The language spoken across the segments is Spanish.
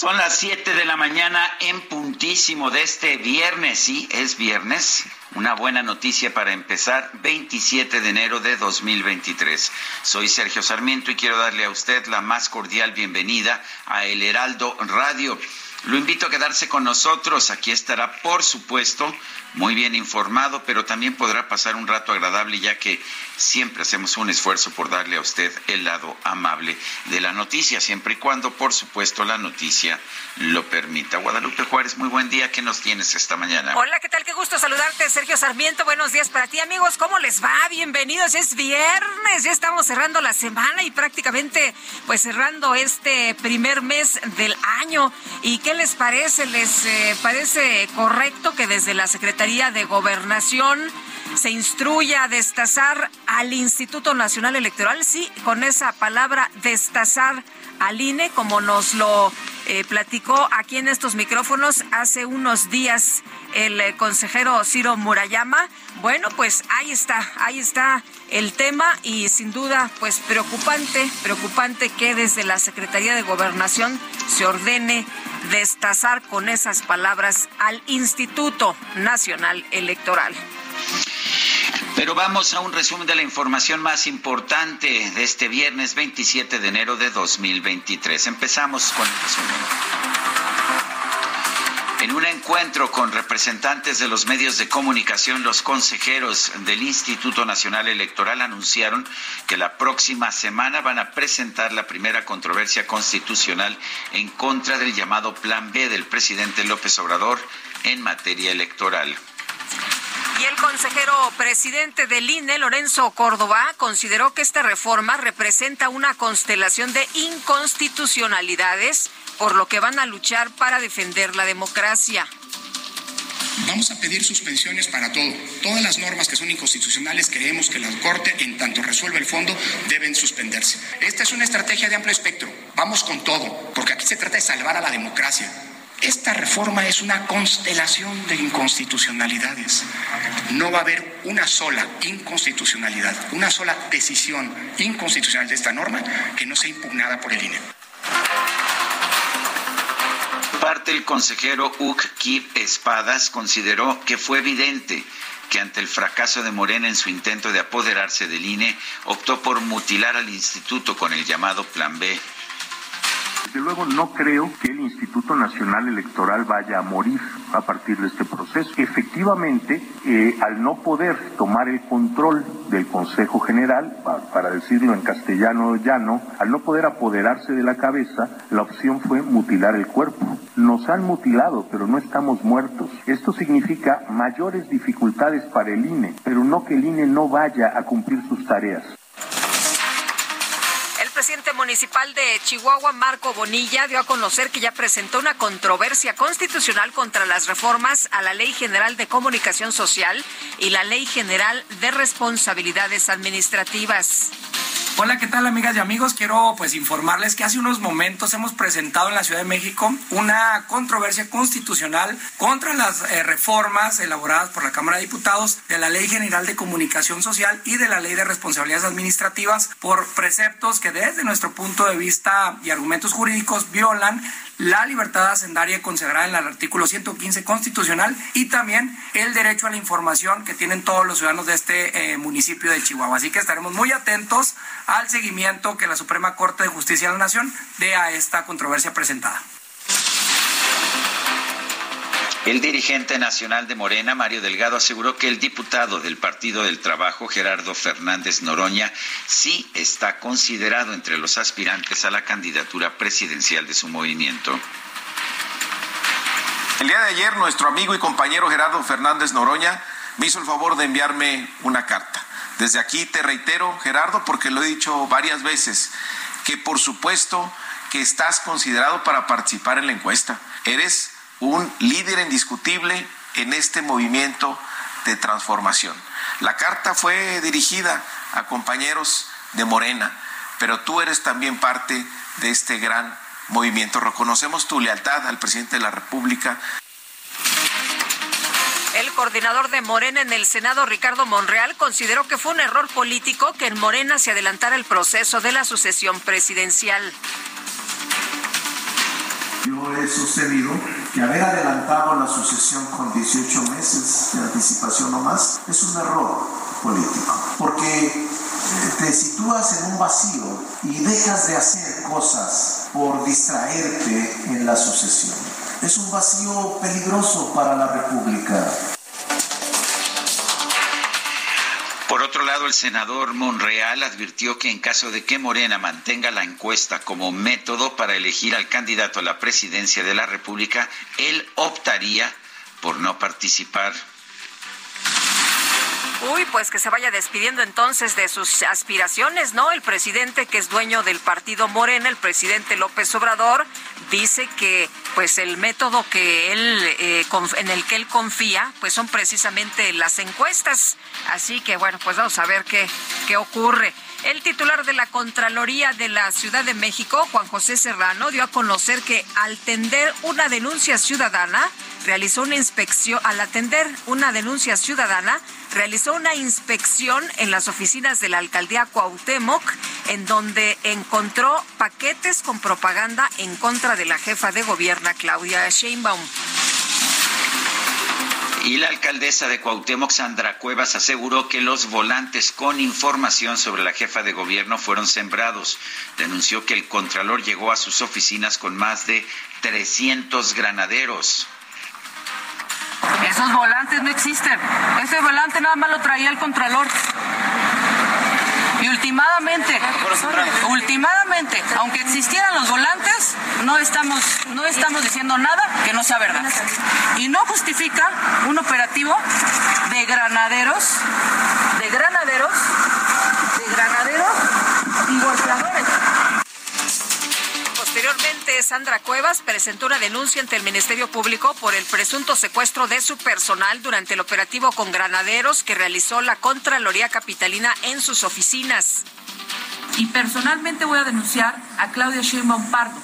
Son las 7 de la mañana en puntísimo de este viernes. Sí, es viernes. Una buena noticia para empezar, 27 de enero de 2023. Soy Sergio Sarmiento y quiero darle a usted la más cordial bienvenida a El Heraldo Radio. Lo invito a quedarse con nosotros. Aquí estará, por supuesto, muy bien informado, pero también podrá pasar un rato agradable ya que siempre hacemos un esfuerzo por darle a usted el lado amable de la noticia, siempre y cuando, por supuesto, la noticia lo permita. Guadalupe Juárez, muy buen día. ¿Qué nos tienes esta mañana? Hola, ¿qué tal? Qué gusto saludarte, Sergio Sarmiento. Buenos días para ti, amigos. ¿Cómo les va? Bienvenidos. Es viernes, ya estamos cerrando la semana y prácticamente pues cerrando este primer mes del año. ¿Y qué les parece? ¿Les eh, parece correcto que desde la Secretaría de Gobernación se instruya a destazar al Instituto Nacional Electoral? Sí, con esa palabra destazar al INE, como nos lo eh, platicó aquí en estos micrófonos hace unos días el eh, consejero Ciro Murayama. Bueno, pues ahí está, ahí está el tema y sin duda, pues preocupante, preocupante que desde la Secretaría de Gobernación se ordene destazar con esas palabras al Instituto Nacional Electoral. Pero vamos a un resumen de la información más importante de este viernes 27 de enero de 2023. Empezamos con el resumen. En un encuentro con representantes de los medios de comunicación, los consejeros del Instituto Nacional Electoral anunciaron que la próxima semana van a presentar la primera controversia constitucional en contra del llamado Plan B del presidente López Obrador en materia electoral. Y el consejero presidente del INE, Lorenzo Córdoba, consideró que esta reforma representa una constelación de inconstitucionalidades, por lo que van a luchar para defender la democracia. Vamos a pedir suspensiones para todo. Todas las normas que son inconstitucionales creemos que la Corte, en tanto resuelva el fondo, deben suspenderse. Esta es una estrategia de amplio espectro. Vamos con todo, porque aquí se trata de salvar a la democracia. Esta reforma es una constelación de inconstitucionalidades. No va a haber una sola inconstitucionalidad, una sola decisión inconstitucional de esta norma que no sea impugnada por el INE. Parte el consejero Kip Espadas consideró que fue evidente que ante el fracaso de Morena en su intento de apoderarse del INE, optó por mutilar al instituto con el llamado Plan B. Desde luego no creo que el Instituto Nacional Electoral vaya a morir a partir de este proceso. Efectivamente, eh, al no poder tomar el control del Consejo General, pa- para decirlo en castellano llano, al no poder apoderarse de la cabeza, la opción fue mutilar el cuerpo. Nos han mutilado, pero no estamos muertos. Esto significa mayores dificultades para el INE, pero no que el INE no vaya a cumplir sus tareas. El presidente municipal de Chihuahua, Marco Bonilla, dio a conocer que ya presentó una controversia constitucional contra las reformas a la Ley General de Comunicación Social y la Ley General de Responsabilidades Administrativas. Hola, ¿qué tal amigas y amigos? Quiero pues informarles que hace unos momentos hemos presentado en la Ciudad de México una controversia constitucional contra las eh, reformas elaboradas por la Cámara de Diputados de la Ley General de Comunicación Social y de la Ley de Responsabilidades Administrativas por preceptos que desde nuestro punto de vista y argumentos jurídicos violan la libertad hacendaria consagrada en el artículo 115 constitucional y también el derecho a la información que tienen todos los ciudadanos de este eh, municipio de Chihuahua. Así que estaremos muy atentos al seguimiento que la Suprema Corte de Justicia de la Nación dé a esta controversia presentada. El dirigente nacional de Morena, Mario Delgado, aseguró que el diputado del Partido del Trabajo, Gerardo Fernández Noroña, sí está considerado entre los aspirantes a la candidatura presidencial de su movimiento. El día de ayer, nuestro amigo y compañero Gerardo Fernández Noroña me hizo el favor de enviarme una carta. Desde aquí te reitero, Gerardo, porque lo he dicho varias veces, que por supuesto que estás considerado para participar en la encuesta. Eres un líder indiscutible en este movimiento de transformación. La carta fue dirigida a compañeros de Morena, pero tú eres también parte de este gran movimiento. Reconocemos tu lealtad al presidente de la República. El coordinador de Morena en el Senado, Ricardo Monreal, consideró que fue un error político que en Morena se adelantara el proceso de la sucesión presidencial. Yo he sostenido que haber adelantado la sucesión con 18 meses de anticipación o más es un error político, porque te sitúas en un vacío y dejas de hacer cosas por distraerte en la sucesión. Es un vacío peligroso para la República. Por otro lado, el senador Monreal advirtió que en caso de que Morena mantenga la encuesta como método para elegir al candidato a la presidencia de la República, él optaría por no participar. Uy, pues que se vaya despidiendo entonces de sus aspiraciones, ¿no? El presidente que es dueño del partido Morena, el presidente López Obrador, dice que pues el método que él eh, en el que él confía, pues son precisamente las encuestas. Así que bueno, pues vamos a ver qué qué ocurre. El titular de la Contraloría de la Ciudad de México, Juan José Serrano, dio a conocer que al tender una denuncia ciudadana, realizó una inspección, al atender una denuncia ciudadana, realizó una inspección en las oficinas de la alcaldía Cuauhtémoc, en donde encontró paquetes con propaganda en contra de la jefa de gobierno, Claudia Sheinbaum. Y la alcaldesa de Cuauhtémoc, Sandra Cuevas, aseguró que los volantes con información sobre la jefa de gobierno fueron sembrados. Denunció que el contralor llegó a sus oficinas con más de 300 granaderos. Esos volantes no existen. Ese volante nada más lo traía el contralor. Y últimamente, últimamente, aunque existieran los volantes, no estamos, no estamos diciendo nada que no sea verdad. Y no justifica un operativo de granaderos, de granaderos, de granaderos y golpeadores. Posteriormente, Sandra Cuevas presentó una denuncia ante el Ministerio Público por el presunto secuestro de su personal durante el operativo con granaderos que realizó la Contraloría Capitalina en sus oficinas. Y personalmente voy a denunciar a Claudia Sheinbaum Pardo,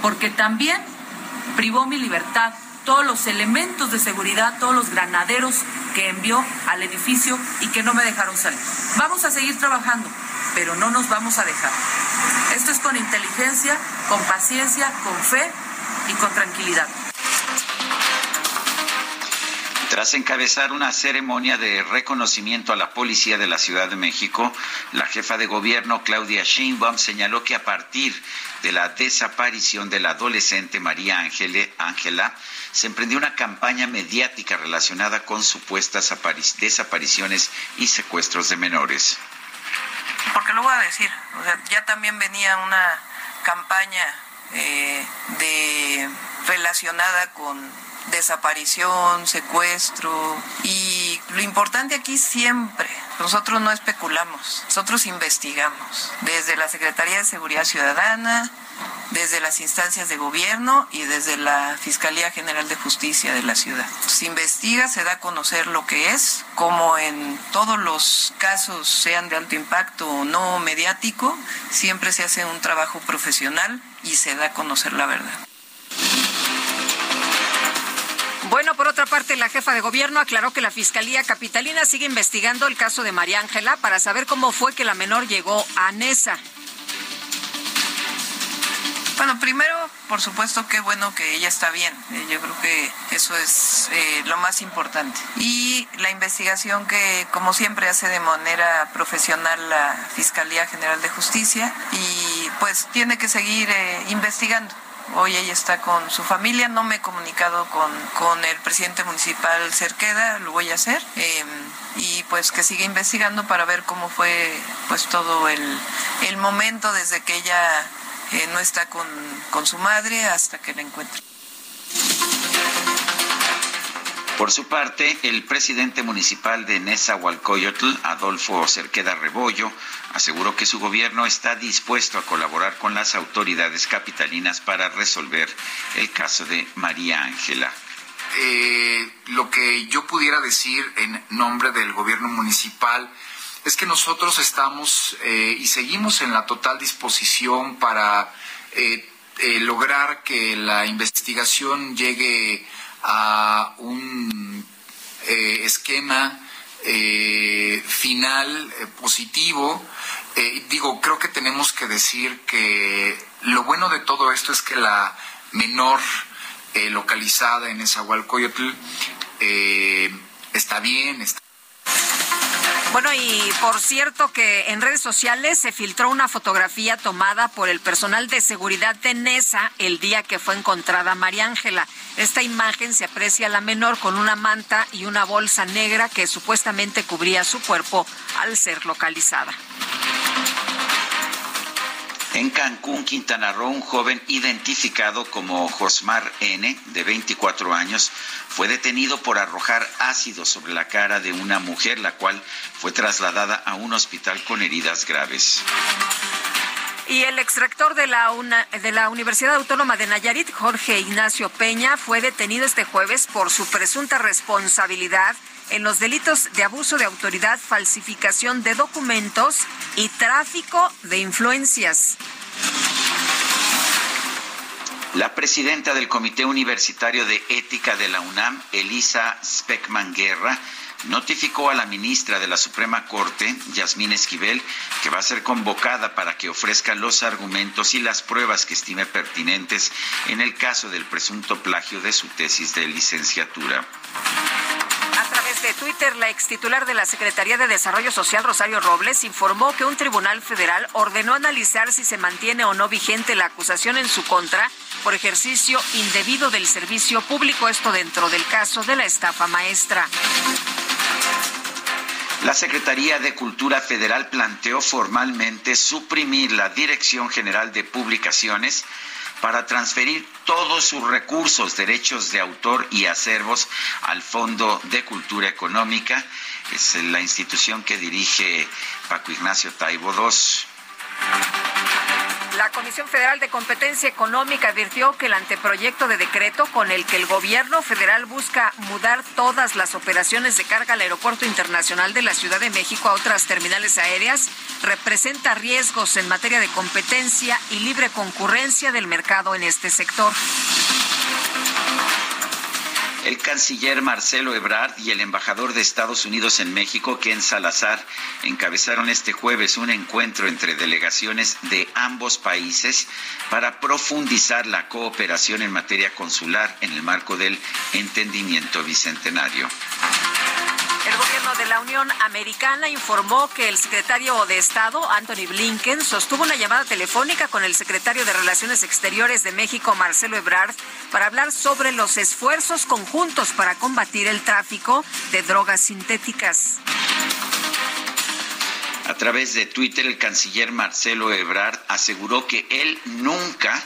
porque también privó mi libertad todos los elementos de seguridad, todos los granaderos que envió al edificio y que no me dejaron salir. Vamos a seguir trabajando, pero no nos vamos a dejar. Esto es con inteligencia, con paciencia, con fe y con tranquilidad. Tras encabezar una ceremonia de reconocimiento a la policía de la Ciudad de México, la jefa de gobierno Claudia Sheinbaum señaló que a partir de la desaparición de la adolescente María Ángela, se emprendió una campaña mediática relacionada con supuestas desapariciones y secuestros de menores. Porque lo voy a decir, ya también venía una campaña eh, de relacionada con desaparición, secuestro. Y lo importante aquí siempre, nosotros no especulamos, nosotros investigamos. Desde la Secretaría de Seguridad Ciudadana, desde las instancias de gobierno y desde la Fiscalía General de Justicia de la ciudad. Se investiga, se da a conocer lo que es, como en todos los casos, sean de alto impacto o no mediático, siempre se hace un trabajo profesional y se da a conocer la verdad. Bueno, por otra parte, la jefa de gobierno aclaró que la Fiscalía Capitalina sigue investigando el caso de María Ángela para saber cómo fue que la menor llegó a Nesa. Bueno, primero por supuesto, qué bueno que ella está bien. Eh, yo creo que eso es eh, lo más importante. Y la investigación que, como siempre, hace de manera profesional la Fiscalía General de Justicia y pues tiene que seguir eh, investigando. Hoy ella está con su familia, no me he comunicado con, con el presidente municipal Cerqueda, lo voy a hacer, em, y pues que siga investigando para ver cómo fue pues todo el, el momento desde que ella eh, no está con, con su madre hasta que la encuentre. Por su parte, el presidente municipal de Nezahualcóyotl, Adolfo Cerqueda Rebollo, aseguró que su gobierno está dispuesto a colaborar con las autoridades capitalinas para resolver el caso de María Ángela. Eh, lo que yo pudiera decir en nombre del gobierno municipal es que nosotros estamos eh, y seguimos en la total disposición para eh, lograr que la investigación llegue a un eh, esquema eh, final eh, positivo. digo, creo que tenemos que decir que lo bueno de todo esto es que la menor localizada en esa eh, está bien, está bueno, y por cierto que en redes sociales se filtró una fotografía tomada por el personal de seguridad de NESA el día que fue encontrada María Ángela. Esta imagen se aprecia a la menor con una manta y una bolsa negra que supuestamente cubría su cuerpo al ser localizada. En Cancún, Quintana Roo, un joven identificado como Josmar N, de 24 años, fue detenido por arrojar ácido sobre la cara de una mujer, la cual fue trasladada a un hospital con heridas graves. Y el extractor de la, de la Universidad Autónoma de Nayarit, Jorge Ignacio Peña, fue detenido este jueves por su presunta responsabilidad en los delitos de abuso de autoridad, falsificación de documentos y tráfico de influencias. La presidenta del Comité Universitario de Ética de la UNAM, Elisa Speckman Guerra, notificó a la ministra de la Suprema Corte, Yasmín Esquivel, que va a ser convocada para que ofrezca los argumentos y las pruebas que estime pertinentes en el caso del presunto plagio de su tesis de licenciatura. A través de Twitter, la ex titular de la Secretaría de Desarrollo Social, Rosario Robles, informó que un tribunal federal ordenó analizar si se mantiene o no vigente la acusación en su contra por ejercicio indebido del servicio público, esto dentro del caso de la estafa maestra. La Secretaría de Cultura Federal planteó formalmente suprimir la Dirección General de Publicaciones para transferir todos sus recursos, derechos de autor y acervos al Fondo de Cultura Económica. Es la institución que dirige Paco Ignacio Taibo II. La Comisión Federal de Competencia Económica advirtió que el anteproyecto de decreto con el que el gobierno federal busca mudar todas las operaciones de carga al Aeropuerto Internacional de la Ciudad de México a otras terminales aéreas representa riesgos en materia de competencia y libre concurrencia del mercado en este sector. El canciller Marcelo Ebrard y el embajador de Estados Unidos en México, Ken Salazar, encabezaron este jueves un encuentro entre delegaciones de ambos países para profundizar la cooperación en materia consular en el marco del entendimiento bicentenario. El gobierno de la Unión Americana informó que el secretario de Estado, Anthony Blinken, sostuvo una llamada telefónica con el secretario de Relaciones Exteriores de México, Marcelo Ebrard, para hablar sobre los esfuerzos conjuntos para combatir el tráfico de drogas sintéticas. A través de Twitter, el canciller Marcelo Ebrard aseguró que él nunca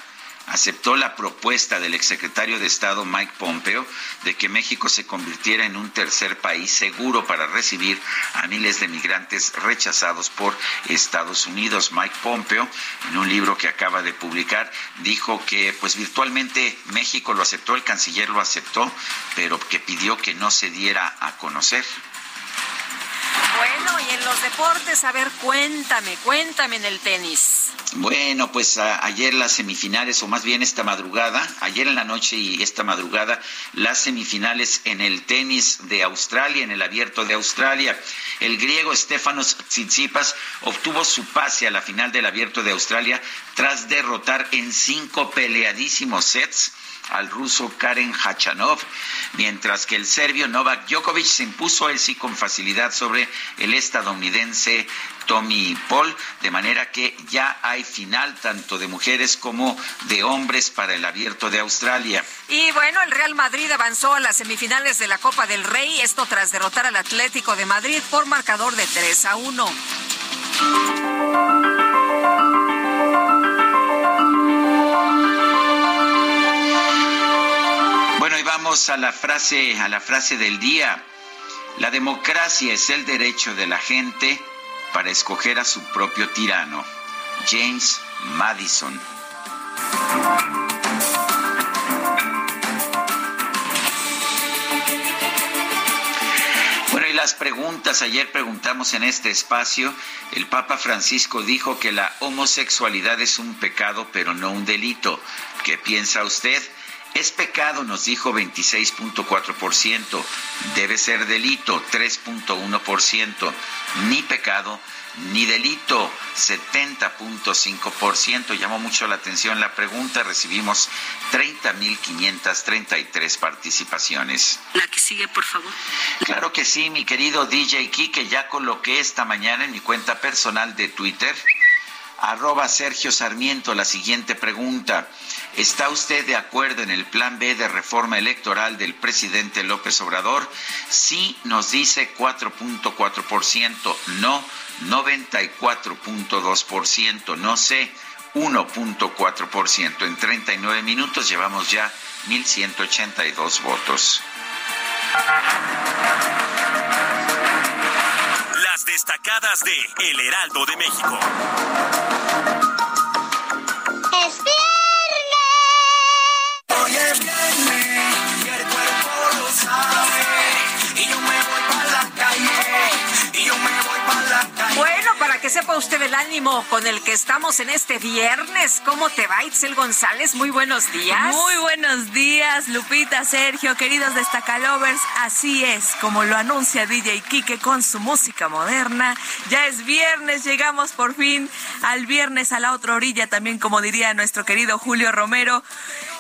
aceptó la propuesta del exsecretario de Estado Mike Pompeo de que México se convirtiera en un tercer país seguro para recibir a miles de migrantes rechazados por Estados Unidos. Mike Pompeo, en un libro que acaba de publicar, dijo que pues virtualmente México lo aceptó, el canciller lo aceptó, pero que pidió que no se diera a conocer. Bueno, y en los deportes, a ver, cuéntame, cuéntame en el tenis. Bueno, pues ayer las semifinales, o más bien esta madrugada, ayer en la noche y esta madrugada, las semifinales en el tenis de Australia, en el abierto de Australia. El griego Stefanos Tsitsipas obtuvo su pase a la final del abierto de Australia tras derrotar en cinco peleadísimos sets al ruso Karen Hachanov, mientras que el serbio Novak Djokovic se impuso él sí con facilidad sobre el estadounidense Tommy Paul, de manera que ya hay final tanto de mujeres como de hombres para el abierto de Australia. Y bueno, el Real Madrid avanzó a las semifinales de la Copa del Rey, esto tras derrotar al Atlético de Madrid por marcador de 3 a 1. A la frase, a la frase del día. La democracia es el derecho de la gente para escoger a su propio tirano. James Madison. Bueno, y las preguntas, ayer preguntamos en este espacio, el Papa Francisco dijo que la homosexualidad es un pecado, pero no un delito. ¿Qué piensa usted? Es pecado, nos dijo 26.4%. Debe ser delito, 3.1%. Ni pecado, ni delito, 70.5%. Llamó mucho la atención la pregunta. Recibimos 30.533 participaciones. La que sigue, por favor. Claro que sí, mi querido DJ que ya coloqué esta mañana en mi cuenta personal de Twitter arroba Sergio Sarmiento la siguiente pregunta. ¿Está usted de acuerdo en el plan B de reforma electoral del presidente López Obrador? Sí, nos dice 4.4%, no 94.2%, no sé 1.4%. En 39 minutos llevamos ya 1.182 votos destacadas de El Heraldo de México. Para que sepa usted el ánimo con el que estamos en este viernes. ¿Cómo te va, Itzel González? Muy buenos días. Muy buenos días, Lupita, Sergio, queridos destacalovers. Así es, como lo anuncia DJ Kike con su música moderna. Ya es viernes, llegamos por fin al viernes a la otra orilla, también como diría nuestro querido Julio Romero.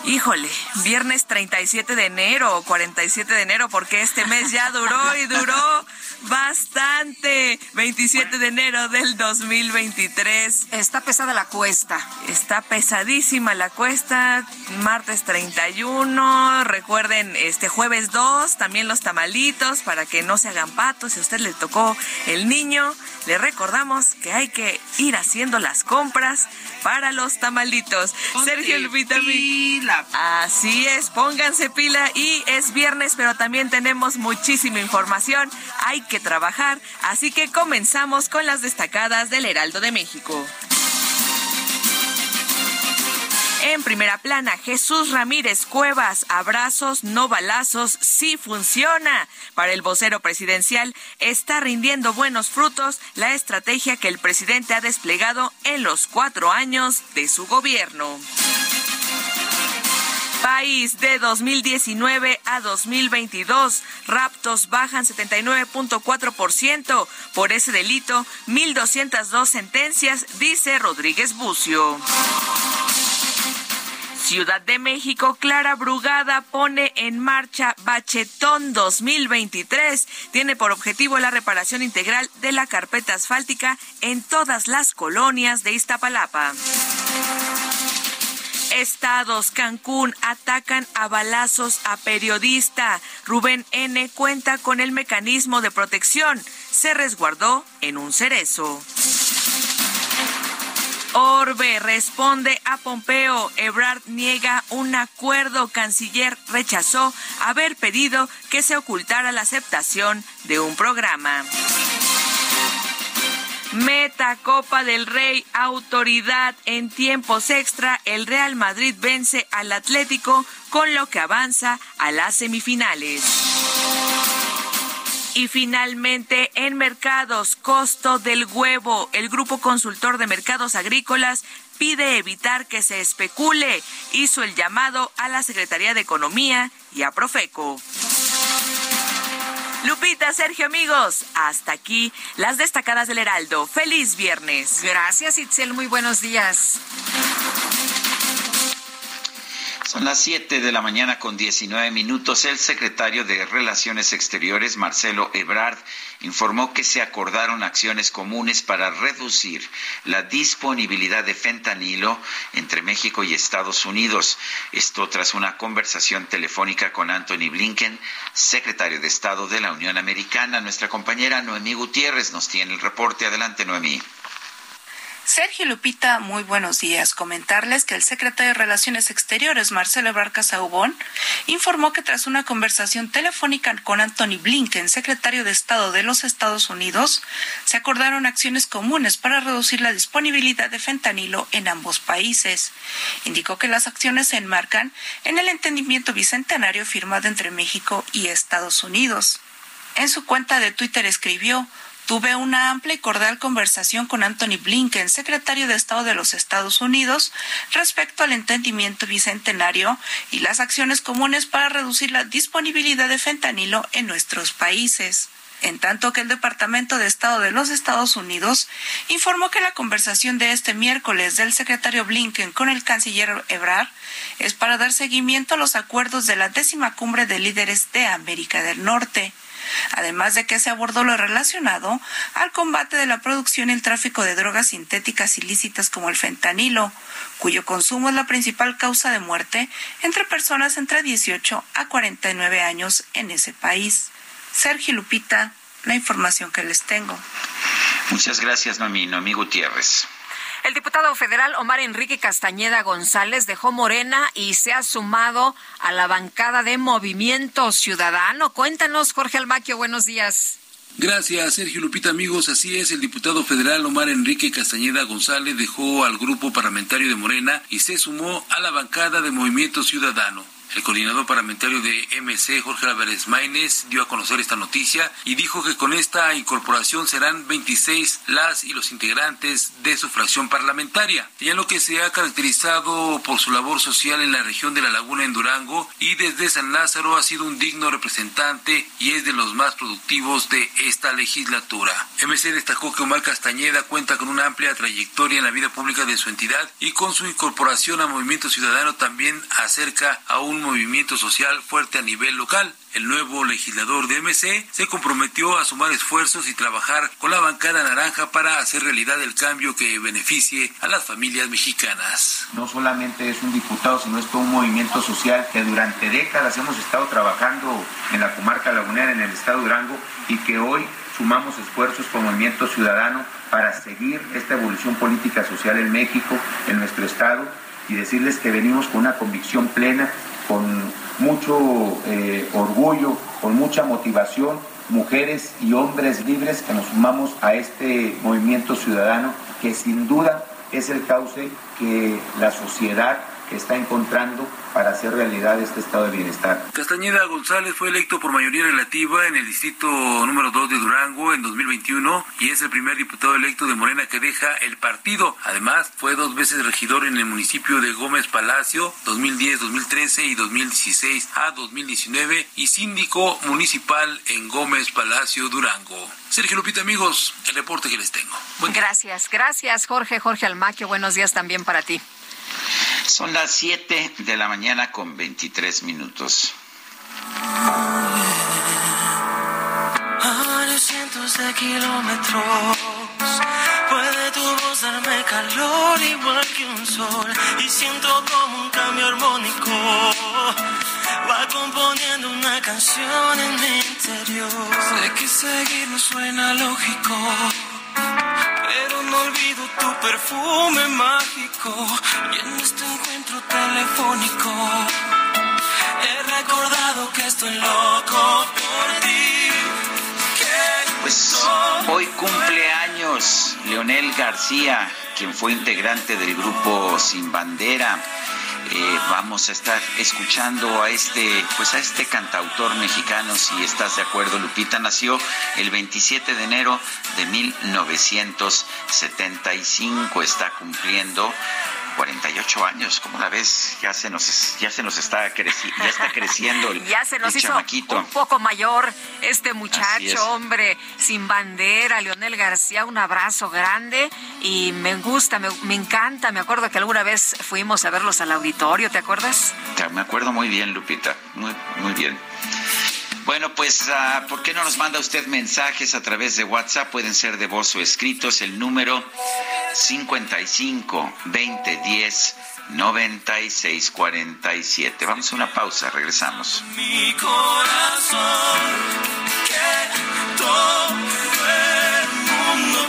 Híjole, viernes 37 de enero o 47 de enero, porque este mes ya duró y duró bastante. 27 de enero del 2023. Está pesada la cuesta. Está pesadísima la cuesta. Martes 31. Recuerden, este jueves 2, también los tamalitos para que no se hagan patos. Si a usted le tocó el niño, le recordamos que hay que ir haciendo las compras para los tamalitos. Sergio Así es, pónganse pila y es viernes, pero también tenemos muchísima información. Hay que trabajar, así que comenzamos con las destacadas del Heraldo de México. En primera plana, Jesús Ramírez Cuevas, abrazos, no balazos, sí funciona. Para el vocero presidencial, está rindiendo buenos frutos la estrategia que el presidente ha desplegado en los cuatro años de su gobierno. País de 2019 a 2022. Raptos bajan 79.4%. Por ese delito, 1.202 sentencias, dice Rodríguez Bucio. Ciudad de México, Clara Brugada pone en marcha Bachetón 2023. Tiene por objetivo la reparación integral de la carpeta asfáltica en todas las colonias de Iztapalapa. Estados Cancún atacan a balazos a periodista. Rubén N. cuenta con el mecanismo de protección. Se resguardó en un cerezo. Orbe responde a Pompeo. Ebrard niega un acuerdo. Canciller rechazó haber pedido que se ocultara la aceptación de un programa. Meta Copa del Rey, autoridad en tiempos extra, el Real Madrid vence al Atlético con lo que avanza a las semifinales. Y finalmente, en mercados, costo del huevo. El Grupo Consultor de Mercados Agrícolas pide evitar que se especule. Hizo el llamado a la Secretaría de Economía y a Profeco. Lupita, Sergio, amigos, hasta aquí las destacadas del Heraldo. Feliz viernes. Gracias, Itzel. Muy buenos días. Son las 7 de la mañana con 19 minutos. El secretario de Relaciones Exteriores, Marcelo Ebrard, informó que se acordaron acciones comunes para reducir la disponibilidad de fentanilo entre México y Estados Unidos. Esto tras una conversación telefónica con Anthony Blinken, secretario de Estado de la Unión Americana. Nuestra compañera Noemí Gutiérrez nos tiene el reporte. Adelante, Noemí. Sergio Lupita, muy buenos días. Comentarles que el secretario de Relaciones Exteriores, Marcelo Barca Saubón, informó que tras una conversación telefónica con Anthony Blinken, secretario de Estado de los Estados Unidos, se acordaron acciones comunes para reducir la disponibilidad de fentanilo en ambos países. Indicó que las acciones se enmarcan en el entendimiento bicentenario firmado entre México y Estados Unidos. En su cuenta de Twitter escribió Tuve una amplia y cordial conversación con Anthony Blinken, secretario de Estado de los Estados Unidos, respecto al entendimiento bicentenario y las acciones comunes para reducir la disponibilidad de fentanilo en nuestros países. En tanto que el Departamento de Estado de los Estados Unidos informó que la conversación de este miércoles del secretario Blinken con el canciller Ebrard es para dar seguimiento a los acuerdos de la décima cumbre de líderes de América del Norte además de que se abordó lo relacionado al combate de la producción y el tráfico de drogas sintéticas ilícitas como el fentanilo, cuyo consumo es la principal causa de muerte entre personas entre 18 a 49 años en ese país. Sergio Lupita, la información que les tengo. Muchas gracias, Noemí, Noemí Gutiérrez. El diputado federal Omar Enrique Castañeda González dejó Morena y se ha sumado a la bancada de Movimiento Ciudadano. Cuéntanos, Jorge Almaquio, buenos días. Gracias, Sergio Lupita, amigos. Así es, el diputado federal Omar Enrique Castañeda González dejó al grupo parlamentario de Morena y se sumó a la bancada de Movimiento Ciudadano. El coordinador parlamentario de MC, Jorge Álvarez Maínez, dio a conocer esta noticia y dijo que con esta incorporación serán 26 las y los integrantes de su fracción parlamentaria. Ya lo que se ha caracterizado por su labor social en la región de La Laguna en Durango y desde San Lázaro ha sido un digno representante y es de los más productivos de esta legislatura. MC destacó que Omar Castañeda cuenta con una amplia trayectoria en la vida pública de su entidad y con su incorporación a Movimiento Ciudadano también acerca a un movimiento social fuerte a nivel local. El nuevo legislador de MC se comprometió a sumar esfuerzos y trabajar con la bancada naranja para hacer realidad el cambio que beneficie a las familias mexicanas. No solamente es un diputado, sino es todo un movimiento social que durante décadas hemos estado trabajando en la comarca lagunera, en el estado de Durango, y que hoy sumamos esfuerzos con Movimiento Ciudadano para seguir esta evolución política social en México, en nuestro estado, y decirles que venimos con una convicción plena con mucho eh, orgullo, con mucha motivación, mujeres y hombres libres que nos sumamos a este movimiento ciudadano que sin duda es el cauce que la sociedad está encontrando para hacer realidad este estado de bienestar. Castañeda González fue electo por mayoría relativa en el distrito número 2 de Durango en 2021 y es el primer diputado electo de Morena que deja el partido. Además, fue dos veces regidor en el municipio de Gómez Palacio, 2010, 2013 y 2016 a 2019 y síndico municipal en Gómez Palacio, Durango. Sergio Lupita, amigos, el reporte que les tengo. gracias, gracias Jorge, Jorge Almaquio, buenos días también para ti. Son las 7 de la mañana con 23 minutos. A cientos de kilómetros puede tu voz darme calor igual que un sol y siento como un cambio armónico va componiendo una canción en mi interior. Sé que seguir no suena lógico olvido tu perfume mágico y en este encuentro telefónico he recordado que estoy loco por ti. Pues hoy cumpleaños Leonel García, quien fue integrante del grupo Sin Bandera. Vamos a estar escuchando a este, pues a este cantautor mexicano, si estás de acuerdo, Lupita, nació el 27 de enero de 1975, está cumpliendo 48 años, como la ves, ya se nos ya se nos está creciendo, ya está creciendo el, ya se nos hizo chamaquito. un poco mayor este muchacho, hombre, sin bandera, Leonel García, un abrazo grande y me gusta, me, me, encanta, me acuerdo que alguna vez fuimos a verlos al auditorio, ¿te acuerdas? Me acuerdo muy bien, Lupita, muy muy bien. Bueno, pues, uh, ¿por qué no nos manda usted mensajes a través de WhatsApp? Pueden ser de voz o escritos. El número 55 20 10 96 47. Vamos a una pausa, regresamos. Mi corazón, que todo el mundo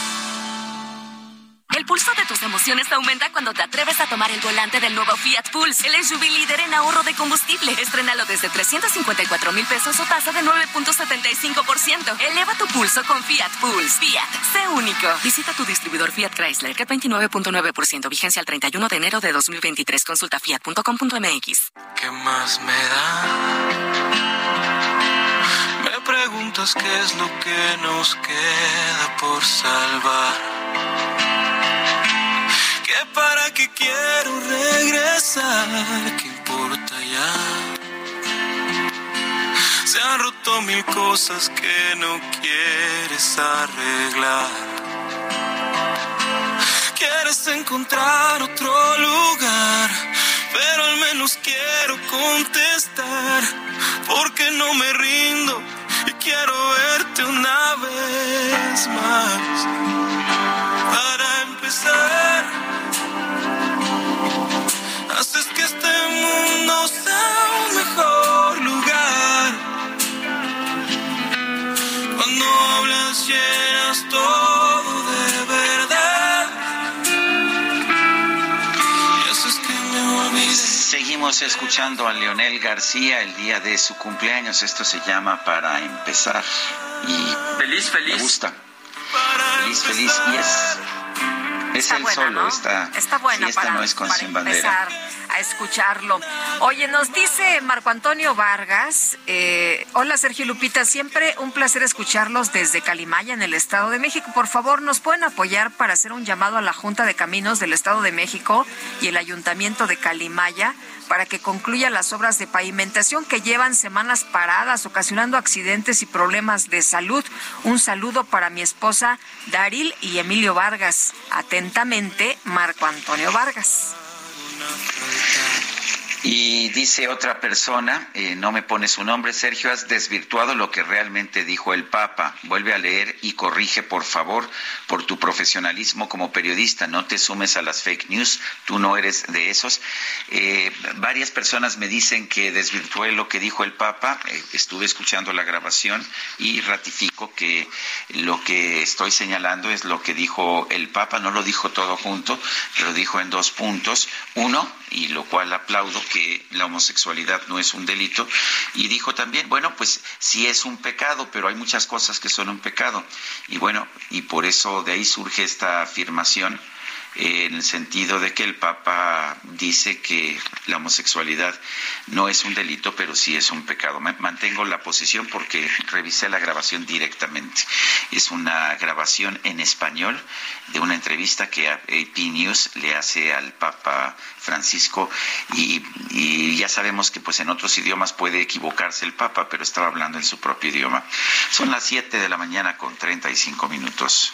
El pulso de tus emociones aumenta cuando te atreves a tomar el volante del nuevo Fiat Pulse, el SUV líder en ahorro de combustible. Estrenalo desde 354 mil pesos o tasa de 9.75%. Eleva tu pulso con Fiat Pulse. Fiat, sé único. Visita tu distribuidor Fiat Chrysler, que 29.9%, vigencia al 31 de enero de 2023. Consulta fiat.com.mx. ¿Qué más me da? Me preguntas qué es lo que nos queda por salvar. Que para qué quiero regresar, ¿qué importa ya? Se han roto mil cosas que no quieres arreglar. Quieres encontrar otro lugar, pero al menos quiero contestar, porque no me rindo y quiero verte una vez más. Para haces que este mundo sea un mejor lugar. Cuando hablas llenas todo de verdad. Y haces que me olvide. Seguimos escuchando a Leonel García el día de su cumpleaños. Esto se llama Para empezar. Y feliz, feliz. Me gusta. Feliz, feliz. Y es, es Está el buena, solo. ¿no? Está, Está buena sí, esta para, no es con para sin bandera. empezar a escucharlo. Oye, nos dice Marco Antonio Vargas, eh, hola Sergio Lupita, siempre un placer escucharlos desde Calimaya en el Estado de México. Por favor, ¿nos pueden apoyar para hacer un llamado a la Junta de Caminos del Estado de México y el Ayuntamiento de Calimaya para que concluya las obras de pavimentación que llevan semanas paradas, ocasionando accidentes y problemas de salud? Un saludo para mi esposa Daril y Emilio Vargas. Atentamente, Marco Antonio Vargas. Y dice otra persona, eh, no me pone su nombre, Sergio, has desvirtuado lo que realmente dijo el Papa. Vuelve a leer y corrige, por favor, por tu profesionalismo como periodista. No te sumes a las fake news, tú no eres de esos. Eh, varias personas me dicen que desvirtué lo que dijo el Papa. Eh, estuve escuchando la grabación y ratifico que lo que estoy señalando es lo que dijo el Papa. No lo dijo todo junto, lo dijo en dos puntos. Uno, y lo cual aplaudo, que la homosexualidad no es un delito y dijo también, bueno, pues sí es un pecado, pero hay muchas cosas que son un pecado. Y bueno, y por eso de ahí surge esta afirmación en el sentido de que el Papa dice que la homosexualidad no es un delito, pero sí es un pecado. Mantengo la posición porque revisé la grabación directamente. Es una grabación en español de una entrevista que AP News le hace al Papa Francisco y, ya sabemos que pues en otros idiomas puede equivocarse el Papa, pero estaba hablando en su propio idioma. Son las 7 de la mañana con 35 minutos.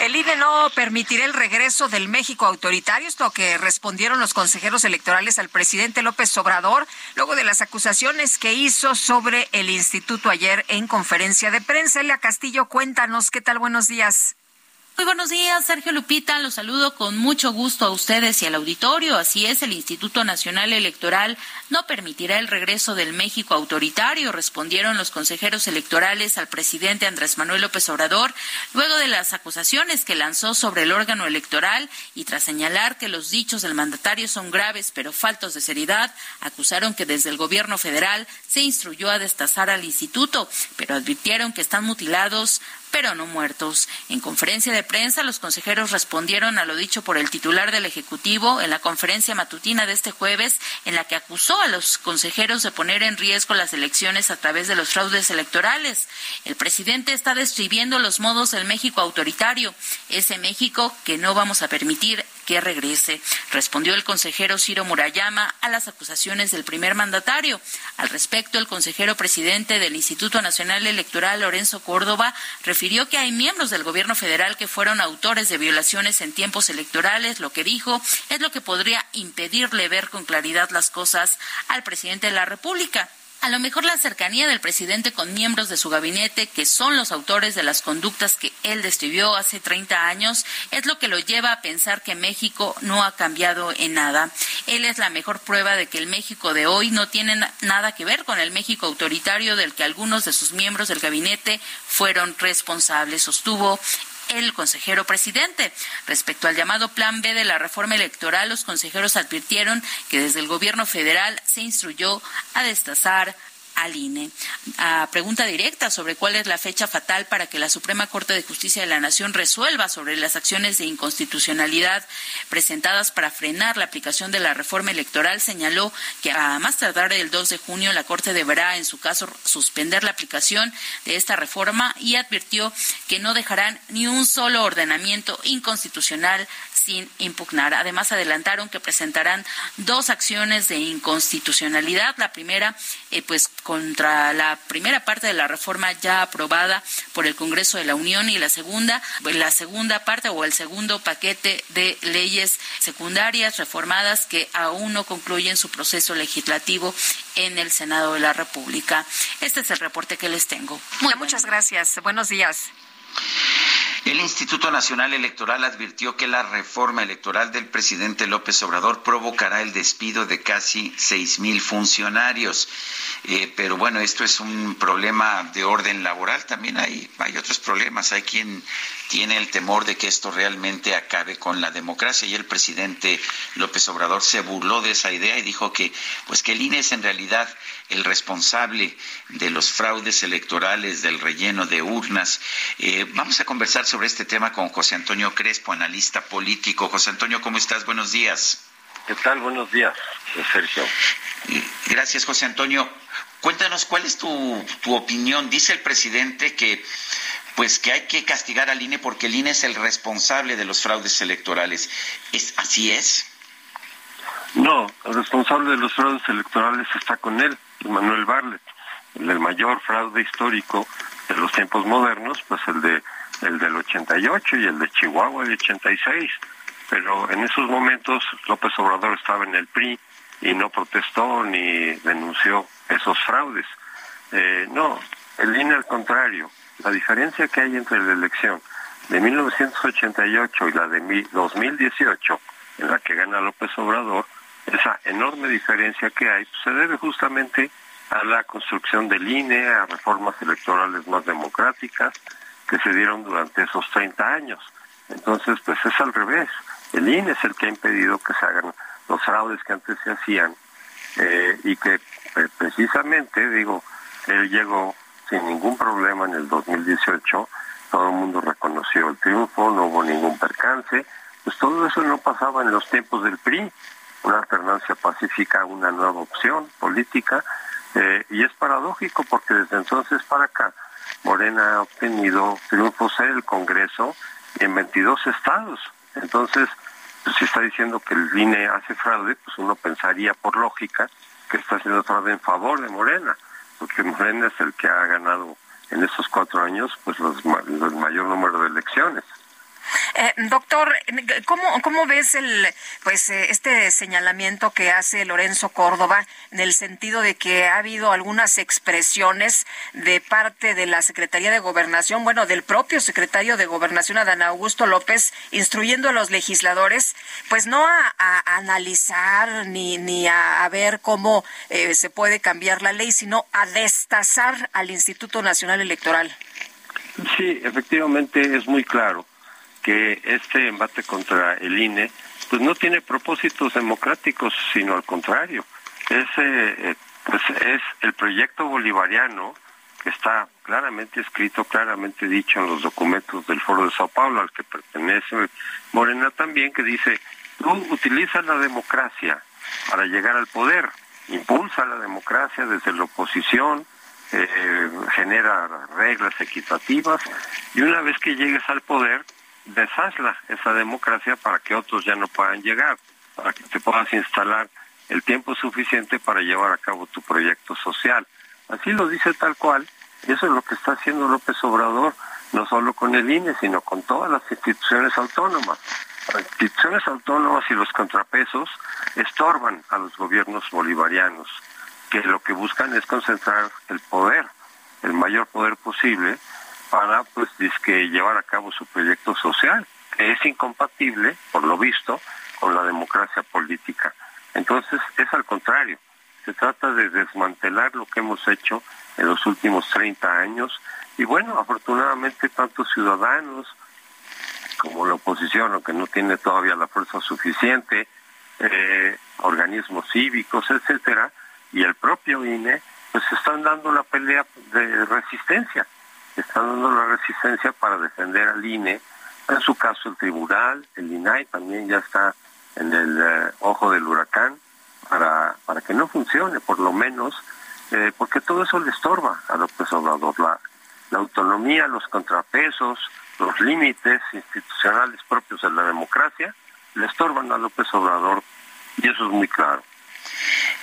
El INE no permitirá el regreso del México autoritario, esto que respondieron los consejeros electorales al presidente López Obrador, luego de las acusaciones que hizo sobre el instituto ayer en conferencia de prensa. Elia Castillo, cuéntanos, ¿qué tal? Buenos días. Muy buenos días, Sergio Lupita. Los saludo con mucho gusto a ustedes y al auditorio. Así es, el Instituto Nacional Electoral no permitirá el regreso del México autoritario, respondieron los consejeros electorales al presidente Andrés Manuel López Obrador, luego de las acusaciones que lanzó sobre el órgano electoral y tras señalar que los dichos del mandatario son graves pero faltos de seriedad, acusaron que desde el gobierno federal se instruyó a destazar al instituto, pero advirtieron que están mutilados pero no muertos. En conferencia de prensa, los consejeros respondieron a lo dicho por el titular del Ejecutivo en la conferencia matutina de este jueves, en la que acusó a los consejeros de poner en riesgo las elecciones a través de los fraudes electorales. El presidente está describiendo los modos del México autoritario, ese México que no vamos a permitir que regrese, respondió el consejero Ciro Murayama a las acusaciones del primer mandatario. Al respecto, el consejero presidente del Instituto Nacional Electoral, Lorenzo Córdoba, refirió que hay miembros del gobierno federal que fueron autores de violaciones en tiempos electorales. Lo que dijo es lo que podría impedirle ver con claridad las cosas al presidente de la República. A lo mejor la cercanía del presidente con miembros de su gabinete, que son los autores de las conductas que él describió hace 30 años, es lo que lo lleva a pensar que México no ha cambiado en nada. Él es la mejor prueba de que el México de hoy no tiene nada que ver con el México autoritario del que algunos de sus miembros del gabinete fueron responsables, sostuvo el consejero presidente. Respecto al llamado Plan B de la reforma electoral, los consejeros advirtieron que desde el gobierno federal se instruyó a destazar al INE. A pregunta directa sobre cuál es la fecha fatal para que la Suprema Corte de Justicia de la Nación resuelva sobre las acciones de inconstitucionalidad presentadas para frenar la aplicación de la reforma electoral, señaló que a más tardar el 2 de junio la Corte deberá, en su caso, suspender la aplicación de esta reforma y advirtió que no dejarán ni un solo ordenamiento inconstitucional sin impugnar. Además, adelantaron que presentarán dos acciones de inconstitucionalidad. La primera, eh, pues, contra la primera parte de la reforma ya aprobada por el Congreso de la Unión y la segunda, la segunda parte o el segundo paquete de leyes secundarias reformadas que aún no concluyen su proceso legislativo en el Senado de la República. Este es el reporte que les tengo. Muchas gracias. Buenos días. El Instituto Nacional Electoral advirtió que la reforma electoral del presidente López Obrador provocará el despido de casi seis mil funcionarios. Eh, pero bueno, esto es un problema de orden laboral. También hay, hay otros problemas. Hay quien tiene el temor de que esto realmente acabe con la democracia y el presidente López Obrador se burló de esa idea y dijo que pues que el INE es en realidad el responsable de los fraudes electorales, del relleno de urnas. Eh, vamos a conversar sobre este tema con José Antonio Crespo, analista político. José Antonio, ¿cómo estás? Buenos días. ¿Qué tal? Buenos días, Sergio. Gracias, José Antonio. Cuéntanos, ¿cuál es tu, tu opinión? Dice el presidente que pues que hay que castigar al INE porque el INE es el responsable de los fraudes electorales. ¿Es así es? No, el responsable de los fraudes electorales está con él, Manuel Barlet. El, mayor fraude histórico de los tiempos modernos, pues el de el del 88 y el de Chihuahua del 86. pero en esos momentos López Obrador estaba en el PRI y no protestó ni denunció esos fraudes. Eh, no, el INE al contrario, la diferencia que hay entre la elección de 1988 y la de 2018, en la que gana López Obrador, esa enorme diferencia que hay pues, se debe justamente a la construcción del INE, a reformas electorales más democráticas que se dieron durante esos 30 años. Entonces, pues es al revés. El INE es el que ha impedido que se hagan los fraudes que antes se hacían eh, y que eh, precisamente, digo, él llegó sin ningún problema en el 2018, todo el mundo reconoció el triunfo, no hubo ningún percance, pues todo eso no pasaba en los tiempos del PRI, una alternancia pacífica, una nueva opción política, eh, y es paradójico porque desde entonces para acá Morena ha obtenido triunfos en el Congreso en 22 estados. Entonces, pues, si está diciendo que el INE hace fraude, pues uno pensaría por lógica que está haciendo fraude en favor de Morena, porque Morena es el que ha ganado en estos cuatro años pues el mayor número de elecciones. Eh, doctor, ¿cómo, ¿cómo ves el, pues, eh, este señalamiento que hace Lorenzo Córdoba en el sentido de que ha habido algunas expresiones de parte de la Secretaría de Gobernación, bueno, del propio secretario de Gobernación, Adán Augusto López, instruyendo a los legisladores, pues no a, analizar ni, ni a, ver cómo eh, se puede cambiar la ley, sino a destazar al Instituto Nacional Electoral? Sí, efectivamente es muy claro que este embate contra el INE pues no tiene propósitos democráticos, sino al contrario. Es, eh, pues es el proyecto bolivariano que está claramente escrito, claramente dicho en los documentos del Foro de Sao Paulo, al que pertenece Morena también, que dice, tú utilizas la democracia para llegar al poder, impulsa la democracia desde la oposición, eh, genera reglas equitativas, y una vez que llegues al poder, deshazla esa democracia para que otros ya no puedan llegar, para que te puedas instalar el tiempo suficiente para llevar a cabo tu proyecto social. Así lo dice tal cual, y eso es lo que está haciendo López Obrador, no solo con el INE, sino con todas las instituciones autónomas. Las instituciones autónomas y los contrapesos estorban a los gobiernos bolivarianos, que lo que buscan es concentrar el poder, el mayor poder posible, para pues que llevar a cabo su proyecto social, que es incompatible, por lo visto, con la democracia política. Entonces, es al contrario, se trata de desmantelar lo que hemos hecho en los últimos 30 años y bueno, afortunadamente tantos ciudadanos como la oposición, aunque no tiene todavía la fuerza suficiente, eh, organismos cívicos, etcétera, y el propio INE, pues están dando la pelea de resistencia están dando la resistencia para defender al INE, en su caso el tribunal, el INAI también ya está en el eh, ojo del huracán para, para que no funcione, por lo menos, eh, porque todo eso le estorba a López Obrador, la autonomía, los contrapesos, los límites institucionales propios de la democracia, le estorban a López Obrador y eso es muy claro.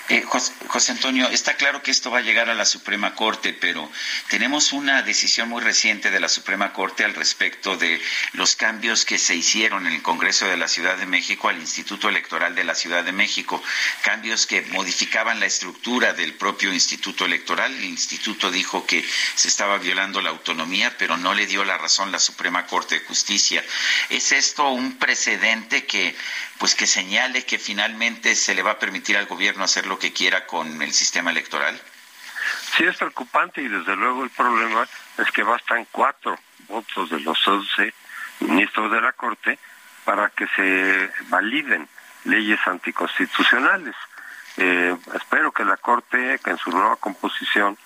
Eh, José, Antonio, está claro que esto va a llegar a la Suprema Corte, pero tenemos una decisión muy reciente de la Suprema Corte al respecto de los cambios que se hicieron en el Congreso de la Ciudad de México al Instituto Electoral de la Ciudad de México, cambios que modificaban la estructura del propio Instituto Electoral. El Instituto dijo que se estaba violando la autonomía, pero no le dio la razón la Suprema Corte de Justicia. ¿Es esto un precedente que pues que señale que finalmente se le va a permitir al gobierno hacer lo que quiera con el sistema electoral? Sí, es preocupante y desde luego el problema es que bastan cuatro votos de los once ministros de la Corte para que se validen leyes anticonstitucionales. Eh, espero que la Corte, que en su nueva composición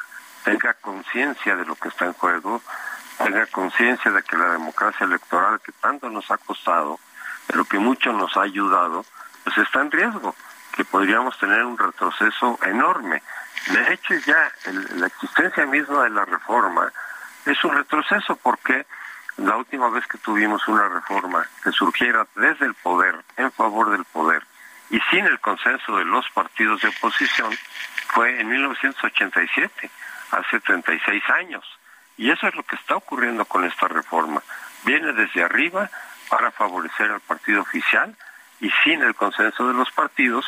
tenga conciencia de lo que está en juego, tenga conciencia de que la democracia electoral que tanto nos ha costado pero que mucho nos ha ayudado, pues está en riesgo, que podríamos tener un retroceso enorme. De hecho, ya la existencia misma de la reforma es un retroceso porque la última vez que tuvimos una reforma que surgiera desde el poder, en favor del poder, y sin el consenso de los partidos de oposición, fue en 1987, hace 36 años. Y eso es lo que está ocurriendo con esta reforma. Viene desde arriba para favorecer al partido oficial y sin el consenso de los partidos,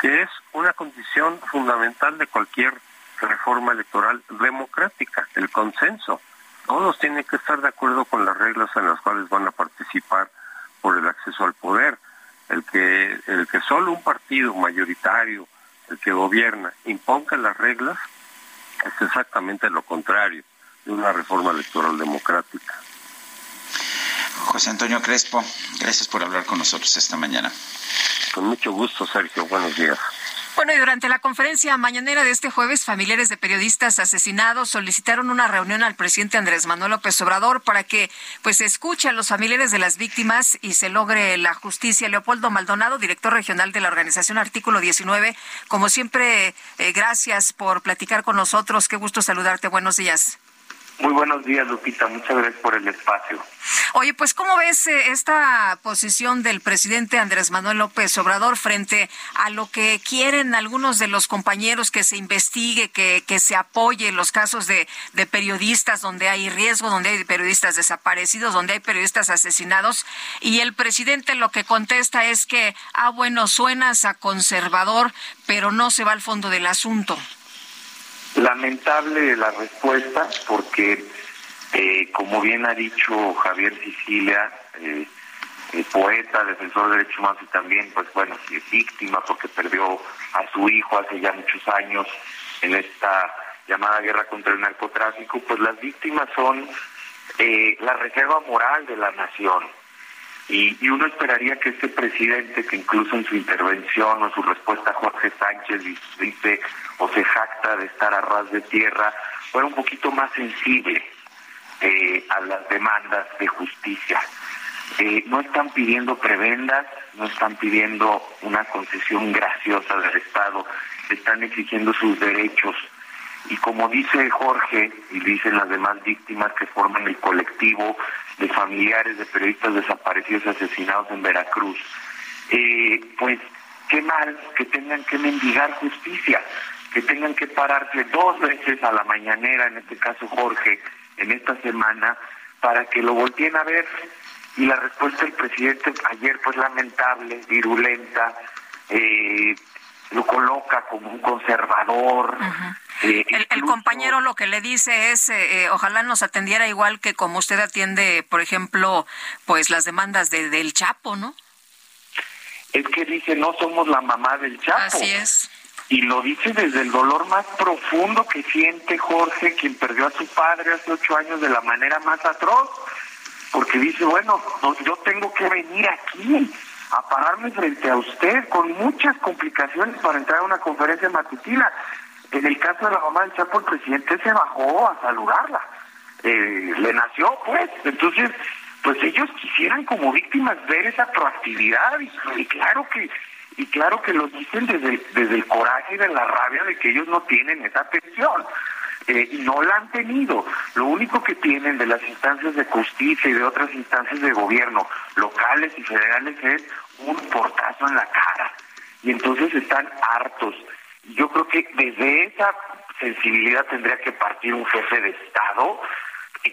que es una condición fundamental de cualquier reforma electoral democrática, el consenso. Todos tienen que estar de acuerdo con las reglas en las cuales van a participar por el acceso al poder. El que, el que solo un partido mayoritario, el que gobierna, imponga las reglas, es exactamente lo contrario de una reforma electoral democrática. José Antonio Crespo, gracias por hablar con nosotros esta mañana. Con mucho gusto, Sergio. Buenos días. Bueno, y durante la conferencia mañanera de este jueves, familiares de periodistas asesinados solicitaron una reunión al presidente Andrés Manuel López Obrador para que pues escuche a los familiares de las víctimas y se logre la justicia. Leopoldo Maldonado, director regional de la organización Artículo 19, como siempre, eh, gracias por platicar con nosotros. Qué gusto saludarte. Buenos días. Muy buenos días, Lupita. Muchas gracias por el espacio. Oye, pues ¿cómo ves eh, esta posición del presidente Andrés Manuel López Obrador frente a lo que quieren algunos de los compañeros que se investigue, que, que se apoye los casos de, de periodistas donde hay riesgo, donde hay periodistas desaparecidos, donde hay periodistas asesinados? Y el presidente lo que contesta es que, ah, bueno, suenas a conservador, pero no se va al fondo del asunto. Lamentable la respuesta porque, eh, como bien ha dicho Javier Sicilia, eh, eh, poeta, defensor de derechos humanos y también, pues bueno, víctima porque perdió a su hijo hace ya muchos años en esta llamada guerra contra el narcotráfico, pues las víctimas son la reserva moral de la nación. Y, y, uno esperaría que este presidente, que incluso en su intervención o su respuesta a Jorge Sánchez dice o se jacta de estar a ras de tierra, fuera un poquito más sensible eh, a las demandas de justicia. Eh, no están pidiendo prebendas, no están pidiendo una concesión graciosa del Estado, están exigiendo sus derechos. Y como dice Jorge y dicen las demás víctimas que forman el colectivo de familiares de periodistas desaparecidos y asesinados en Veracruz, eh, pues qué mal que tengan que mendigar justicia, que tengan que pararse dos veces a la mañanera, en este caso Jorge, en esta semana, para que lo volteen a ver. Y la respuesta del presidente ayer pues lamentable, virulenta, eh, lo coloca como un conservador. Eh, el, compañero lo que le dice es, eh, eh, ojalá nos atendiera igual que como usted atiende, por ejemplo, pues las demandas de, del Chapo, ¿no? Es que dice, no somos la mamá del Chapo. Así es. Y lo dice desde el dolor más profundo que siente Jorge, quien perdió a su padre hace ocho años de la manera más atroz. Porque dice, bueno, yo tengo que venir aquí a pararme frente a usted con muchas complicaciones para entrar a una conferencia matutina. En el caso de la mamá del Chapo, el presidente se bajó a saludarla. Eh, le nació, pues. Entonces, pues ellos quisieran como víctimas ver esa proactividad y, claro que y claro que lo dicen desde, desde el coraje y de la rabia de que ellos no tienen esa atención. Eh, y no la han tenido. Lo único que tienen de las instancias de justicia y de otras instancias de gobierno, locales y federales, es un portazo en la cara. Y entonces están hartos. Yo creo que desde esa sensibilidad tendría que partir un jefe de Estado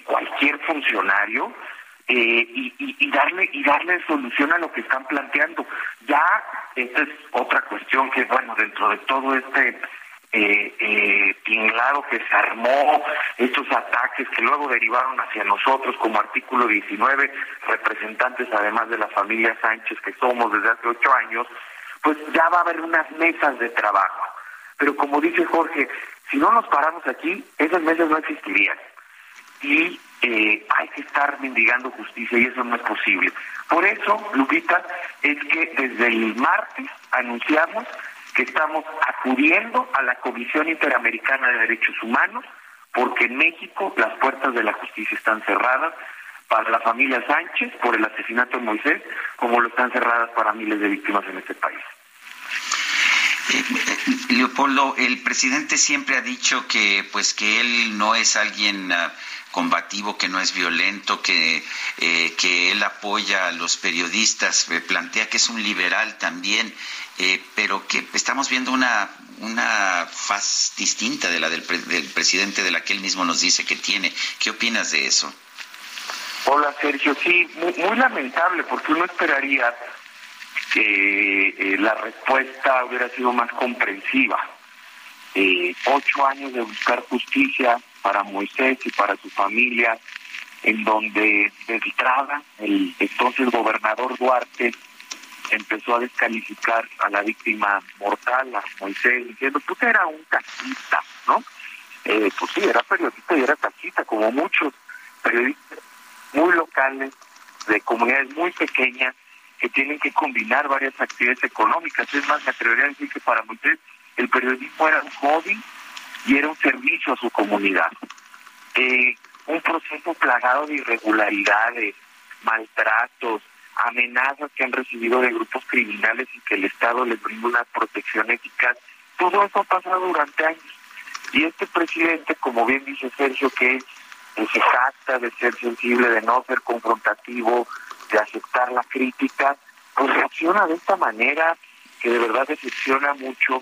cualquier funcionario eh, y, y, darle y darle solución a lo que están planteando. Ya esta es otra cuestión que bueno dentro de todo este eh, eh, tinglado que se armó, estos ataques que luego derivaron hacia nosotros como artículo 19, representantes además de la familia Sánchez que somos desde hace ocho años, pues ya va a haber unas mesas de trabajo. Pero como dice Jorge, si no nos paramos aquí, esas mesas no existirían. Y eh, hay que estar mendigando justicia y eso no es posible. Por eso, Lupita, es que desde el martes anunciamos que estamos acudiendo a la Comisión Interamericana de Derechos Humanos porque en México las puertas de la justicia están cerradas para la familia Sánchez por el asesinato de Moisés, como lo están cerradas para miles de víctimas en este país. Eh, eh, Leopoldo, el presidente siempre ha dicho que pues que él no es alguien ah, combativo, que no es violento, que, eh, que él apoya a los periodistas, plantea que es un liberal también. Eh, pero que estamos viendo una, una faz distinta de la del, presidente, de la que él mismo nos dice que tiene. ¿Qué opinas de eso? Hola Sergio, sí, muy, muy lamentable porque uno esperaría que eh, la respuesta hubiera sido más comprensiva. Eh, ocho años de buscar justicia para Moisés y para su familia, en donde de entrada el entonces gobernador Duarte empezó a descalificar a la víctima mortal, a Moisés, diciendo, tú era un taxista, ¿no? Eh, pues sí, era periodista y era taxista, como muchos periodistas muy locales, de comunidades muy pequeñas, que tienen que combinar varias actividades económicas. Es más, me atrevería a decir que para Moisés el periodismo era un hobby y era un servicio a su comunidad. Eh, un proceso plagado de irregularidades, maltratos, amenazas que han recibido de grupos criminales y que el Estado les brinda una protección eficaz. Todo eso ha pasado durante años. Y este presidente, como bien dice Sergio, que se jacta de ser sensible, de no ser confrontativo, de aceptar la crítica, pues reacciona de esta manera que de verdad decepciona mucho.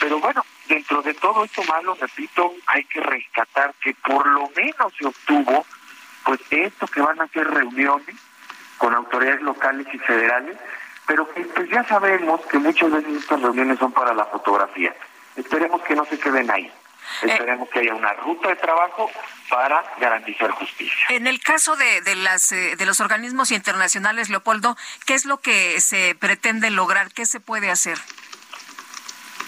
Pero bueno, dentro de todo esto malo, repito, hay que rescatar que por lo menos se obtuvo, pues esto que van a ser reuniones con autoridades locales y federales, pero que pues ya sabemos que muchas veces estas reuniones son para la fotografía. Esperemos que no se queden ahí. Esperemos que haya una ruta de trabajo para garantizar justicia. En el caso de, de, las, eh, de los organismos internacionales, Leopoldo, ¿qué es lo que se pretende lograr? ¿Qué se puede hacer?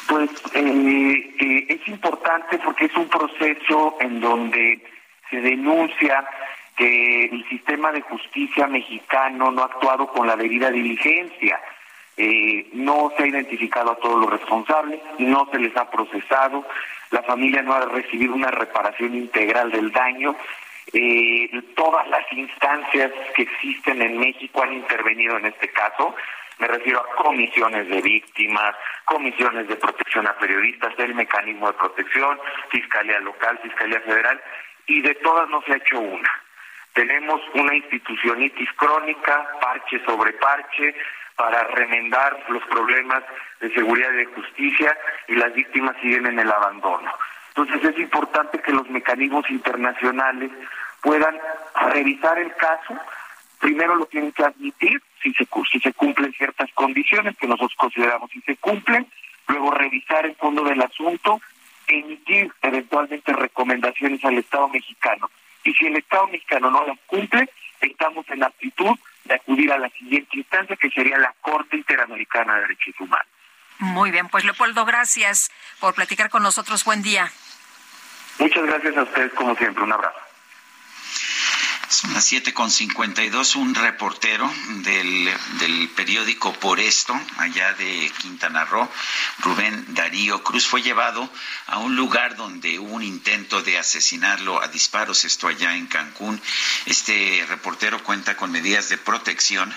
Pues eh, eh, es importante porque es un proceso en donde se denuncia que el sistema de justicia mexicano no ha actuado con la debida diligencia. Eh, no se ha identificado a todos los responsables, no se les ha procesado, la familia no ha recibido una reparación integral del daño. Eh, todas las instancias que existen en México han intervenido en este caso. Me refiero a comisiones de víctimas, comisiones de protección a periodistas, el mecanismo de protección, fiscalía local, fiscalía federal, y de todas no se ha hecho una. Tenemos una institucionitis crónica, parche sobre parche, para remendar los problemas de seguridad y de justicia y las víctimas siguen en el abandono. Entonces es importante que los mecanismos internacionales puedan revisar el caso, primero lo tienen que admitir si se, si se cumplen ciertas condiciones que nosotros consideramos si se cumplen, luego revisar el fondo del asunto, emitir eventualmente recomendaciones al Estado mexicano. Y si el Estado mexicano no las cumple, estamos en aptitud de acudir a la siguiente instancia, que sería la Corte Interamericana de Derechos Humanos. Muy bien, pues Leopoldo, gracias por platicar con nosotros. Buen día. Muchas gracias a ustedes, como siempre. Un abrazo. Son las siete con cincuenta y dos. Un reportero del, del periódico Por Esto, allá de Quintana Roo, Rubén Darío Cruz, fue llevado a un lugar donde hubo un intento de asesinarlo a disparos, esto allá en Cancún. Este reportero cuenta con medidas de protección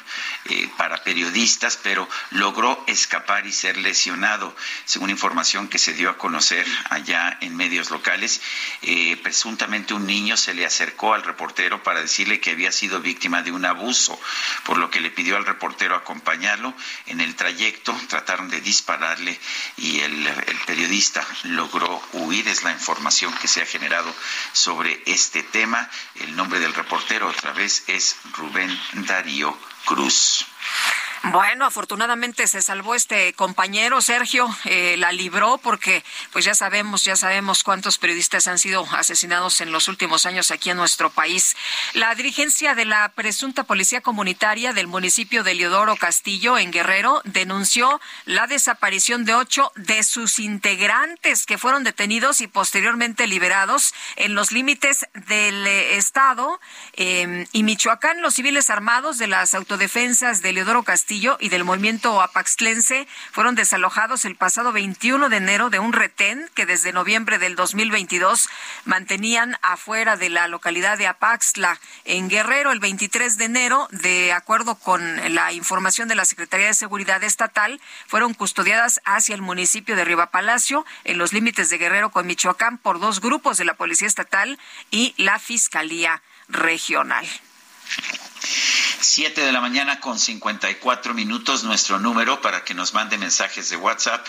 eh, para periodistas, pero logró escapar y ser lesionado. Según información que se dio a conocer allá en medios locales, eh, presuntamente un niño se le acercó al reportero para decirle que había sido víctima de un abuso, por lo que le pidió al reportero acompañarlo. En el trayecto trataron de dispararle y el, periodista logró huir. Es la información que se ha generado sobre este tema. El nombre del reportero otra vez es Rubén Darío Cruz. Bueno, afortunadamente se salvó este compañero Sergio, eh, la libró porque pues ya sabemos, ya sabemos cuántos periodistas han sido asesinados en los últimos años aquí en nuestro país. La dirigencia de la presunta policía comunitaria del municipio de Leodoro Castillo en Guerrero denunció la desaparición de ocho de sus integrantes que fueron detenidos y posteriormente liberados en los límites del eh, estado eh, y Michoacán. Los civiles armados de las autodefensas de Leodoro Castillo y del movimiento apaxtlense fueron desalojados el pasado 21 de enero de un retén que desde noviembre del 2022 mantenían afuera de la localidad de Apaxtla. En Guerrero, el 23 de enero, de acuerdo con la información de la Secretaría de Seguridad Estatal, fueron custodiadas hacia el municipio de Riva Palacio, en los límites de Guerrero con Michoacán, por dos grupos de la Policía Estatal y la Fiscalía Regional. Siete de la mañana con 54 minutos, nuestro número para que nos mande mensajes de WhatsApp,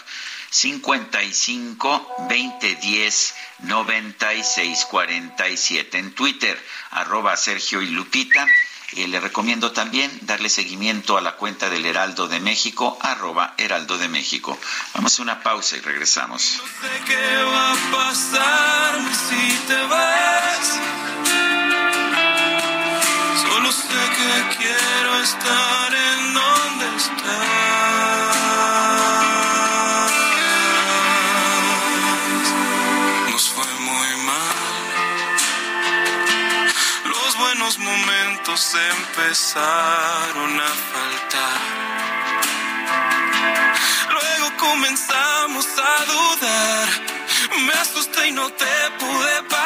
55 2010 9647. En Twitter, arroba Sergio y Lupita. Eh, le recomiendo también darle seguimiento a la cuenta del Heraldo de México, arroba Heraldo de México. Vamos a una pausa y regresamos. Qué va a pasar si te vas. Solo sé que quiero estar en donde estás. Nos fue muy mal. Los buenos momentos empezaron a faltar. Luego comenzamos a dudar. Me asusté y no te pude parar.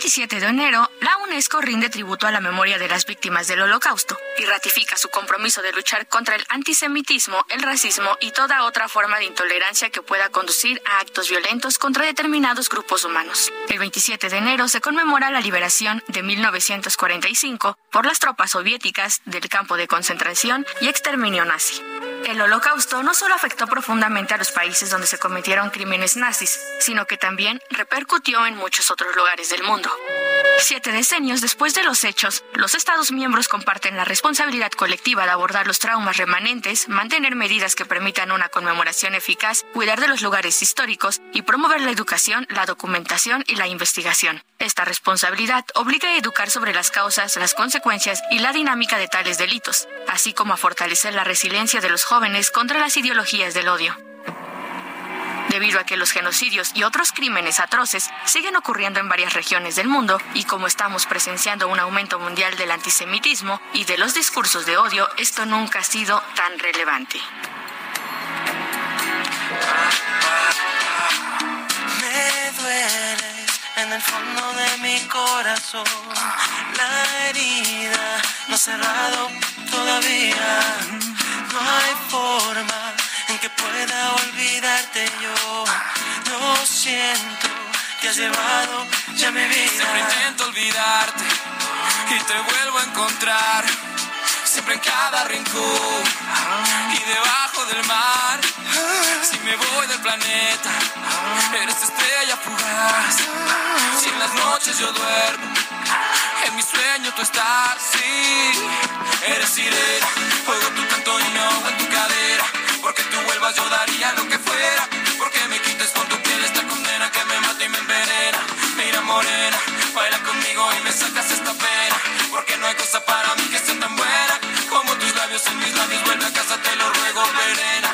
El 27 de enero, la UNESCO rinde tributo a la memoria de las víctimas del Holocausto y ratifica su compromiso de luchar contra el antisemitismo, el racismo y toda otra forma de intolerancia que pueda conducir a actos violentos contra determinados grupos humanos. El 27 de enero se conmemora la liberación de 1945 por las tropas soviéticas del campo de concentración y exterminio nazi. El holocausto no solo afectó profundamente a los países donde se cometieron crímenes nazis, sino que también repercutió en muchos otros lugares del mundo. Siete decenios después de los hechos, los Estados miembros comparten la responsabilidad colectiva de abordar los traumas remanentes, mantener medidas que permitan una conmemoración eficaz, cuidar de los lugares históricos y promover la educación, la documentación y la investigación. Esta responsabilidad obliga a educar sobre las causas, las consecuencias y la dinámica de tales delitos, así como a fortalecer la resiliencia de los jóvenes contra las ideologías del odio. Debido a que los genocidios y otros crímenes atroces siguen ocurriendo en varias regiones del mundo y como estamos presenciando un aumento mundial del antisemitismo y de los discursos de odio, esto nunca ha sido tan relevante. Me dueles en el fondo de mi corazón. La herida no ha cerrado todavía. No hay forma en que pueda olvidarte yo. Yo siento que has llevado ya mi vida. Siempre intento olvidarte y te vuelvo a encontrar. Siempre en cada rincón y debajo del mar. Si me voy del planeta, eres estrella fugaz. Si en las noches yo duermo, en mi sueño tú estás. Sí, eres sirena, oigo tu canto y me ahogo en tu cadera. Porque tú vuelvas yo daría lo que fuera. Porque me quites con tu piel esta condena que me mata y me envenena. Mira morena, baila conmigo y me sacas esta pena. Porque no hay cosa para mí que sea tan buena como tus labios en mis labios. Vuelve a casa, te lo ruego, Verena.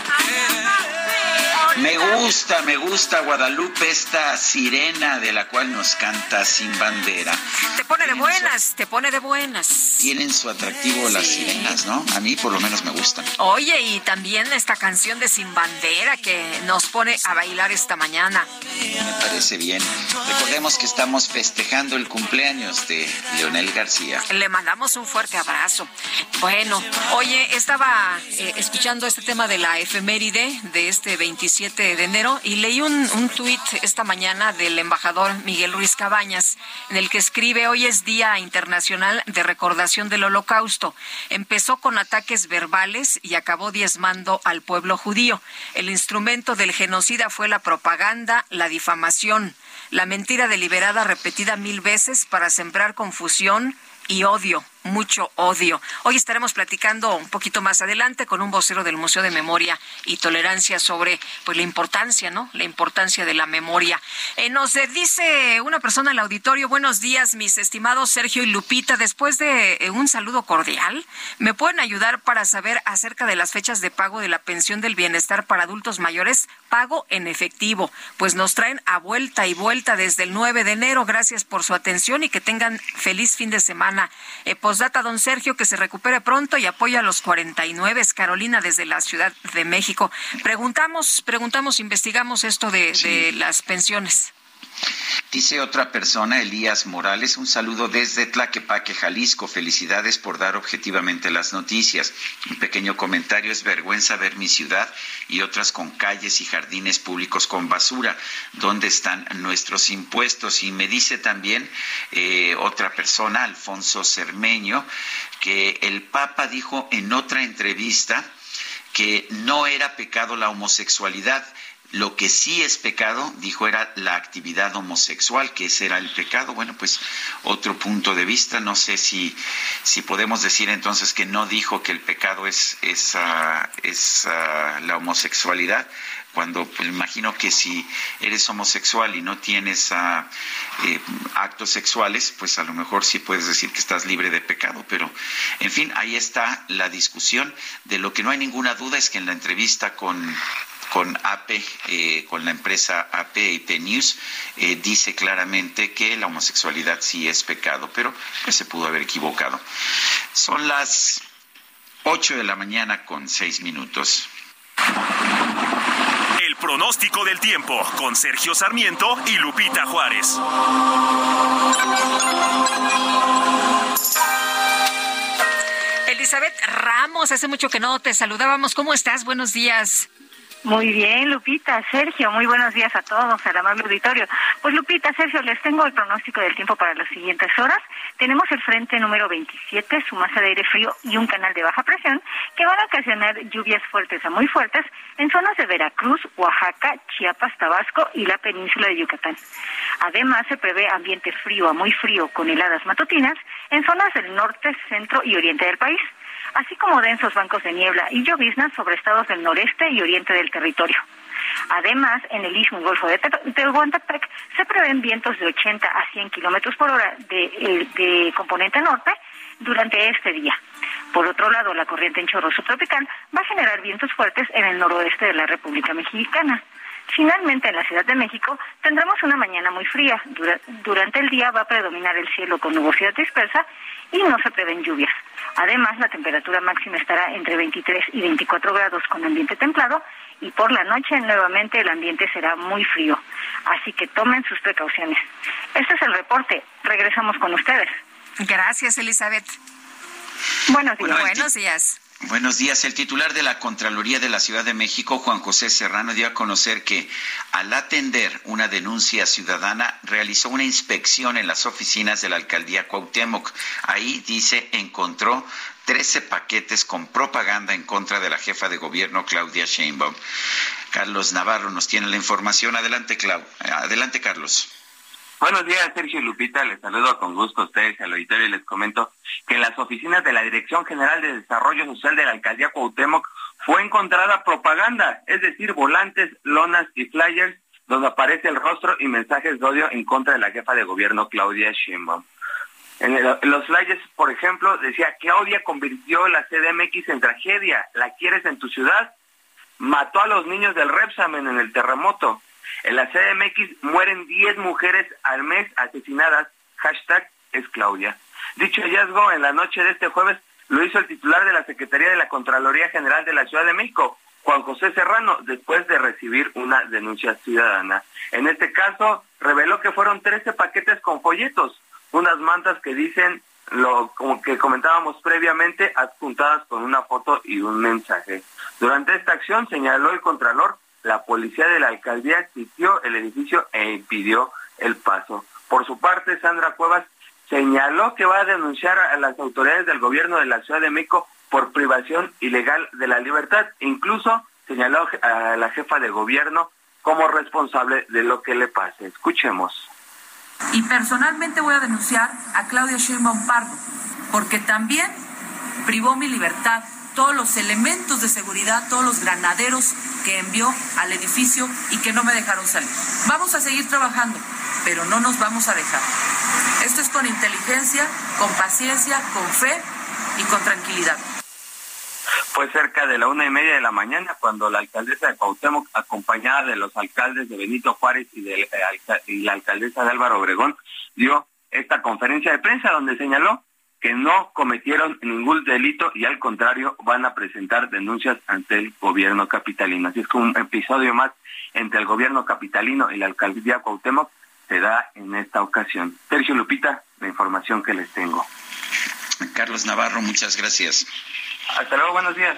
Me gusta, me gusta Guadalupe, esta sirena de la cual nos canta Sin Bandera. Te pone de buenas, te pone de buenas. Tienen su atractivo las sirenas, ¿no? A mí por lo menos me gustan. Oye, y también esta canción de Sin Bandera que nos pone a bailar esta mañana. Me parece bien. Recordemos que estamos festejando el cumpleaños de Leonel García. Le mandamos un fuerte abrazo. Bueno, oye, estaba eh, escuchando este tema de la efeméride de este 27 de enero y leí un, un tuit esta mañana del embajador Miguel Ruiz Cabañas en el que escribe hoy es Día Internacional de Recordación del Holocausto. Empezó con ataques verbales y acabó diezmando al pueblo judío. El instrumento del genocida fue la propaganda, la difamación, la mentira deliberada repetida mil veces para sembrar confusión y odio mucho odio. Hoy estaremos platicando un poquito más adelante con un vocero del Museo de Memoria y Tolerancia sobre pues la importancia, ¿no? La importancia de la memoria. Eh, nos dice una persona al auditorio, buenos días, mis estimados Sergio y Lupita, después de eh, un saludo cordial, ¿me pueden ayudar para saber acerca de las fechas de pago de la pensión del bienestar para adultos mayores? Pago en efectivo, pues nos traen a vuelta y vuelta desde el 9 de enero. Gracias por su atención y que tengan feliz fin de semana. Eh, postdata, don Sergio, que se recupere pronto y apoya a los 49. Es Carolina desde la Ciudad de México. Preguntamos, preguntamos, investigamos esto de, de las pensiones. Dice otra persona, Elías Morales, un saludo desde Tlaquepaque, Jalisco. Felicidades por dar objetivamente las noticias. Un pequeño comentario, es vergüenza ver mi ciudad y otras con calles y jardines públicos con basura. ¿Dónde están nuestros impuestos? Y me dice también eh, otra persona, Alfonso Cermeño, que el Papa dijo en otra entrevista que no era pecado la homosexualidad lo que sí es pecado, dijo, era la actividad homosexual, que ese era el pecado. Bueno, pues otro punto de vista. No sé si, si podemos decir entonces que no dijo que el pecado es, es, ah, es ah, la homosexualidad, cuando pues, imagino que si eres homosexual y no tienes eh, actos sexuales, pues a lo mejor sí puedes decir que estás libre de pecado. Pero, en fin, ahí está la discusión. De lo que no hay ninguna duda es que en la entrevista con con AP, eh, con la empresa AP y P News, eh, dice claramente que la homosexualidad sí es pecado, pero se pudo haber equivocado. Son las 8 de la mañana con 6 minutos. El pronóstico del tiempo con Sergio Sarmiento y Lupita Juárez. Elizabeth Ramos, hace mucho que no te saludábamos. ¿Cómo estás? Buenos días. Muy bien, Lupita, Sergio, muy buenos días a todos, al amable auditorio. Pues Lupita, Sergio, les tengo el pronóstico del tiempo para las siguientes horas. Tenemos el frente número 27, su masa de aire frío y un canal de baja presión que van a ocasionar lluvias fuertes a muy fuertes en zonas de Veracruz, Oaxaca, Chiapas, Tabasco y la península de Yucatán. Además, se prevé ambiente frío a muy frío con heladas matutinas en zonas del norte, centro y oriente del país así como densos bancos de niebla y lloviznas sobre estados del noreste y oriente del territorio. Además, en el istmo y golfo de Tehuantepec se prevén vientos de 80 a 100 kilómetros por hora de, de, componente norte durante este día. Por otro lado, la corriente en chorro subtropical va a generar vientos fuertes en el noroeste de la República Mexicana. Finalmente, en la Ciudad de México tendremos una mañana muy fría. durante el día va a predominar el cielo con nubosidad dispersa y no se prevén lluvias. Además, la temperatura máxima estará entre 23 y 24 grados con ambiente templado y por la noche nuevamente el ambiente será muy frío. Así que tomen sus precauciones. Este es el reporte. Regresamos con ustedes. Gracias, Elizabeth. Buenos días. Buenos días. Buenos días. El titular de la Contraloría de la Ciudad de México, Juan José Serrano, dio a conocer que al atender una denuncia ciudadana realizó una inspección en las oficinas de la alcaldía Cuauhtémoc. Ahí, dice, encontró 13 paquetes con propaganda en contra de la jefa de gobierno, Claudia Sheinbaum. Carlos Navarro nos tiene la información. Adelante, Clau. Adelante, Carlos. Buenos días, Sergio Lupita. Les saludo con gusto a ustedes al auditorio y les comento que en las oficinas de la Dirección General de Desarrollo Social de la Alcaldía Cuauhtémoc fue encontrada propaganda, es decir, volantes, lonas y flyers donde aparece el rostro y mensajes de odio en contra de la jefa de gobierno Claudia Sheinbaum. En, los flyers, por ejemplo, decía, Claudia convirtió la CDMX en tragedia, ¿la quieres en tu ciudad? Mató a los niños del Repsamen en el terremoto, en la CDMX mueren 10 mujeres al mes asesinadas. Hashtag es Claudia. Dicho hallazgo en la noche de este jueves lo hizo el titular de la Secretaría de la Contraloría General de la Ciudad de México, Juan José Serrano, después de recibir una denuncia ciudadana. En este caso, reveló que fueron 13 paquetes con folletos, unas mantas que dicen lo como que comentábamos previamente, adjuntadas con una foto y un mensaje. Durante esta acción, señaló el Contralor, la policía de la alcaldía asistió el edificio e impidió el paso. Por su parte, Sandra Cuevas señaló que va a denunciar a las autoridades del gobierno de la Ciudad de México por privación ilegal de la libertad. Incluso señaló a la jefa de gobierno como responsable de lo que le pase. Escuchemos. Y personalmente voy a denunciar a Claudia Sheinbaum Pardo porque también privó mi libertad todos los elementos de seguridad, todos los granaderos que envió al edificio y que no me dejaron salir. Vamos a seguir trabajando, pero no nos vamos a dejar. Esto es con inteligencia, con paciencia, con fe y con tranquilidad. Fue cerca de la una y media de la mañana cuando la alcaldesa de Cuauhtémoc, acompañada de los alcaldes de Benito Juárez y, de, eh, y la alcaldesa de Álvaro Obregón, dio esta conferencia de prensa donde señaló que no cometieron ningún delito y al contrario van a presentar denuncias ante el gobierno capitalino. Así es que un episodio más entre el gobierno capitalino y la alcaldía Cuauhtémoc se da en esta ocasión. Sergio Lupita, la información que les tengo. Carlos Navarro, muchas gracias. Hasta luego, buenos días.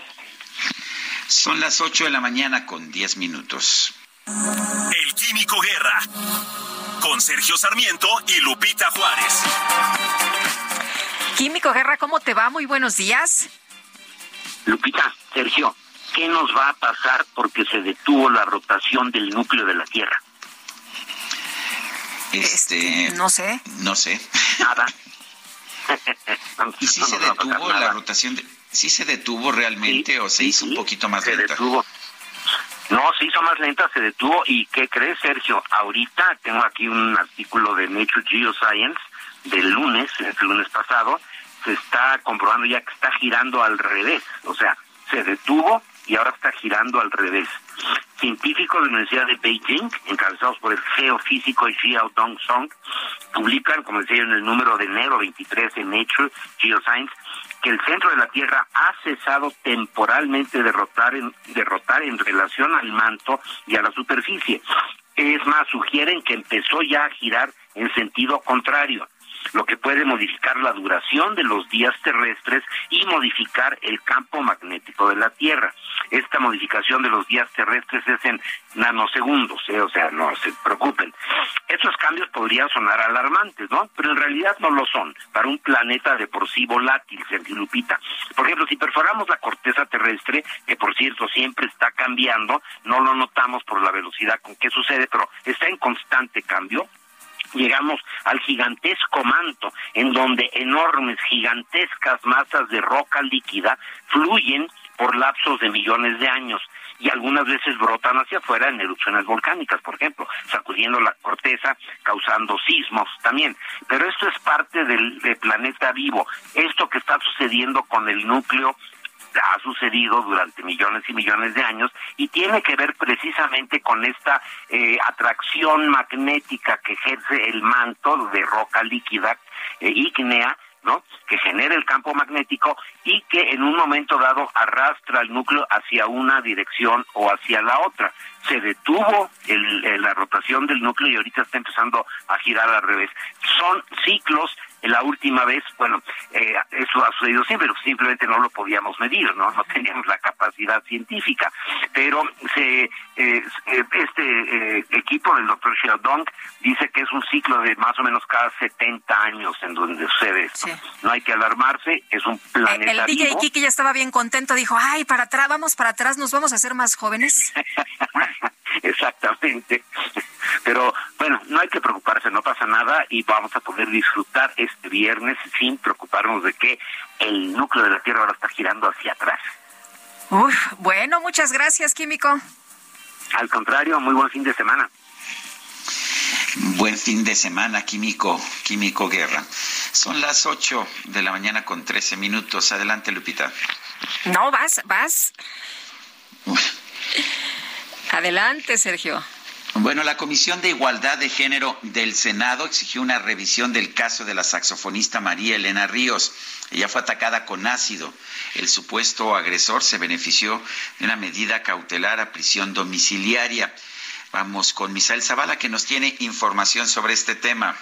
Son las 8 de la mañana con 10 minutos. El Químico Guerra, con Sergio Sarmiento y Lupita Juárez. Químico Guerra, ¿cómo te va? Muy buenos días. Lupita, Sergio, ¿qué nos va a pasar porque se detuvo la rotación del núcleo de la Tierra? Este, no sé. No sé. Nada. ¿Y si se detuvo la rotación? De, ¿Sí se detuvo realmente o se hizo un poquito más se lenta? Detuvo. No, se hizo más lenta, se detuvo. ¿Y qué crees, Sergio? Ahorita tengo aquí un artículo de Nature Geoscience del lunes, el lunes pasado, se está comprobando ya que está girando al revés. O sea, se detuvo y ahora está girando al revés. Científicos de la Universidad de Beijing, encabezados por el geofísico Xiao Dong Song, publican, como decía en el número de enero 23 en Nature Geoscience, que el centro de la Tierra ha cesado temporalmente de rotar en, de rotar en relación al manto y a la superficie. Es más, sugieren que empezó ya a girar en sentido contrario lo que puede modificar la duración de los días terrestres y modificar el campo magnético de la Tierra. Esta modificación de los días terrestres es en nanosegundos, ¿eh? o sea, no se preocupen. Estos cambios podrían sonar alarmantes, ¿no? Pero en realidad no lo son para un planeta de por sí volátil, Sergio Lupita. Por ejemplo, si perforamos la corteza terrestre, que por cierto siempre está cambiando, no lo notamos por la velocidad con que sucede, pero está en constante cambio, llegamos al gigantesco manto, en donde enormes, gigantescas masas de roca líquida fluyen por lapsos de millones de años y algunas veces brotan hacia afuera en erupciones volcánicas, por ejemplo, sacudiendo la corteza, causando sismos también. Pero esto es parte del, del planeta vivo. Esto que está sucediendo con el núcleo ha sucedido durante millones y millones de años y tiene que ver precisamente con esta eh, atracción magnética que ejerce el manto de roca líquida eh, ígnea ¿no? que genera el campo magnético y que en un momento dado arrastra el núcleo hacia una dirección o hacia la otra. Se detuvo el, la rotación del núcleo y ahorita está empezando a girar al revés. Son ciclos la última vez, bueno, eh, eso ha sucedido siempre, simplemente no lo podíamos medir, ¿no? No teníamos la capacidad científica. Pero se, eh, este eh, equipo del doctor Sheldon dice que es un ciclo de más o menos cada 70 años en donde sucede esto. No hay que alarmarse, es un planeta El DJ Kiki ya estaba bien contento, dijo, ay, para atrás, vamos para atrás, nos vamos a hacer más jóvenes. Exactamente. Pero bueno, no hay que preocuparse, no pasa nada y vamos a poder disfrutar este viernes sin preocuparnos de que el núcleo de la Tierra ahora está girando hacia atrás. Uf, bueno, muchas gracias, Químico. Al contrario, muy buen fin de semana. Buen fin de semana, Químico, Químico Guerra. Son las 8 de la mañana con 13 minutos. Adelante, Lupita. No, vas, vas. Adelante, Sergio. Bueno, la Comisión de Igualdad de Género del Senado exigió una revisión del caso de la saxofonista María Elena Ríos. Ella fue atacada con ácido. El supuesto agresor se benefició de una medida cautelar a prisión domiciliaria. Vamos con Misael Zavala, que nos tiene información sobre este tema.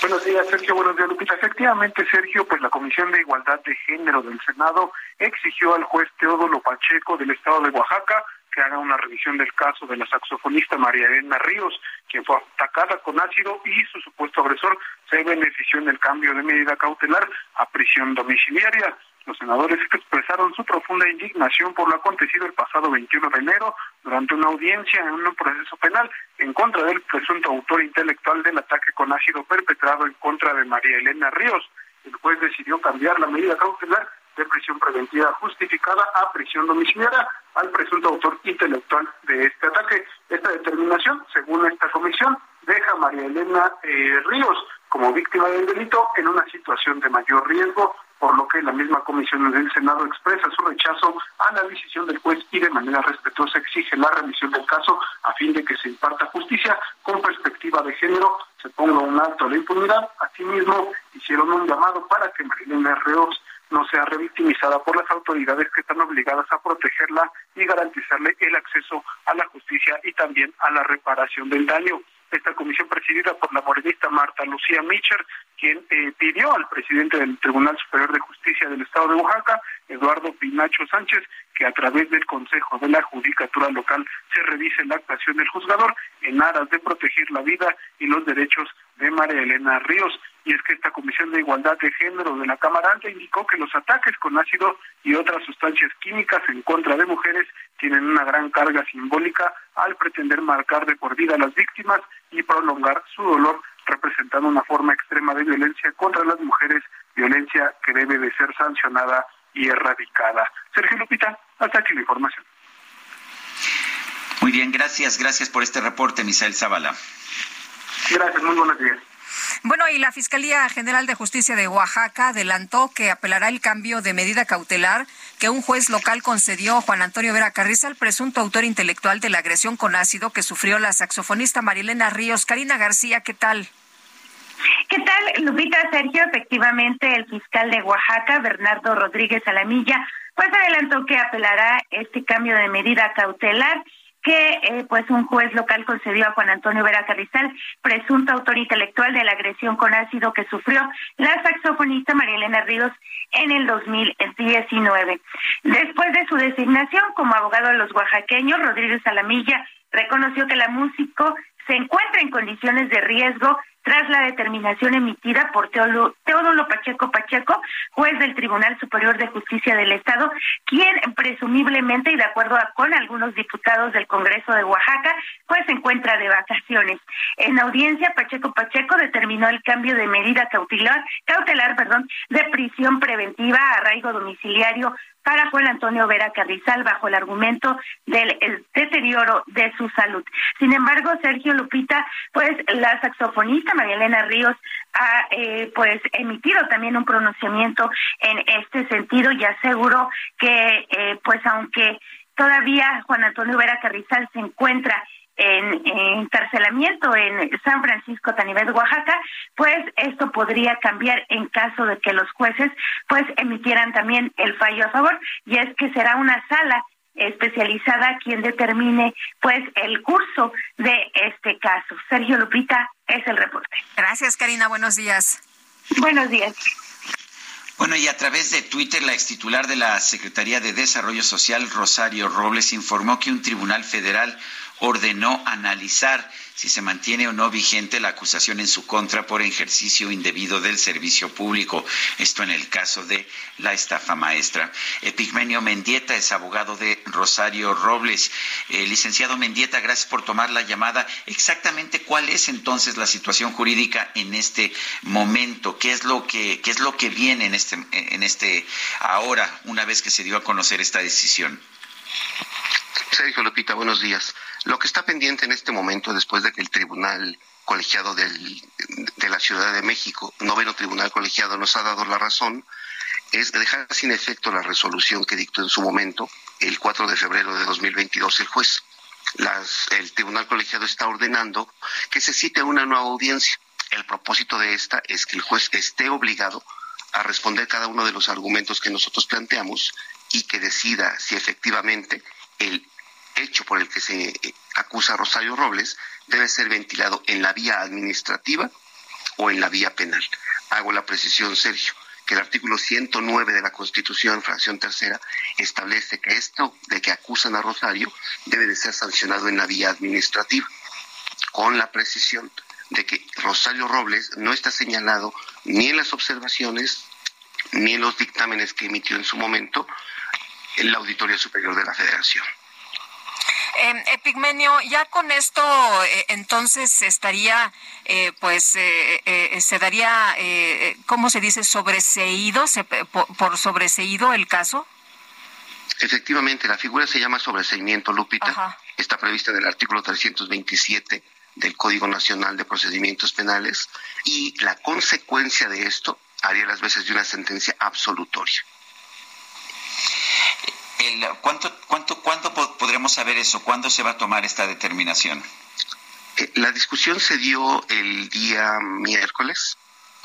Buenos días, Sergio. Buenos días, Lupita. Efectivamente, Sergio, pues la Comisión de Igualdad de Género del Senado exigió al juez Teodoro Pacheco del Estado de Oaxaca que haga una revisión del caso de la saxofonista María Elena Ríos, quien fue atacada con ácido y su supuesto agresor se benefició en el cambio de medida cautelar a prisión domiciliaria. Los senadores expresaron su profunda indignación por lo acontecido el pasado 21 de enero durante una audiencia en un proceso penal en contra del presunto autor intelectual del ataque con ácido perpetrado en contra de María Elena Ríos. el juez decidió cambiar la medida cautelar de prisión preventiva justificada a prisión domiciliaria al presunto autor intelectual de este ataque. Esta determinación, según esta comisión, deja a María Elena eh, Ríos como víctima del delito en una situación de mayor riesgo, por lo que la misma comisión del Senado expresa su rechazo a la decisión del juez y de manera respetuosa exige la revisión del caso a fin de que se imparta justicia con perspectiva de género, se ponga un alto a la impunidad. Asimismo, hicieron un llamado para que Marilena Ríos no sea revictimizada por las autoridades que están obligadas a protegerla y garantizarle el acceso a la justicia y también a la reparación del daño. Esta comisión presidida por la morenista Marta Lucía Mitcher, quien eh, pidió al presidente del Tribunal Superior de Justicia del Estado de Oaxaca, Eduardo Pinacho Sánchez, que a través del Consejo de la Judicatura Local se revise la actuación del juzgador en aras de proteger la vida y los derechos de María Elena Ríos y es que esta Comisión de Igualdad de Género de la Cámara Alta indicó que los ataques con ácido y otras sustancias químicas en contra de mujeres tienen una gran carga simbólica al pretender marcar de por vida a las víctimas y prolongar su dolor, representando una forma extrema de violencia contra las mujeres, violencia que debe de ser sancionada y erradicada. Sergio Lupita, hasta aquí la información. Muy bien, gracias, gracias por este reporte, Misael Zavala. Gracias, muy buenos días. Bueno, y la Fiscalía General de Justicia de Oaxaca adelantó que apelará el cambio de medida cautelar que un juez local concedió a Juan Antonio Vera Carriza, el presunto autor intelectual de la agresión con ácido que sufrió la saxofonista Marilena Ríos. Karina García, ¿qué tal? ¿Qué tal, Lupita Sergio? Efectivamente, el fiscal de Oaxaca, Bernardo Rodríguez Alamilla, pues adelantó que apelará este cambio de medida cautelar que eh, pues un juez local concedió a Juan Antonio Vera Carrizal, presunto autor intelectual de la agresión con ácido que sufrió la saxofonista María Elena Ríos en el 2019. Después de su designación como abogado de los oaxaqueños, Rodríguez Salamilla reconoció que la músico se encuentra en condiciones de riesgo tras la determinación emitida por Teodulo Pacheco Pacheco, juez del Tribunal Superior de Justicia del Estado, quien presumiblemente y de acuerdo con algunos diputados del Congreso de Oaxaca, pues se encuentra de vacaciones. En audiencia, Pacheco Pacheco determinó el cambio de medida cautelar, cautelar perdón, de prisión preventiva a arraigo domiciliario para Juan Antonio Vera Carrizal bajo el argumento del deterioro de su salud. Sin embargo, Sergio Lupita, pues la saxofonista María Elena Ríos ha eh, pues emitido también un pronunciamiento en este sentido y aseguró que eh, pues aunque todavía Juan Antonio Vera Carrizal se encuentra en, encarcelamiento en San Francisco, Tanivet, Oaxaca, pues esto podría cambiar en caso de que los jueces pues emitieran también el fallo a favor y es que será una sala especializada quien determine pues el curso de este caso. Sergio Lupita es el reporte. Gracias, Karina. Buenos días. Buenos días. Bueno, y a través de Twitter, la extitular de la Secretaría de Desarrollo Social, Rosario Robles, informó que un tribunal federal ordenó analizar si se mantiene o no vigente la acusación en su contra por ejercicio indebido del servicio público. Esto en el caso de la estafa maestra. Epigmenio Mendieta es abogado de Rosario Robles. Eh, licenciado Mendieta, gracias por tomar la llamada. Exactamente cuál es entonces la situación jurídica en este momento. ¿Qué es lo que, qué es lo que viene en este, en este ahora, una vez que se dio a conocer esta decisión? Sergio Lupita, buenos días. Lo que está pendiente en este momento, después de que el Tribunal Colegiado del, de la Ciudad de México, noveno Tribunal Colegiado, nos ha dado la razón, es dejar sin efecto la resolución que dictó en su momento, el 4 de febrero de 2022, el juez. Las, el Tribunal Colegiado está ordenando que se cite una nueva audiencia. El propósito de esta es que el juez esté obligado a responder cada uno de los argumentos que nosotros planteamos y que decida si efectivamente el hecho por el que se eh, acusa a Rosario Robles debe ser ventilado en la vía administrativa o en la vía penal. Hago la precisión, Sergio, que el artículo 109 de la Constitución, fracción tercera, establece que esto de que acusan a Rosario debe de ser sancionado en la vía administrativa, con la precisión de que Rosario Robles no está señalado ni en las observaciones ni en los dictámenes que emitió en su momento el Auditorio Superior de la Federación. Eh, Epigmenio, ya con esto eh, entonces estaría, eh, pues, eh, se daría, ¿cómo se dice? Sobreseído, se, por, por, sobreseído el caso. Efectivamente, la figura se llama sobreseimiento, Lupita. Está prevista en el artículo 327 del Código Nacional de Procedimientos Penales y la consecuencia de esto haría las veces de una sentencia absolutoria. El, ¿cuánto, cuánto, ¿Cuándo podremos saber eso? ¿Cuándo se va a tomar esta determinación? Eh, la discusión se dio el día miércoles.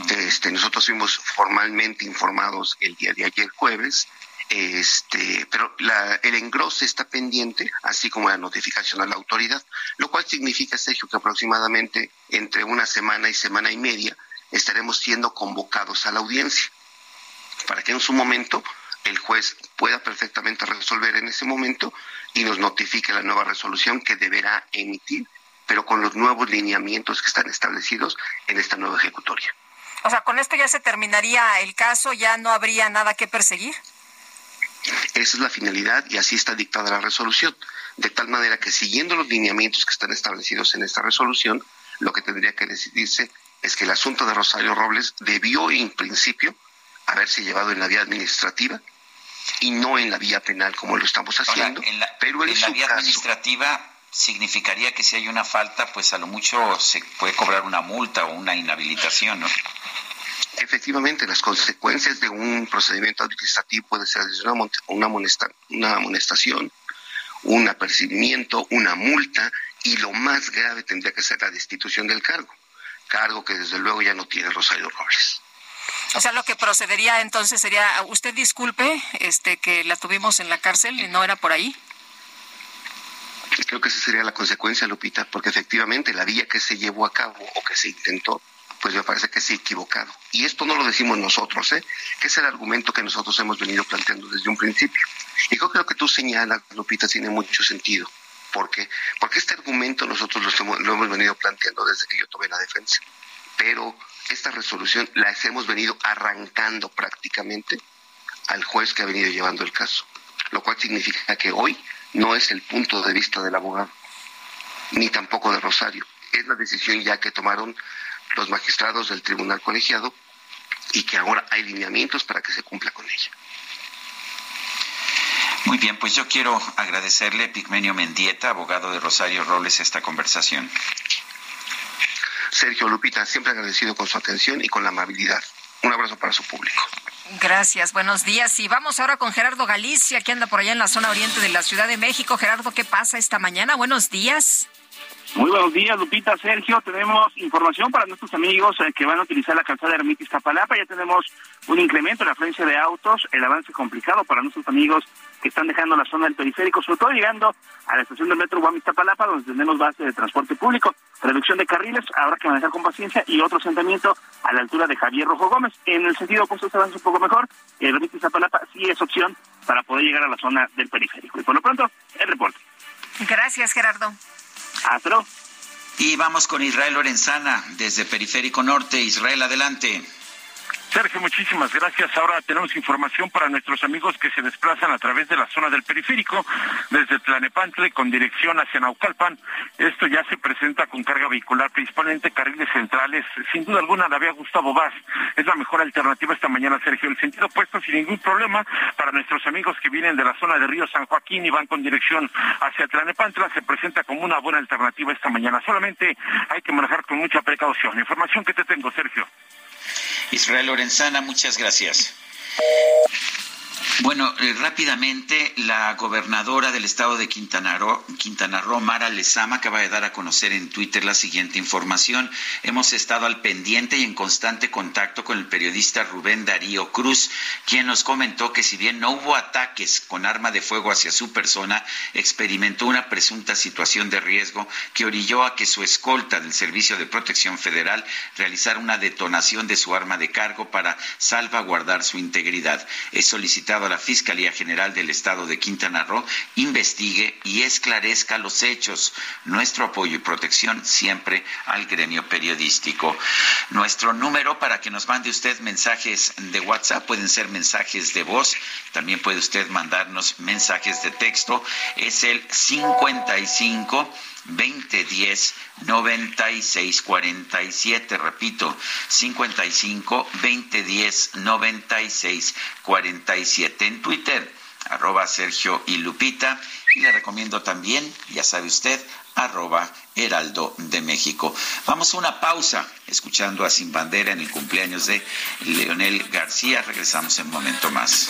Este, nosotros fuimos formalmente informados el día de ayer jueves, este, pero la, el engrose está pendiente, así como la notificación a la autoridad, lo cual significa, Sergio, que aproximadamente entre una semana y semana y media estaremos siendo convocados a la audiencia, para que en su momento el juez pueda perfectamente resolver en ese momento y nos notifique la nueva resolución que deberá emitir, pero con los nuevos lineamientos que están establecidos en esta nueva ejecutoria. O sea, con esto ya se terminaría el caso, ya no habría nada que perseguir. Esa es la finalidad y así está dictada la resolución. De tal manera que siguiendo los lineamientos que están establecidos en esta resolución, lo que tendría que decidirse es que el asunto de Rosario Robles debió en principio haberse llevado en la vía administrativa y no en la vía penal como lo estamos haciendo. en la, pero en, la vía administrativa significaría que si hay una falta, pues a lo mucho se puede cobrar una multa o una inhabilitación, ¿no? Efectivamente, las consecuencias de un procedimiento administrativo puede ser una, una, una amonestación, un apercibimiento, una multa y lo más grave tendría que ser la destitución del cargo, cargo que desde luego ya no tiene Rosario Robles. O sea, lo que procedería entonces sería, usted disculpe, este, que la tuvimos en la cárcel y no era por ahí. Creo que esa sería la consecuencia, Lupita, porque efectivamente la vía que se llevó a cabo o que se intentó, pues me parece que es equivocado. Y esto no lo decimos nosotros, ¿eh? que es el argumento que nosotros hemos venido planteando desde un principio. Y creo que lo que tú señalas, Lupita, tiene mucho sentido. ¿Por qué? Porque este argumento nosotros lo lo hemos venido planteando desde que yo tomé la defensa. Pero esta resolución la hemos venido arrancando prácticamente al juez que ha venido llevando el caso, lo cual significa que hoy no es el punto de vista del abogado, ni tampoco de Rosario. Es la decisión ya que tomaron los magistrados del tribunal colegiado y que ahora hay lineamientos para que se cumpla con ella. Muy bien, pues yo quiero agradecerle a Pigmenio Mendieta, abogado de Rosario Robles, esta conversación. Sergio Lupita, siempre agradecido con su atención y con la amabilidad. Un abrazo para su público. Gracias, buenos días. Y vamos ahora con Gerardo Galicia, que anda por allá en la zona oriente de la Ciudad de México. Gerardo, ¿qué pasa esta mañana? Buenos días. Muy buenos días, Lupita, Sergio. Tenemos información para nuestros amigos eh, que van a utilizar la calzada Ermitis Tapalapa. Ya tenemos un incremento en la afluencia de autos, el avance complicado para nuestros amigos que están dejando la zona del periférico, sobre todo llegando a la estación del metro Guamis-Tapalapa, donde tenemos base de transporte público, reducción de carriles, habrá que manejar con paciencia y otro asentamiento a la altura de Javier Rojo Gómez. En el sentido opuesto se avanza un poco mejor, Ermitis Tapalapa sí es opción para poder llegar a la zona del periférico. Y por lo pronto, el reporte. Gracias, Gerardo. Y vamos con Israel Lorenzana desde Periférico Norte. Israel, adelante. Sergio, muchísimas gracias. Ahora tenemos información para nuestros amigos que se desplazan a través de la zona del periférico, desde Tlanepantle con dirección hacia Naucalpan. Esto ya se presenta con carga vehicular, principalmente carriles centrales. Sin duda alguna, la vía Gustavo Vaz es la mejor alternativa esta mañana, Sergio. El sentido opuesto sin ningún problema para nuestros amigos que vienen de la zona de Río San Joaquín y van con dirección hacia Tlanepantla se presenta como una buena alternativa esta mañana. Solamente hay que manejar con mucha precaución. Información que te tengo, Sergio. Israel Lorenzana, muchas gracias. Bueno, eh, rápidamente, la gobernadora del estado de Quintana Roo, Quintana Roo, Mara Lezama, acaba de dar a conocer en Twitter la siguiente información. Hemos estado al pendiente y en constante contacto con el periodista Rubén Darío Cruz, quien nos comentó que si bien no hubo ataques con arma de fuego hacia su persona, experimentó una presunta situación de riesgo que orilló a que su escolta del Servicio de Protección Federal realizara una detonación de su arma de cargo para salvaguardar su integridad. Solicitado a la Fiscalía General del Estado de Quintana Roo investigue y esclarezca los hechos. Nuestro apoyo y protección siempre al gremio periodístico. Nuestro número para que nos mande usted mensajes de WhatsApp pueden ser mensajes de voz, también puede usted mandarnos mensajes de texto, es el 55 2010 9647, repito, 55 2010 9647 en Twitter, arroba Sergio y Lupita, y le recomiendo también, ya sabe usted, arroba Heraldo de México. Vamos a una pausa escuchando a Sin Bandera en el cumpleaños de Leonel García. Regresamos en un momento más.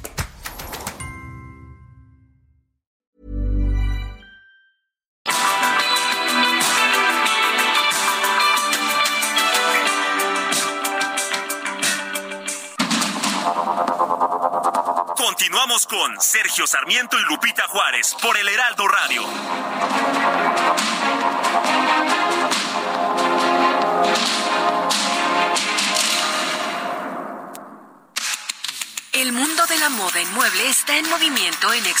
Sarmiento y Lupita Juárez por el Heraldo Radio. El mundo de la moda en mueble está en movimiento en Expo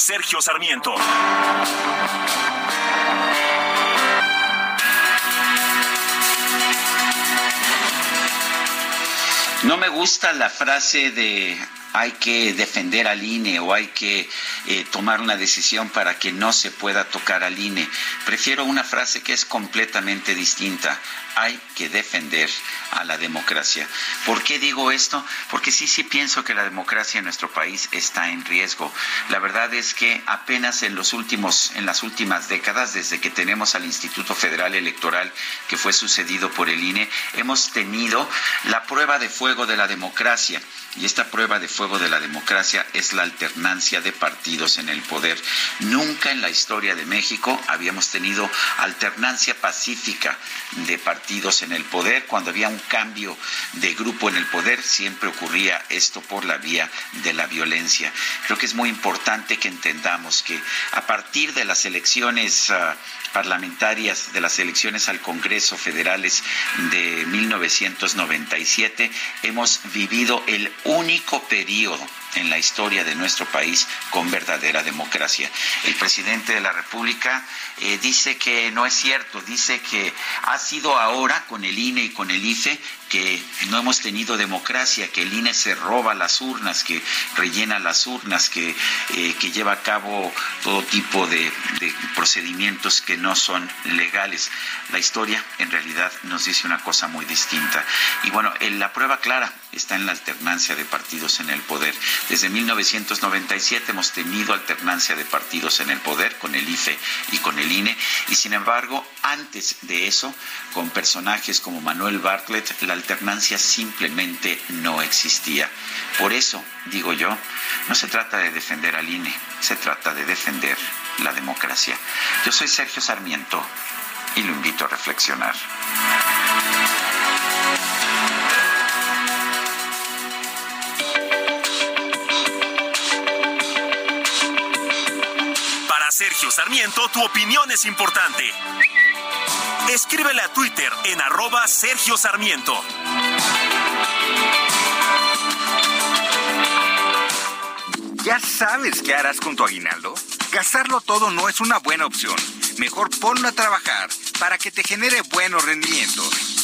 Sergio Sarmiento. No me gusta la frase de hay que defender al INE o hay que eh, tomar una decisión para que no se pueda tocar al INE. Prefiero una frase que es completamente distinta. Hay que defender a la democracia. ¿Por qué digo esto? Porque sí, sí pienso que la democracia en nuestro país está en riesgo. La verdad es que apenas en los últimos, en las últimas décadas, desde que tenemos al Instituto Federal Electoral, que fue sucedido por el INE, hemos tenido la prueba de fuego de la democracia. Y esta prueba de fuego de la democracia es la alternancia de partidos en el poder. Nunca en la historia de México habíamos tenido alternancia pacífica de partidos en el poder. Cuando había un cambio de grupo en el poder, siempre ocurría esto por la vía de la violencia. Creo que es muy importante que entendamos que a partir de las elecciones uh, parlamentarias, de las elecciones al Congreso federales de 1997, hemos vivido el único periodo en la historia de nuestro país con verdadera democracia. El presidente de la República eh, dice que no es cierto, dice que ha sido ahora con el INE y con el IFE que no hemos tenido democracia, que el INE se roba las urnas, que rellena las urnas, que, eh, que lleva a cabo todo tipo de, procedimientos que no son legales. La historia en realidad nos dice una cosa muy distinta. Y bueno, en la prueba clara está en la alternancia de partidos en el poder. Desde 1997 hemos tenido alternancia de partidos en el poder con el IFE y con el INE y sin embargo antes de eso con personajes como Manuel Bartlett la alternancia simplemente no existía. Por eso, digo yo, no se trata de defender al INE, se trata de defender la democracia. Yo soy Sergio Sarmiento y lo invito a reflexionar. Sergio Sarmiento, tu opinión es importante. Escríbele a Twitter en arroba Sergio Sarmiento. ¿Ya sabes qué harás con tu aguinaldo? Gastarlo todo no es una buena opción. Mejor ponlo a trabajar para que te genere buenos rendimientos.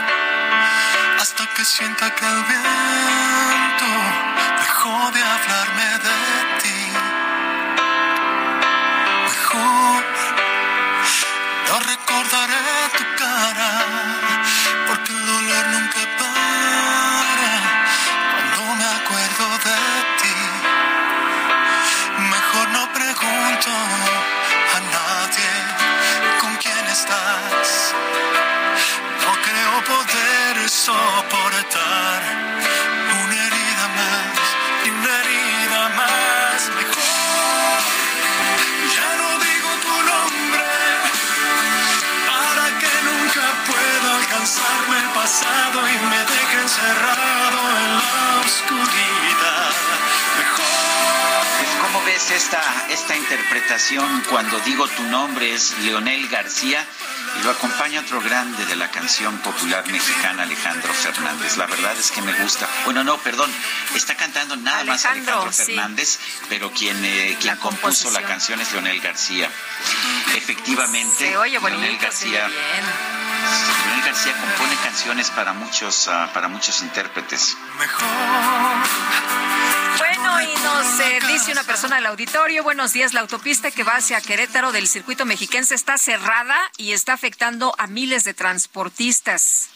hasta que sienta que el viento dejó de hablarme de ti. Mejor no recordaré tu cara cuando digo tu nombre es Leonel García y lo acompaña otro grande de la canción popular mexicana Alejandro Fernández? La verdad es que me gusta. Bueno, no, perdón, está cantando nada más Alejandro, sí. Fernández, pero quien, eh, quien compuso la canción es Leonel García. Efectivamente, Se oye Leonel bonito, se oye García. bien. Leonel García compone canciones para muchos, ah, para muchos intérpretes. Bueno, y nos eh, dice una persona del auditorio, buenos días, la autopista que va hacia Querétaro del circuito mexiquense está cerrada y está afectando a miles de transportistas.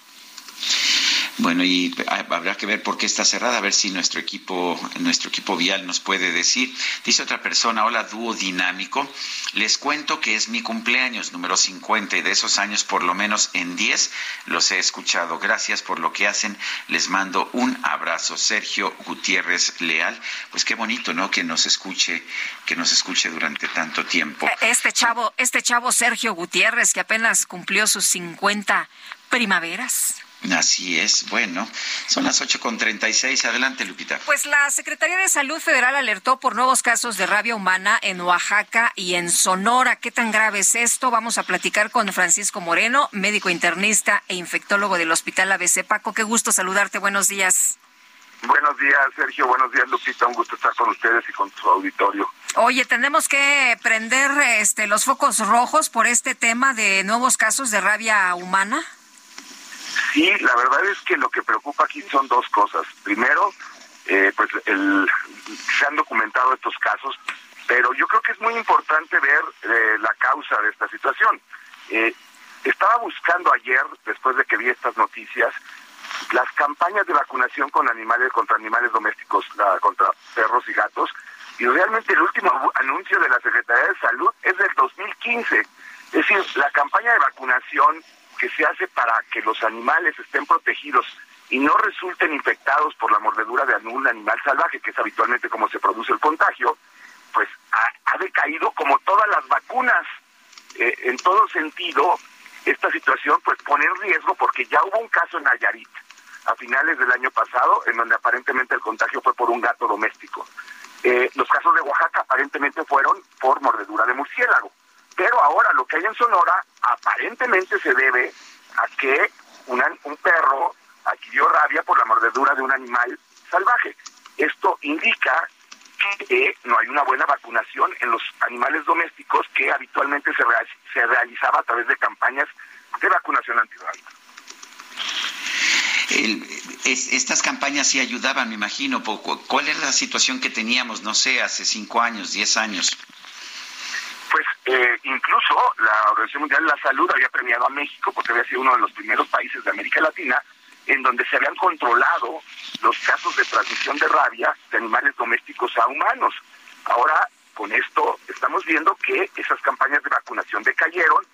Bueno, y habrá que ver por qué está cerrada, a ver si nuestro equipo, nuestro equipo vial nos puede decir. Dice otra persona, hola dúo dinámico, les cuento que es mi cumpleaños número 50 y de esos años por lo menos en 10 los he escuchado. Gracias por lo que hacen, les mando un abrazo. Sergio Gutiérrez Leal, pues qué bonito, ¿no? Que nos escuche, que nos escuche durante tanto tiempo. Eh, Este chavo, este chavo Sergio Gutiérrez, que apenas cumplió sus 50 primaveras. Así es, bueno, son las 8.36, adelante Lupita. Pues la Secretaría de Salud Federal alertó por nuevos casos de rabia humana en Oaxaca y en Sonora. ¿Qué tan grave es esto? Vamos a platicar con Francisco Moreno, médico internista e infectólogo del Hospital ABC. Paco, qué gusto saludarte. Buenos días. Buenos días, Sergio. Buenos días, Lupita. Un gusto estar con ustedes y con su auditorio. Oye, tenemos que prender este, los focos rojos por este tema de nuevos casos de rabia humana. Sí, la verdad es que lo que preocupa aquí son dos cosas. Primero, eh, pues el, se han documentado estos casos, pero yo creo que es muy importante ver eh, la causa de esta situación. Eh, estaba buscando ayer, después de que vi estas noticias, las campañas de vacunación con animales contra animales domésticos, la- contra perros y gatos, y realmente el último anuncio de la Secretaría de Salud es del 2015. Es decir, la campaña de vacunación que se hace para que los animales estén protegidos y no resulten infectados por la mordedura de algún animal salvaje, que es habitualmente como se produce el contagio, pues ha, ha decaído como todas las vacunas. Eh, en todo sentido, esta situación pues pone en riesgo porque ya hubo un caso en Nayarit a finales del año pasado en donde aparentemente el contagio fue por un gato doméstico. Eh, los casos de Oaxaca aparentemente fueron por mordedura de murciélago. Pero ahora lo que hay en Sonora aparentemente se debe a que un perro adquirió rabia por la mordedura de un animal salvaje. Esto indica que no hay una buena vacunación en los animales domésticos que habitualmente se, realizaba a través de campañas de vacunación antirrábica. estas campañas sí ayudaban, me imagino. ¿Cuál era la situación que teníamos, no sé, hace cinco años, diez años? Pues eh, incluso la Organización Mundial de la Salud había premiado a México porque había sido uno de los primeros países de América Latina en donde se habían controlado los casos de transmisión de rabia de animales domésticos a humanos. Ahora, con esto, estamos viendo que esas campañas de vacunación decayeron,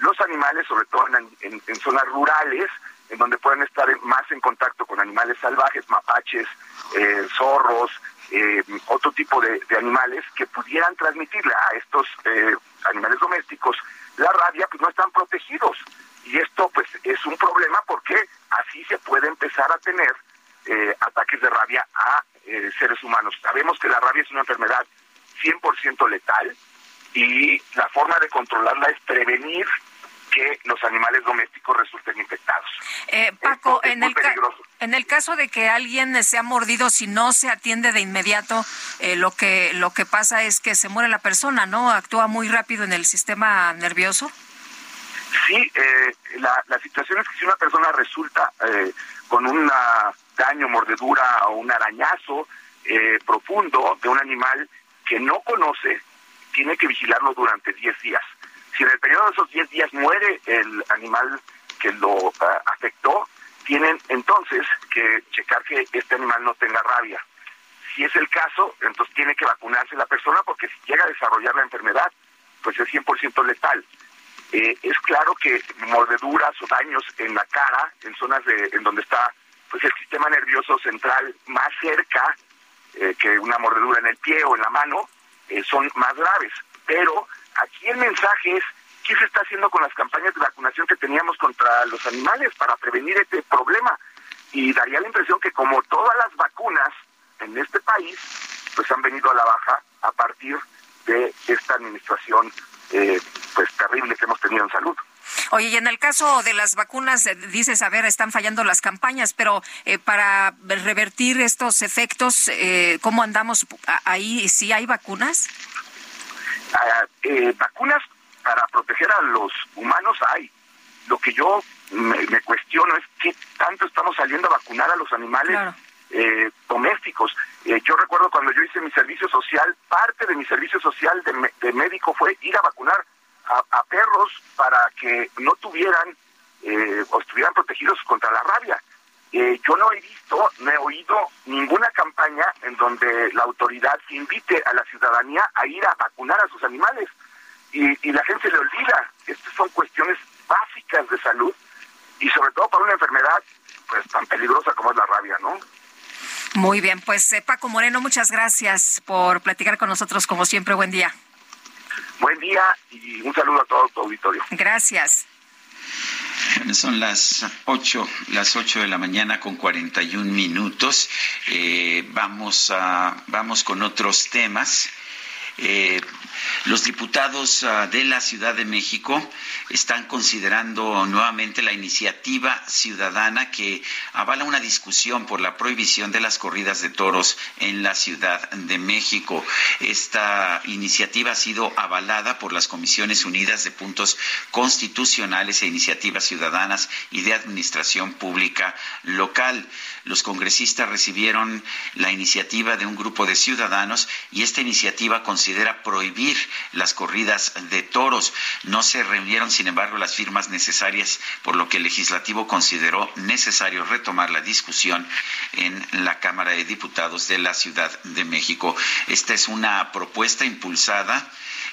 los animales, sobre todo en, zonas rurales, en donde pueden estar más en contacto con animales salvajes, mapaches, eh, zorros, eh, otro tipo de, animales que pudieran transmitirle a estos eh, animales domésticos la rabia, pues no están protegidos. Y esto pues es un problema porque así se puede empezar a tener eh, ataques de rabia a eh, seres humanos. Sabemos que la rabia es una enfermedad 100% letal y la forma de controlarla es prevenir que los animales domésticos resulten infectados. Eh, Paco, en el, en el caso de que alguien se ha mordido, si no se atiende de inmediato, lo que lo que pasa es que se muere la persona, ¿no? Actúa muy rápido en el sistema nervioso. Sí, eh, la, la, situación es que si una persona resulta eh, con un daño, mordedura o un arañazo eh, profundo de un animal que no conoce, tiene que vigilarlo durante 10 días. Si en el periodo de esos 10 días muere el animal que lo afectó, tienen entonces que checar que este animal no tenga rabia. Si es el caso, entonces tiene que vacunarse la persona porque si llega a desarrollar la enfermedad, pues es 100% letal. Eh, es claro que mordeduras o daños en la cara, en zonas de, en donde está pues el sistema nervioso central más cerca eh, que una mordedura en el pie o en la mano, eh, son más graves. Pero aquí el mensaje es qué se está haciendo con las campañas de vacunación que teníamos contra los animales para prevenir este problema. Y daría la impresión que como todas las vacunas en este país, pues han venido a la baja a partir de esta administración eh, pues terrible que hemos tenido en salud. Oye, y en el caso de las vacunas, eh, dices, a ver, están fallando las campañas, pero eh, para revertir estos efectos, eh, ¿cómo andamos ahí? ¿Sí hay vacunas? Ah, vacunas para proteger a los humanos hay. Lo que yo me, cuestiono es qué tanto estamos saliendo a vacunar a los animales domésticos. yo recuerdo cuando yo hice mi servicio social, parte de mi servicio social de médico fue ir a vacunar a, perros para que no tuvieran eh, o estuvieran protegidos contra la rabia. Eh, yo no he visto, no he oído ninguna campaña en donde la autoridad invite a la ciudadanía a ir a vacunar a sus animales. Y, y la gente le olvida. Estas son cuestiones básicas de salud y sobre todo para una enfermedad pues tan peligrosa como es la rabia, ¿no? Muy bien, pues eh, Paco Moreno, muchas gracias por platicar con nosotros como siempre. Buen día. Buen día y un saludo a todo tu auditorio. Gracias. son las 8, las 8 de la mañana con 41 minutos. Eh, vamos, a, vamos con otros temas. Eh, los diputados ah, de la Ciudad de México están considerando nuevamente la iniciativa ciudadana que avala una discusión por la prohibición de las corridas de toros en la Ciudad de México. Esta iniciativa ha sido avalada por las Comisiones Unidas de Puntos Constitucionales e Iniciativas Ciudadanas y de Administración Pública Local. Los congresistas recibieron la iniciativa de un grupo de ciudadanos y esta iniciativa considera prohibir las corridas de toros. No se reunieron, sin embargo, las firmas necesarias, por lo que el legislativo consideró necesario retomar la discusión en la Cámara de Diputados de la Ciudad de México. Esta es una propuesta impulsada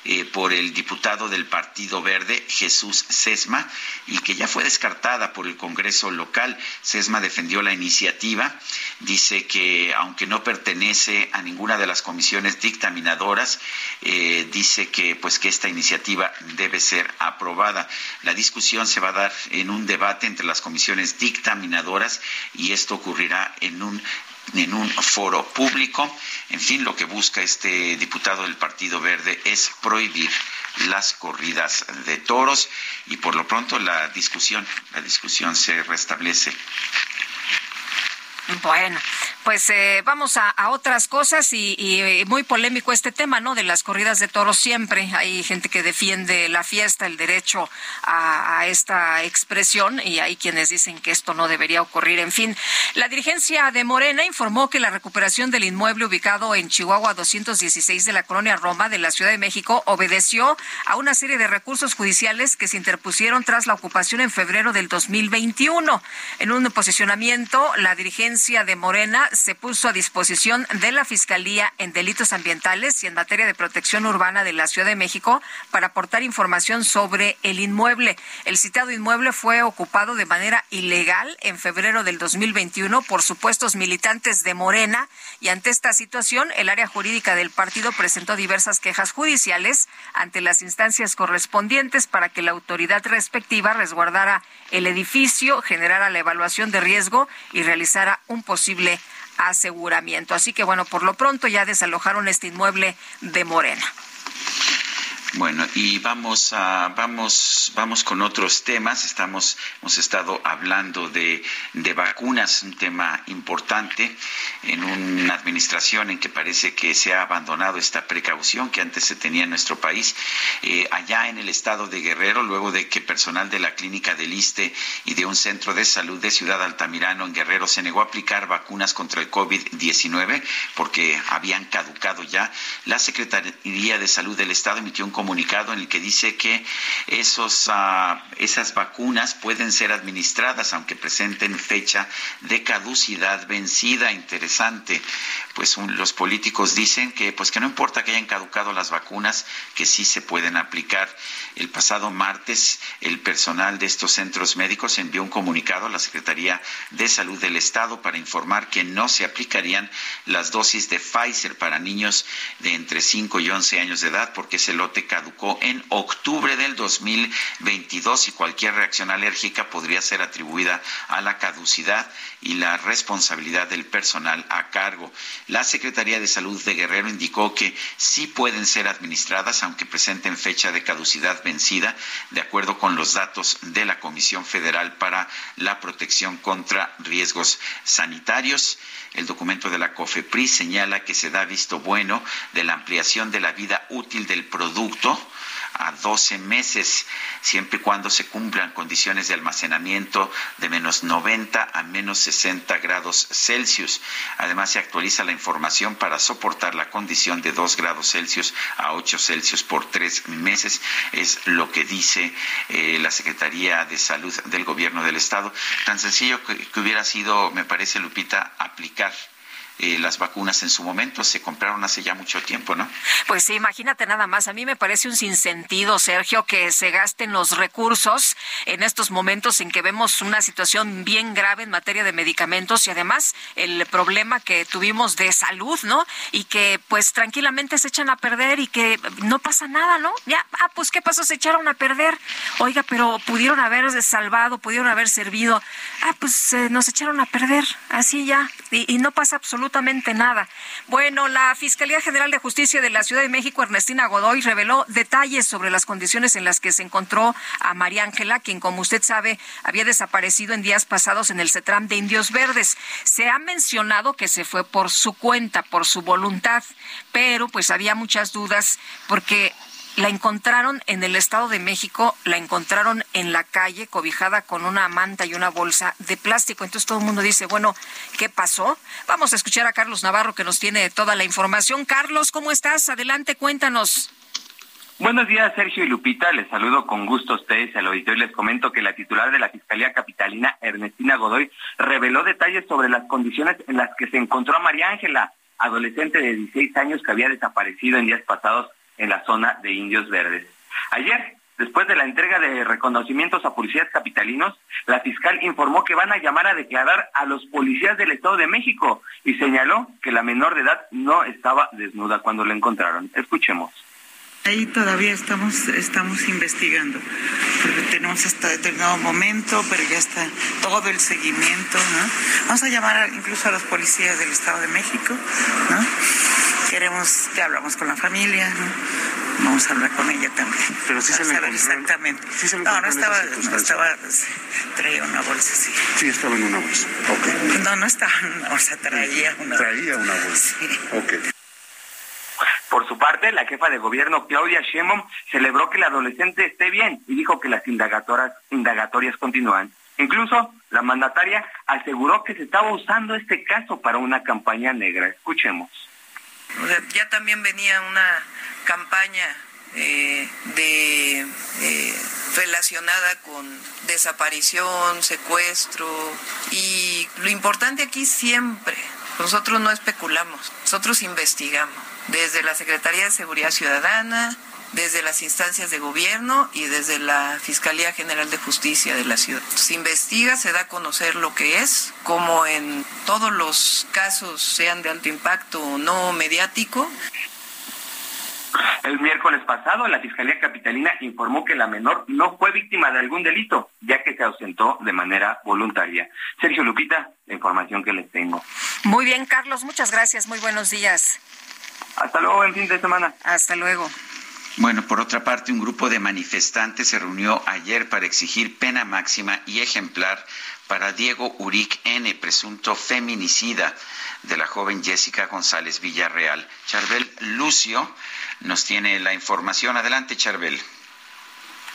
eh, por el diputado del Partido Verde, Jesús Sesma, y que ya fue descartada por el Congreso local. Sesma defendió la iniciativa, dice que aunque no pertenece a ninguna de las comisiones dictaminadoras, eh, dice que pues que esta iniciativa debe ser aprobada. La discusión se va a dar en un debate entre las comisiones dictaminadoras y esto ocurrirá en un en un foro público. En fin, lo que busca este diputado del Partido Verde es prohibir las corridas de toros y por lo pronto la discusión, la discusión se restablece. Bueno, pues eh, vamos a, otras cosas y, muy polémico este tema, ¿no? De las corridas de toros siempre. Hay gente que defiende la fiesta, el derecho a, esta expresión y hay quienes dicen que esto no debería ocurrir. En fin, la dirigencia de Morena informó que la recuperación del inmueble ubicado en Chihuahua 216 de la colonia Roma de la Ciudad de México obedeció a una serie de recursos judiciales que se interpusieron tras la ocupación en febrero del 2021. En un posicionamiento, la dirigencia de Morena se puso a disposición de la Fiscalía en Delitos Ambientales y en materia de protección urbana de la Ciudad de México para aportar información sobre el inmueble. El citado inmueble fue ocupado de manera ilegal en febrero del 2021 por supuestos militantes de Morena y ante esta situación el área jurídica del partido presentó diversas quejas judiciales ante las instancias correspondientes para que la autoridad respectiva resguardara el edificio, generara la evaluación de riesgo y realizara un posible aseguramiento. Así que bueno, por lo pronto ya desalojaron este inmueble de Morena. Bueno, y vamos a vamos vamos con otros temas. Estamos hemos estado hablando de, de vacunas, un tema importante en una administración en que parece que se ha abandonado esta precaución que antes se tenía en nuestro país. Eh, allá en el estado de Guerrero, luego de que personal de la clínica del ISTE y de un centro de salud de Ciudad Altamirano en Guerrero se negó a aplicar vacunas contra el COVID-19 porque habían caducado ya, la Secretaría de Salud del Estado emitió un comunicado en el que dice que esos, uh, esas vacunas pueden ser administradas aunque presenten fecha de caducidad vencida. Interesante. Pues los políticos dicen que pues que no importa que hayan caducado las vacunas, que sí se pueden aplicar. El pasado martes el personal de estos centros médicos envió un comunicado a la Secretaría de Salud del Estado para informar que no se aplicarían las dosis de Pfizer para niños de entre 5 y 11 años de edad porque ese lote caducó en octubre del 2022 y cualquier reacción alérgica podría ser atribuida a la caducidad y la responsabilidad del personal a cargo. La Secretaría de Salud de Guerrero indicó que sí pueden ser administradas aunque presenten fecha de caducidad vencida, de acuerdo con los datos de la Comisión Federal para la Protección contra Riesgos Sanitarios. El documento de la COFEPRIS señala que se da visto bueno de la ampliación de la vida útil del producto a 12 meses, siempre y cuando se cumplan condiciones de almacenamiento de menos 90 a menos 60 grados Celsius. Además, se actualiza la información para soportar la condición de 2 grados Celsius a 8 Celsius por tres meses. Es lo que dice eh, la Secretaría de Salud del Gobierno del Estado. Tan sencillo que hubiera sido, me parece, Lupita, aplicar eh, las vacunas en su momento. Se compraron hace ya mucho tiempo, ¿no? Pues sí, imagínate nada más. A mí me parece un sinsentido, Sergio, que se gasten los recursos en estos momentos en que vemos una situación bien grave en materia de medicamentos y además el problema que tuvimos de salud, ¿no? Y que pues tranquilamente se echan a perder y que no pasa nada, ¿no? Ya, ah, pues qué pasó, se echaron a perder. Oiga, pero pudieron haber salvado, pudieron haber servido. Ah, pues eh, nos echaron a perder, así ya. Y, y no pasa absolutamente absolutamente nada. Bueno, la Fiscalía General de Justicia de la Ciudad de México, Ernestina Godoy, reveló detalles sobre las condiciones en las que se encontró a María Ángela, quien, como usted sabe, había desaparecido en días pasados en el CETRAM de Indios Verdes. Se ha mencionado que se fue por su cuenta, por su voluntad, pero pues había muchas dudas porque la encontraron en el Estado de México, la encontraron en la calle, cobijada con una manta y una bolsa de plástico. Entonces todo el mundo dice, bueno, ¿qué pasó? Vamos a escuchar a Carlos Navarro que nos tiene toda la información. Carlos, ¿cómo estás? Adelante, cuéntanos. Buenos días, Sergio y Lupita. Les saludo con gusto a ustedes al auditorio y les comento que la titular de la Fiscalía Capitalina, Ernestina Godoy, reveló detalles sobre las condiciones en las que se encontró a María Ángela, adolescente de 16 años que había desaparecido en días pasados en la zona de Indios Verdes. Ayer, después de la entrega de reconocimientos a policías capitalinos, la fiscal informó que van a llamar a declarar a los policías del Estado de México y señaló que la menor de edad no estaba desnuda cuando la encontraron. Escuchemos. Ahí todavía estamos, estamos investigando, porque tenemos hasta determinado momento, pero ya está todo el seguimiento, ¿no? Vamos a llamar incluso a los policías del Estado de México, ¿no? queremos, que hablamos con la familia, Vamos a hablar con ella también. Pero sí se le encontró. Exactamente. Sí se le no, no estaba, no estaba, traía una bolsa, sí. Sí, estaba en una bolsa. Ok. No, no estaba en una bolsa, traía una bolsa. Traía una bolsa. Sí. Ok. Por su parte, la jefa de gobierno Claudia Sheinbaum celebró que el adolescente esté bien y dijo que las indagatorias, indagatorias continúan. Incluso la mandataria aseguró que se estaba usando este caso para una campaña negra. Escuchemos. Ya también venía una campaña eh, de eh, relacionada con desaparición, secuestro y lo importante aquí siempre, nosotros no especulamos, nosotros investigamos desde la Secretaría de Seguridad Ciudadana, desde las instancias de gobierno y desde la Fiscalía General de Justicia de la ciudad. Se investiga, se da a conocer lo que es, como en todos los casos, sean de alto impacto o no mediático. El miércoles pasado, la Fiscalía Capitalina informó que la menor no fue víctima de algún delito, ya que se ausentó de manera voluntaria. Sergio Lupita, la información que les tengo. Muy bien, Carlos, muchas gracias. Muy buenos días. Hasta luego, en fin de semana. Hasta luego. Bueno, por otra parte, un grupo de manifestantes se reunió ayer para exigir pena máxima y ejemplar para Diego Uric N., presunto feminicida de la joven Jessica González Villarreal. Charbel Lucio nos tiene la información. Adelante, Charbel.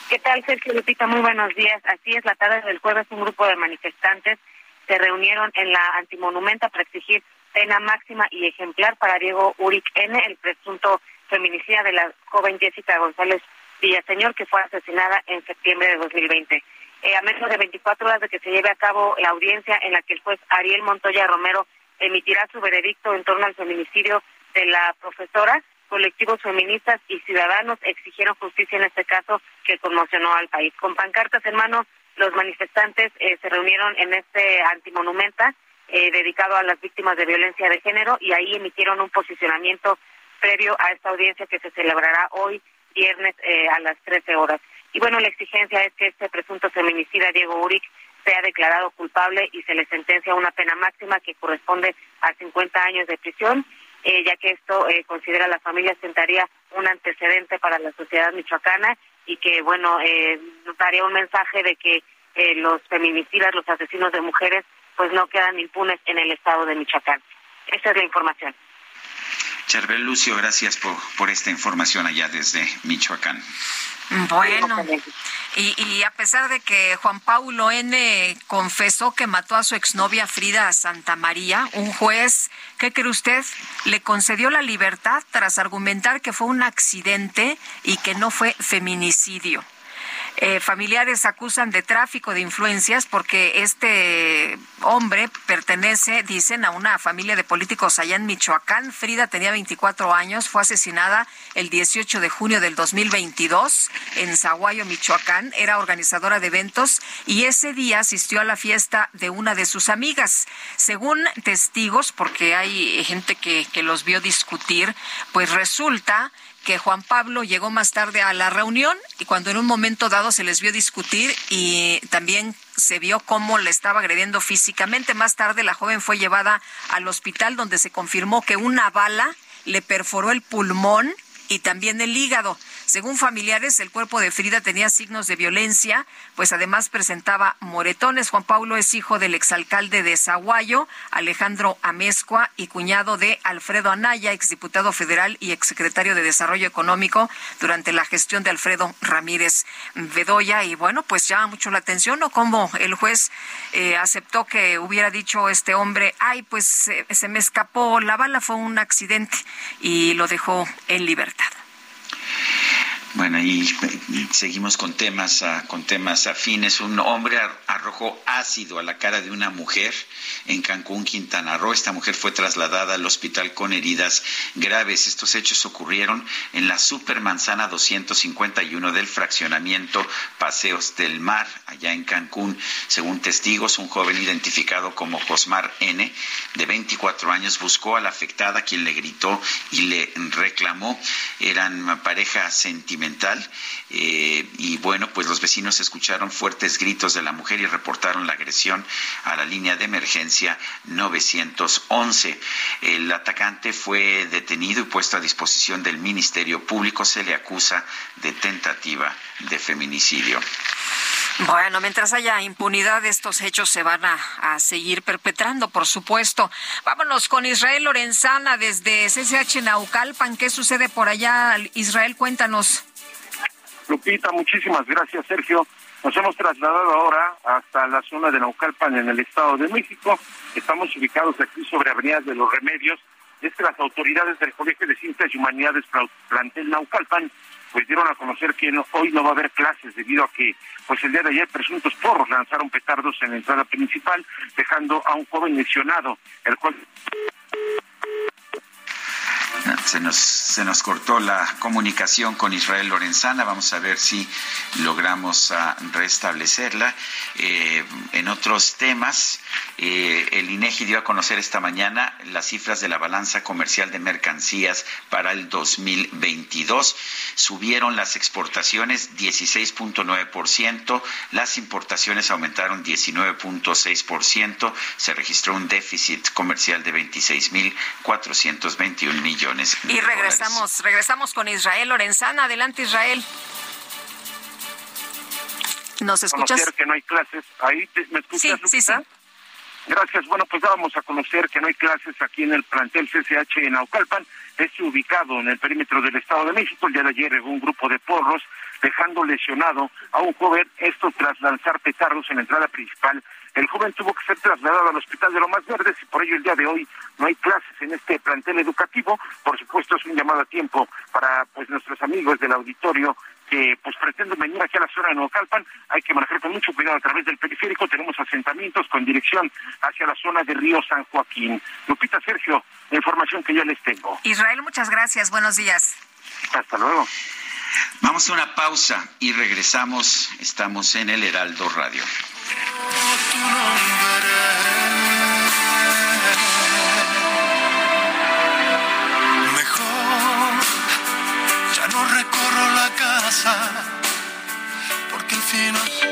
¿Qué tal, Sergio Lupita? Muy buenos días. Así es, la tarde del jueves un grupo de manifestantes se reunieron en la antimonumenta para exigir pena máxima y ejemplar para Diego Uric N., el presunto feminicida de la joven Jessica González Villaseñor, que fue asesinada en septiembre de 2020. Eh, a menos de 24 horas de que se lleve a cabo la audiencia en la que el juez Ariel Montoya Romero emitirá su veredicto en torno al feminicidio de la profesora, colectivos feministas y ciudadanos exigieron justicia en este caso que conmocionó al país. Con pancartas en mano, los manifestantes eh, se reunieron en este antimonumenta eh, dedicado a las víctimas de violencia de género y ahí emitieron un posicionamiento previo a esta audiencia que se celebrará hoy, viernes, eh, a las 13 horas. Y bueno, la exigencia es que este presunto feminicida, Diego Uric, sea declarado culpable y se le sentencia una pena máxima que corresponde a 50 años de prisión, eh, ya que esto eh, considera la familia sentaría un antecedente para la sociedad michoacana y que, bueno, eh, daría un mensaje de que eh, los feminicidas, los asesinos de mujeres, pues no quedan impunes en el estado de Michoacán. Esa es la información. Charbel Lucio, gracias por, por esta información allá desde Michoacán. Bueno, y, y, a pesar de que Juan Paulo N. confesó que mató a su exnovia Frida Santa María, un juez, ¿qué cree usted? Le concedió la libertad tras argumentar que fue un accidente y que no fue feminicidio. Eh, familiares acusan de tráfico de influencias porque este hombre pertenece, dicen, a una familia de políticos allá en Michoacán. Frida tenía 24 años, fue asesinada el 18 de junio del 2022 en Zaguayo, Michoacán. Era organizadora de eventos y ese día asistió a la fiesta de una de sus amigas. Según testigos, porque hay gente que, que los vio discutir, pues resulta que Juan Pablo llegó más tarde a la reunión y cuando en un momento dado se les vio discutir y también se vio cómo le estaba agrediendo físicamente. Más tarde la joven fue llevada al hospital donde se confirmó que una bala le perforó el pulmón y también el hígado. Según familiares, el cuerpo de Frida tenía signos de violencia, pues además presentaba moretones. Juan Pablo es hijo del exalcalde de Zaguayo, Alejandro Amezcua, y cuñado de Alfredo Anaya, exdiputado federal y exsecretario de Desarrollo Económico durante la gestión de Alfredo Ramírez Bedoya. Y bueno, pues llama mucho la atención, ¿no? Como el juez eh, aceptó que hubiera dicho este hombre, ay, pues se me escapó, la bala fue un accidente y lo dejó en libertad. Bueno, y, seguimos con temas, uh, con temas afines. Un hombre arrojó ácido a la cara de una mujer en Cancún, Quintana Roo. Esta mujer fue trasladada al hospital con heridas graves. Estos hechos ocurrieron en la Supermanzana 251 del fraccionamiento Paseos del Mar, allá en Cancún. Según testigos, un joven identificado como Josmar N., de 24 años, buscó a la afectada, quien le gritó y le reclamó. Eran pareja sentimental eh, y bueno, pues los vecinos escucharon fuertes gritos de la mujer y reportaron la agresión a la línea de emergencia 911. El atacante fue detenido y puesto a disposición del Ministerio Público. Se le acusa de tentativa de feminicidio. Bueno, mientras haya impunidad, estos hechos se van a, a, seguir perpetrando, por supuesto. Vámonos con Israel Lorenzana desde CCH Naucalpan. ¿Qué sucede por allá? Israel, cuéntanos. Lupita, muchísimas gracias, Sergio. Nos hemos trasladado ahora hasta la zona de Naucalpan, en el Estado de México. Estamos ubicados aquí sobre Avenidas de los Remedios. Es que las autoridades del Colegio de Ciencias y Humanidades Plantel Naucalpan pues dieron a conocer que hoy no va a haber clases debido a que pues el día de ayer presuntos porros lanzaron petardos en la entrada principal dejando a un joven lesionado el cual se nos, se nos cortó la comunicación con Israel Lorenzana. Vamos a ver si logramos uh, restablecerla. Eh, en otros temas, eh, el INEGI dio a conocer esta mañana las cifras de la balanza comercial de mercancías para el 2022. Subieron las exportaciones 16.9%, las importaciones aumentaron 19.6%, se registró un déficit comercial de 26.421 millones. Y regresamos, dólares. regresamos con Israel Lorenzana. Adelante, Israel. ¿Nos escuchas? Conocer que no hay clases. Ahí te, me escuchas, sí, Lupita? sí, sí. Gracias. Bueno, pues vamos a conocer que no hay clases aquí en el plantel CCH en Naucalpan. Es ubicado en el perímetro del Estado de México. El día de ayer llegó un grupo de porros dejando lesionado a un joven, esto tras lanzar petardos en la entrada principal. El joven tuvo que ser trasladado al hospital de Lomas Verdes y por ello el día de hoy no hay clases en este plantel educativo. Por supuesto es un llamado a tiempo para pues nuestros amigos del auditorio que pues pretenden venir aquí a la zona de Naucalpan, hay que manejar con mucho cuidado a través del periférico, tenemos asentamientos con dirección hacia la zona de Río San Joaquín. Lupita Sergio, la información que yo les tengo. Israel, muchas gracias, buenos días. Hasta luego. Vamos a una pausa y regresamos, estamos en el Heraldo Radio. Mejor ya no recorro la casa porque el final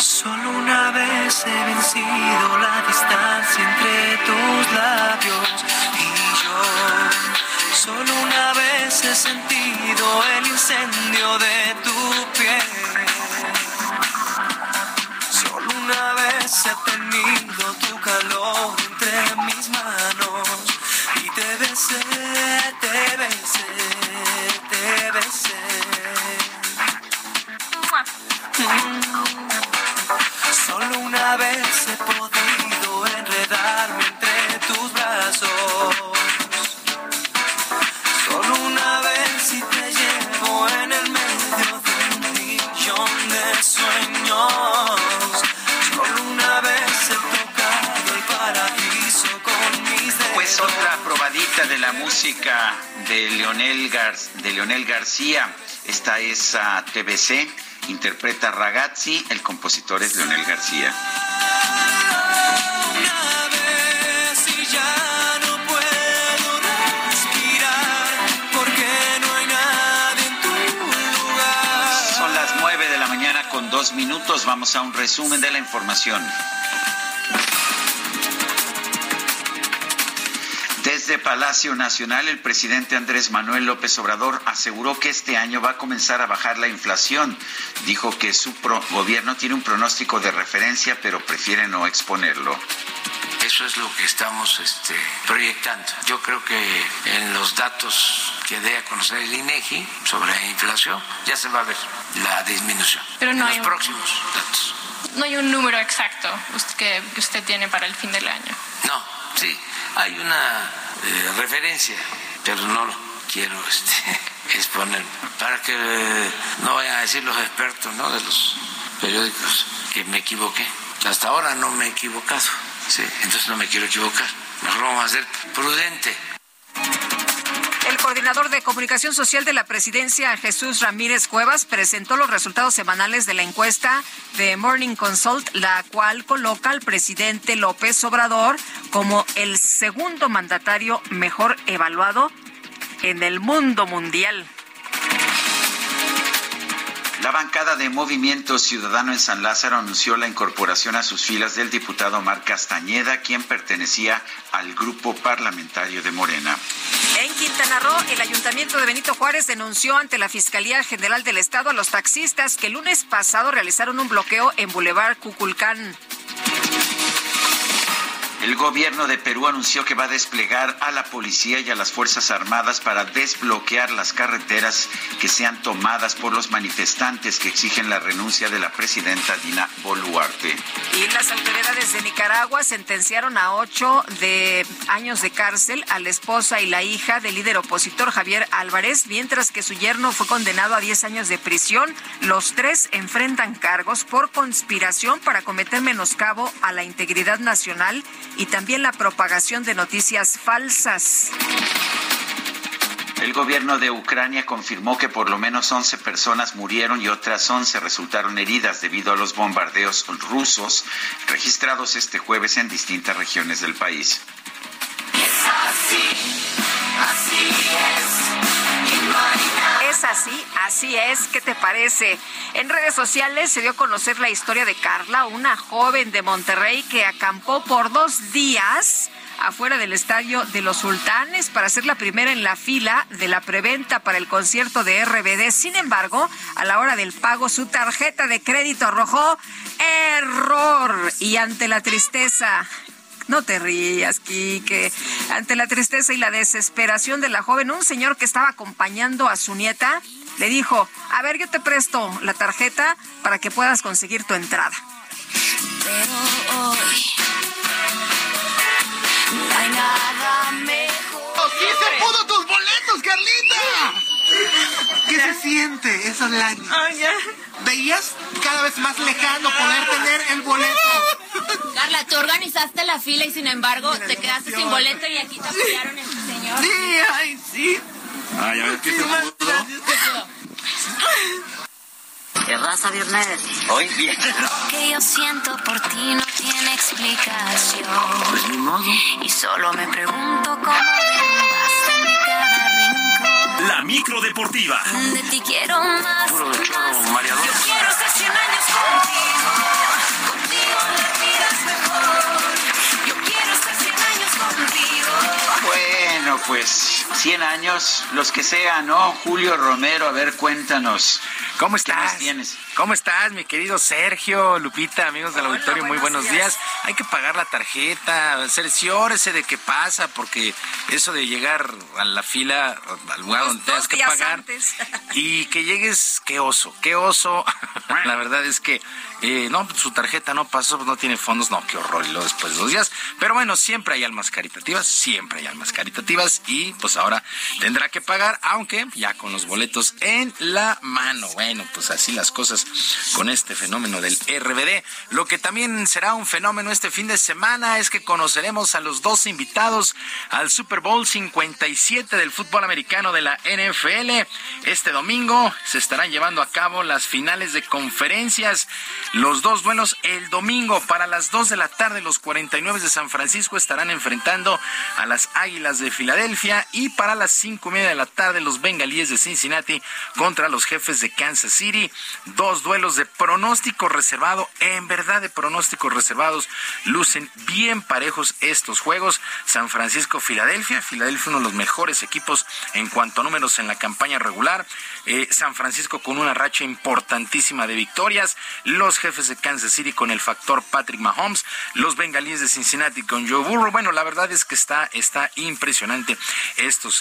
Solo una vez he vencido la distancia entre tus labios y yo. Solo una vez he sentido el incendio de tu piel. Solo una vez he tenido tu calor entre mis manos y te besé, te besé, te besé. Mm. Una vez he podido enredarme entre tus brazos. Solo una vez y te llevo en el medio de un millón de sueños. Solo una vez he tocado el paraíso con mis dedos. Pues otra probadita de la música de Leonel, Gar de Leonel García. Esta es uh, TBC interpreta Ragazzi, el compositor es Leonel García. Son las nueve de la mañana con dos minutos. Vamos a un resumen de la información. Desde Palacio Nacional, el presidente Andrés Manuel López Obrador aseguró que este año va a comenzar a bajar la inflación. Dijo que su gobierno tiene un pronóstico de referencia, pero prefiere no exponerlo. Eso es lo que estamos este, proyectando. Yo creo que en los datos que dé a conocer el INEGI sobre la inflación ya se va a ver la disminución. Pero no en hay los un- próximos datos. No hay un número exacto que usted tiene para el fin del año. No, sí, hay una eh, referencia, pero no quiero este, exponer para que eh, no vayan a decir los expertos ¿no? de los periódicos que me equivoqué. Hasta ahora no me he equivocado, sí, entonces no me quiero equivocar. Mejor vamos a ser prudente. Coordinador de comunicación social de la presidencia, Jesús Ramírez Cuevas, presentó los resultados semanales de la encuesta de Morning Consult, la cual coloca al presidente López Obrador como el segundo mandatario mejor evaluado en el mundo mundial. La bancada de Movimiento Ciudadano en San Lázaro anunció la incorporación a sus filas del diputado Mar Castañeda, quien pertenecía al grupo parlamentario de Morena. En Quintana Roo, el ayuntamiento de Benito Juárez denunció ante la Fiscalía General del Estado a los taxistas que el lunes pasado realizaron un bloqueo en Boulevard Cuculcán. El gobierno de Perú anunció que va a desplegar a la policía y a las Fuerzas Armadas para desbloquear las carreteras que sean tomadas por los manifestantes que exigen la renuncia de la presidenta Dina Boluarte. Y las autoridades de Nicaragua sentenciaron a ocho de años de cárcel a la esposa y la hija del líder opositor Javier Álvarez, mientras que su yerno fue condenado a 10 años de prisión. Los tres enfrentan cargos por conspiración para cometer menoscabo a la integridad nacional y también la propagación de noticias falsas. El gobierno de Ucrania confirmó que por lo menos 11 personas murieron y otras 11 resultaron heridas debido a los bombardeos rusos registrados este jueves en distintas regiones del país. Es así, así es. ¿Qué te parece? En redes sociales se dio a conocer la historia de Carla, una joven de Monterrey que acampó por dos días afuera del estadio de los Sultanes para ser la primera en la fila de la preventa para el concierto de RBD. Sin embargo, a la hora del pago, su tarjeta de crédito arrojó error y ante la tristeza no te rías, Quique. Ante la tristeza y la desesperación de la joven, un señor que estaba acompañando a su nieta le dijo, a ver, yo te presto la tarjeta para que puedas conseguir tu entrada. Pero hoy no hay nada mejor. ¡Sí se pudo tus boletos, Carlita! ¿Qué se siente esa lágrima? ¿Veías cada vez más lejano poder tener el boleto? Carla, tú organizaste la fila y sin embargo te quedaste sin boleto y aquí te apoyaron en tu señor. Sí, ay, sí. Ay, a ver, ¿qué se? ¿Qué raza, viernes? Hoy bien. Lo que yo siento por ti no tiene explicación. Pues ni modo. Y solo me pregunto cómo derrumbaste mi. La micro deportiva. De ti quiero más. Puro choro más. mareador. Yo quiero ser 100 años contigo. Contigo la vida es mejor. Yo quiero ser 100 años contigo. Bueno, pues 100 años, los que sean, ¿no? Julio Romero, a ver, cuéntanos. ¿Cómo ¿Qué estás? tienes? ¿Cómo estás, mi querido Sergio, Lupita, amigos del auditorio? Muy buenos días. Hay que pagar la tarjeta, cerciórese de qué pasa, porque eso de llegar a la fila, al lugar donde tengas que pagar, antes. y que llegues, qué oso, qué oso. la verdad es que, eh, no, su tarjeta no pasó, pues no tiene fondos, no, qué horror, y luego después de dos días. Pero bueno, siempre hay almas caritativas, siempre hay almas caritativas, y pues ahora tendrá que pagar, aunque ya con los boletos en la mano. Bueno, pues así las cosas con este fenómeno del RBD. Lo que también será un fenómeno este fin de semana es que conoceremos a los dos invitados al Super Bowl 57 del fútbol americano de la NFL. Este domingo se estarán llevando a cabo las finales de conferencias. Los dos duelos el domingo para las 2 de la tarde. Los 49 de San Francisco estarán enfrentando a las Águilas de Filadelfia y para las cinco y media de la tarde los Bengalíes de Cincinnati contra los jefes de Kansas City. Dos duelos de pronóstico reservado, en verdad de pronósticos reservados, lucen bien parejos estos juegos. San Francisco, Filadelfia, Filadelfia uno de los mejores equipos en cuanto a números en la campaña regular, eh, San Francisco con una racha importantísima de victorias, los jefes de Kansas City con el factor Patrick Mahomes, los bengalíes de Cincinnati con Joe Burrow. Bueno, la verdad es que está, está impresionante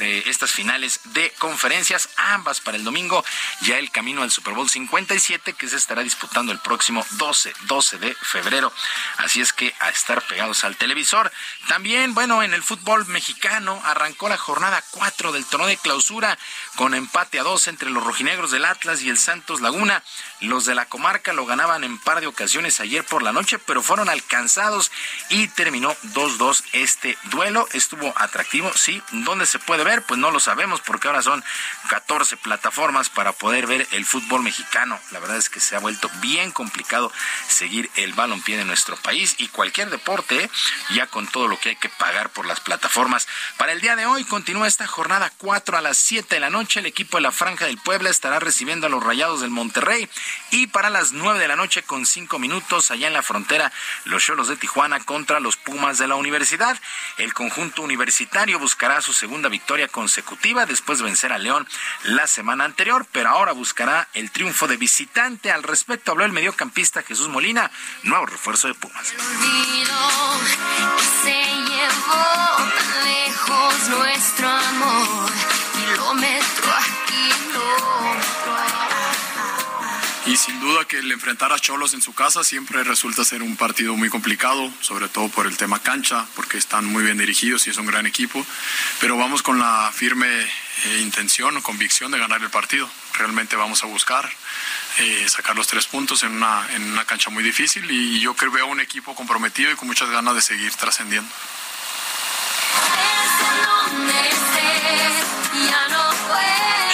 eh, estas finales de conferencias, ambas para el domingo, ya el camino al Super Bowl 57 que se estará disputando el próximo 12, 12 de febrero. Así es que a estar pegados al televisor. También, bueno, en el fútbol mexicano arrancó la jornada 4 del torneo de clausura con empate a dos entre los rojinegros del Atlas y el Santos Laguna. Los de la comarca lo ganaban en par de ocasiones ayer por la noche, pero fueron alcanzados y terminó 2-2 este duelo. Estuvo atractivo, sí. ¿Dónde se puede ver? Pues no lo sabemos porque ahora son 14 plataformas para poder ver el fútbol mexicano. La verdad es que se ha vuelto bien complicado seguir el balompié de nuestro país y cualquier deporte, ya con todo lo que hay que pagar por las plataformas. Para el día de hoy continúa esta jornada 4 a las 7 de la noche. El equipo de la Franja del Puebla estará recibiendo a los Rayados del Monterrey y para las 9 de la noche con 5 minutos allá en la frontera los Cholos de Tijuana contra los Pumas de la Universidad. El conjunto universitario buscará su segunda victoria consecutiva después de vencer a León la semana anterior, pero ahora buscará el triunfo de visitante. Al respecto habló el mediocampista Jesús Molina, nuevo refuerzo de Pumas. Se llevó lejos nuestro amor, Y sin duda que el enfrentar a Cholos en su casa siempre resulta ser un partido muy complicado, sobre todo por el tema cancha, porque están muy bien dirigidos y es un gran equipo. Pero vamos con la firme eh, intención o convicción de ganar el partido. Realmente vamos a buscar eh, sacar los tres puntos en una, cancha muy difícil y yo creo veo un equipo comprometido y con muchas ganas de seguir trascendiendo.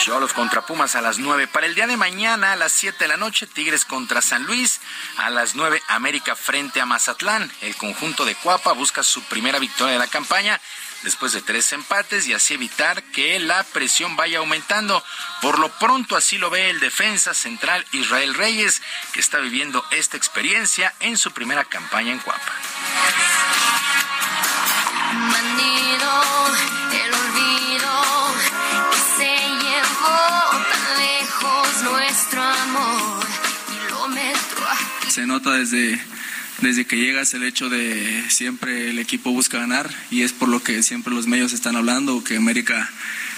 Cholos contra Pumas a las 9. Para el día de mañana a las 7 de la noche, Tigres contra San Luis. A las 9, América frente a Mazatlán. El conjunto de Cuapa busca su primera victoria de la campaña después de tres empates y así evitar que la presión vaya aumentando. Por lo pronto así lo ve el defensa central Israel Reyes, que está viviendo esta experiencia en su primera campaña en Cuapa. Bandido, nota desde, desde que llegas el hecho de siempre el equipo busca ganar y es por lo que siempre los medios están hablando, que América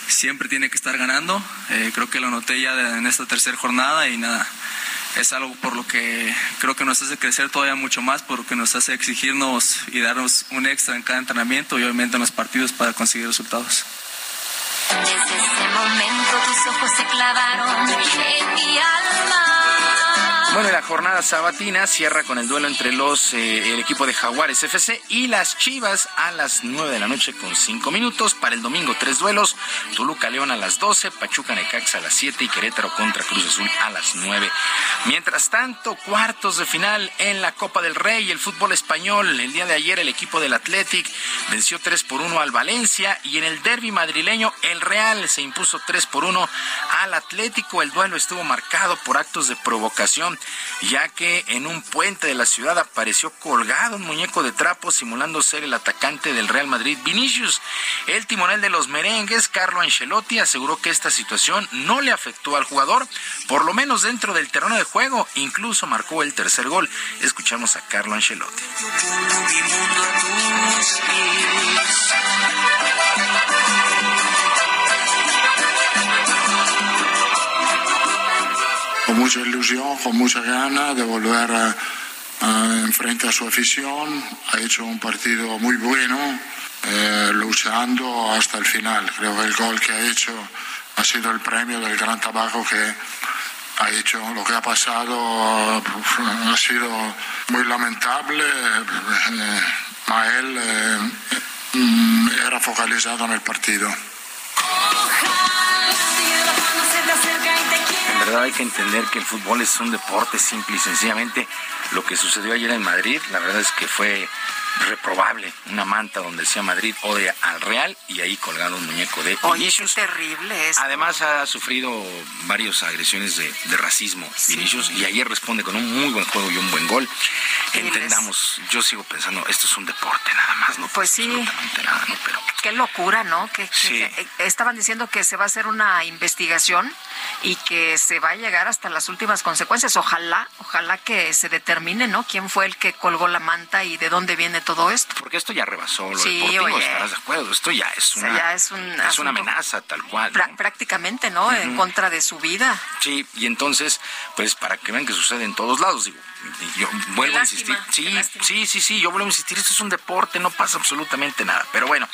siempre tiene que estar ganando. Eh, creo que lo noté ya de- en esta tercera jornada y nada, es algo por lo que creo que nos hace crecer todavía mucho más, porque nos hace exigirnos y darnos un extra en cada entrenamiento y obviamente en los partidos para conseguir resultados. Desde ese momento tus ojos se clavaron en mi alma. Bueno, y la jornada sabatina cierra con el duelo entre los eh, el equipo de Jaguares FC y las Chivas a las 9 de la noche con 5 minutos. Para el domingo, tres duelos. Toluca León a las 12, Pachuca Necaxa a las 7 y Querétaro contra Cruz Azul a las 9. Mientras tanto, cuartos de final en la Copa del Rey, el fútbol español. El día de ayer el equipo del Athletic venció 3 por 1 al Valencia y en el derby madrileño el Real se impuso 3 por 1 al Atlético. El duelo estuvo marcado por actos de provocación, ya que en un puente de la ciudad apareció colgado un muñeco de trapo simulando ser el atacante del Real Madrid, Vinicius. El timonel de los merengues, Carlo Ancelotti, aseguró que esta situación no le afectó al jugador, por lo menos dentro del terreno de juego, incluso marcó el tercer gol. Escuchamos a Carlo Ancelotti. Con mucha ilusión, con mucha gana de volver a, a enfrente a su afición. Ha hecho un partido muy bueno, eh, luchando hasta el final. Creo que el gol que ha hecho ha sido el premio del gran trabajo que ha hecho. Lo que ha pasado ha sido muy lamentable. Eh, a él eh, mm, era focalizado en el partido. En verdad hay que entender que el fútbol es un deporte simple y sencillamente lo que sucedió ayer en Madrid, la verdad es que fue reprobable, una manta donde decía Madrid odia al Real y ahí colgado un muñeco de Oye, Vinicius. qué terrible es. Además ha sufrido varias agresiones de, de racismo Vinicius y ayer responde con un muy buen juego y un buen gol. Entendamos, yo sigo pensando, esto es un deporte nada más, no Pues sí. absolutamente nada, ¿no? Pero Qué locura, ¿no? Que, que- Sí. eh, estaban diciendo que se va a hacer una investigación y que se va a llegar hasta las últimas consecuencias. Ojalá, ojalá que se determine, ¿no? ¿Quién fue el que colgó la manta y de dónde viene todo esto? porque esto ya rebasó lo Sí, deportivo, oye. estarás de acuerdo, esto ya es O sea, una, ya es un es una amenaza tal cual. ¿no? Prá- prácticamente, ¿no? En contra de su vida. Sí, y entonces, pues para que vean que sucede en todos lados, digo, yo vuelvo a insistir, sí, sí, sí, sí, yo vuelvo a insistir, esto es un deporte, no pasa absolutamente nada. Pero bueno,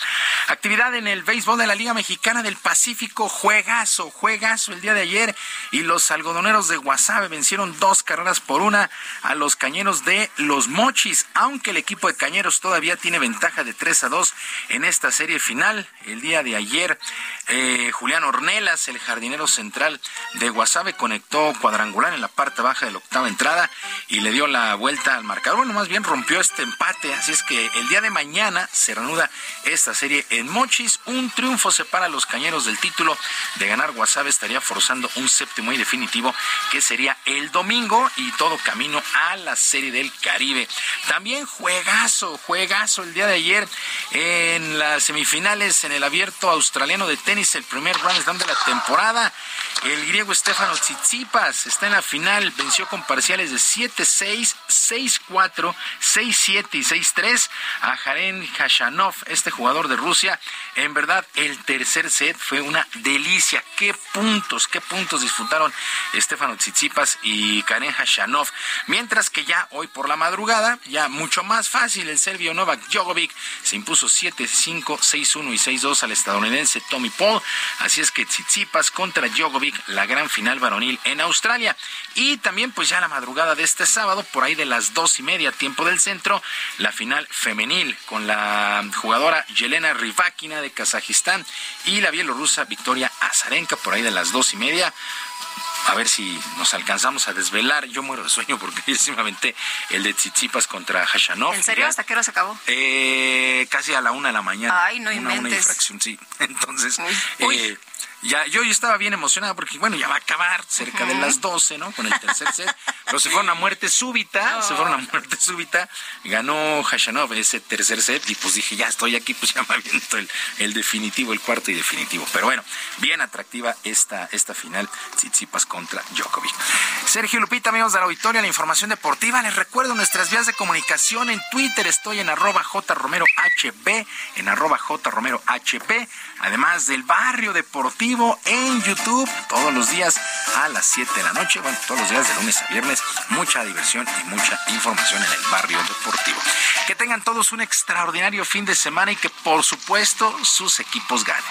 actividad en el béisbol de la Liga Mexicana del Pacífico, juegazo, juegazo el día de ayer, y los algodoneros de Guasave vencieron dos carreras por una a los cañeros de Los Mochis, aunque el equipo de cañeros todavía tiene ventaja de 3 a 2 en esta serie final. El día de ayer, eh, Julián Ornelas, el jardinero central de Guasave, conectó cuadrangular en la parte baja de la octava entrada y le dio la vuelta al marcador. Bueno, más bien rompió este empate, así es que el día de mañana se reanuda esta serie en Mochis. Un triunfo separa a los cañeros del título de ganar Guasave, estaría forzando un séptimo y definitivo que sería el domingo y todo camino a la serie del Caribe. También juegazo, juegazo el día de ayer en las semifinales en el abierto australiano de tenis, el primer Grand Slam de la temporada. El griego Stefano Tsitsipas está en la final, venció con parciales de 7-6, 6-4, 6-7 y 6-3 a Jaren Hashanov, este jugador de Rusia. En verdad, el tercer set fue una delicia. Qué puntos, qué puntos disfrutaron Stefano Tsitsipas y Karen Hashanov. Mientras que ya hoy por la madrugada, ya mucho más fácil, el serbio Novak Djokovic se impuso 7-5, 6-1 y 6-2 al estadounidense Tommy Paul. Así es que Tsitsipas contra Djokovic, la gran final varonil en Australia. Y también pues ya la madrugada de este sábado, por ahí de las dos y media tiempo del centro, la final femenil con la jugadora Yelena Rivakina de Kazajistán y la bielorrusa Victoria Azarenka por ahí de las dos y media. A ver si nos alcanzamos a desvelar. Yo muero de sueño porque yo sí me aventé el de Tsitsipas contra Hashanov. ¿En serio? ¿Hasta qué hora se acabó? eh, casi a la una de la mañana. Ay, no una, una inventes. infracción, sí. Entonces, Uy. eh, ya, yo, yo estaba bien emocionado porque, bueno, ya va a acabar cerca de las 12, ¿no? Con el tercer set. Pero se fueron a muerte súbita, se fueron a muerte súbita. Ganó Hashanov ese tercer set y pues dije, ya estoy aquí, pues ya me aviento el, el definitivo, el cuarto y definitivo. Pero bueno, bien atractiva esta, esta final, Tsitsipas contra Djokovic. Sergio Lupita, amigos de la auditoria, la información deportiva. Les recuerdo nuestras vías de comunicación en Twitter. Estoy en arroba jromerohb, en arroba jromerohp, además del barrio deportivo en YouTube, todos los días a las 7 de la noche. Bueno, todos los días de lunes a viernes, mucha diversión y mucha información en el barrio deportivo. Que tengan todos un extraordinario fin de semana y que por supuesto sus equipos ganen.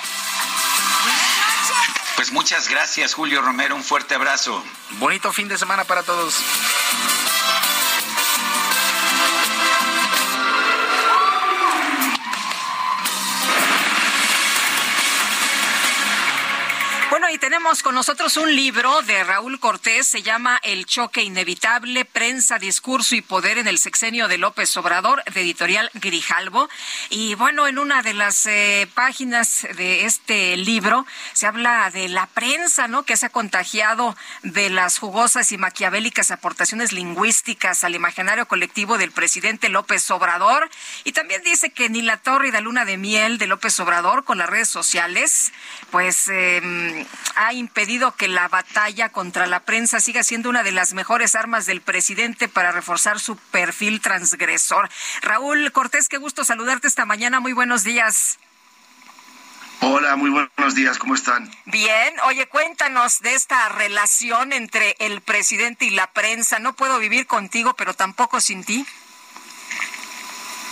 Pues muchas gracias, Julio Romero. Un fuerte abrazo. Bonito fin de semana para todos. Y tenemos con nosotros un libro de Raúl Cortés, se llama El choque inevitable, prensa, discurso y poder en el sexenio de López Obrador, de editorial Grijalvo. Y bueno, en una de las eh, páginas de este libro se habla de la prensa, ¿no? Que se ha contagiado de las jugosas y maquiavélicas aportaciones lingüísticas al imaginario colectivo del presidente López Obrador. Y también dice que ni la torre y la luna de miel de López Obrador con las redes sociales, pues eh, ha impedido que la batalla contra la prensa siga siendo una de las mejores armas del presidente para reforzar su perfil transgresor. Raúl Cortés, qué gusto saludarte esta mañana. Muy buenos días. Hola, muy buenos días, ¿cómo están? Bien, oye, cuéntanos de esta relación entre el presidente y la prensa. No puedo vivir contigo, pero tampoco sin ti.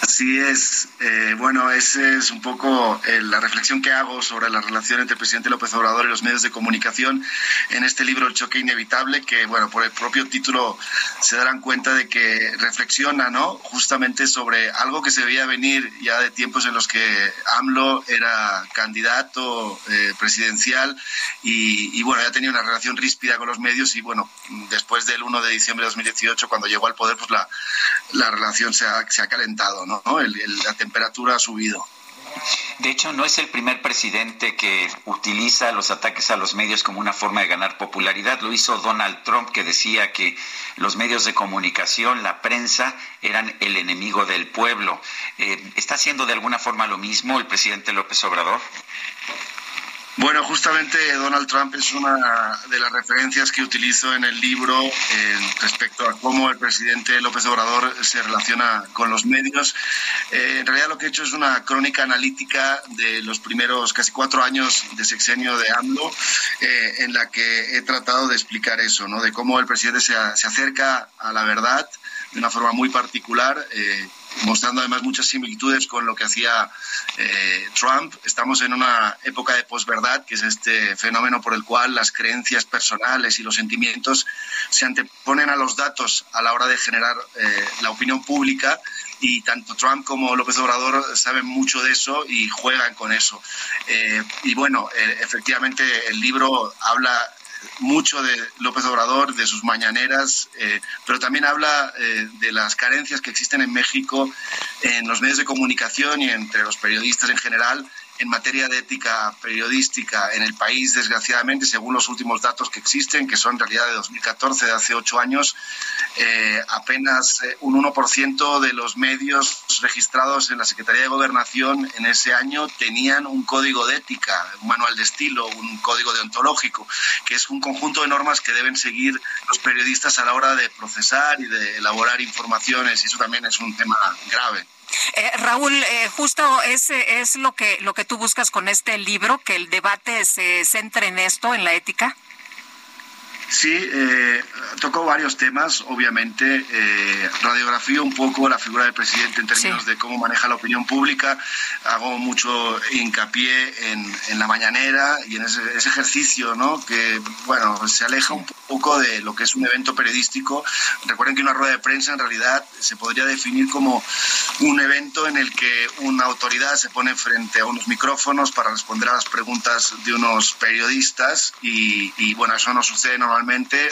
Así es. Eh, bueno, esa es un poco eh, la reflexión que hago sobre la relación entre el presidente López Obrador y los medios de comunicación en este libro El choque inevitable, que, bueno, por el propio título se darán cuenta de que reflexiona, ¿no? Justamente sobre algo que se veía venir ya de tiempos en los que AMLO era candidato eh, presidencial y, y, bueno, ya tenía una relación ríspida con los medios y, bueno, después del 1 de diciembre de 2018, cuando llegó al poder, pues la, la relación se ha, se ha calentado, ¿no? La temperatura ha subido. De hecho, no es el primer presidente que utiliza los ataques a los medios como una forma de ganar popularidad. Lo hizo Donald Trump, que decía que los medios de comunicación, la prensa, eran el enemigo del pueblo. Eh, ¿Está haciendo de alguna forma lo mismo el presidente López Obrador? Bueno, justamente Donald Trump es una de las referencias que utilizo en el libro eh, respecto a cómo el presidente López Obrador se relaciona con los medios. Eh, en realidad lo que he hecho es una crónica analítica de los primeros casi cuatro años de sexenio de AMLO, eh, en la que he tratado de explicar eso, ¿no? de cómo el presidente se, se acerca a la verdad de una forma muy particular. eh, mostrando además muchas similitudes con lo que hacía eh, Trump. Estamos en una época de posverdad, que es este fenómeno por el cual las creencias personales y los sentimientos se anteponen a los datos a la hora de generar eh, la opinión pública y tanto Trump como López Obrador saben mucho de eso y juegan con eso. Eh, y bueno, eh, efectivamente el libro habla mucho de López Obrador, de sus mañaneras, eh, pero también habla eh, de las carencias que existen en México en los medios de comunicación y entre los periodistas en general en materia de ética periodística en el país, desgraciadamente, según los últimos datos que existen, que son en realidad de 2014, de hace ocho años, eh, apenas eh, un 1% de los medios registrados en la Secretaría de Gobernación en ese año tenían un código de ética, un manual de estilo, un código deontológico, que es un conjunto de normas que deben seguir los periodistas a la hora de procesar y de elaborar informaciones, y eso también es un tema grave. Eh, Raúl, eh, justo ese es lo que lo que tú buscas con este libro, que el debate se centre en esto, en la ética. Sí, eh, tocó varios temas, obviamente. Eh, un poco la figura del presidente en términos de cómo maneja la opinión pública. Hago mucho hincapié en, en la mañanera y en ese, ese ejercicio, ¿no? Que, bueno, se aleja un poco de lo que es un evento periodístico. Recuerden que una rueda de prensa en realidad se podría definir como un evento en el que una autoridad se pone frente a unos micrófonos para responder a las preguntas de unos periodistas y, y, bueno, eso no sucede normalmente. Eh,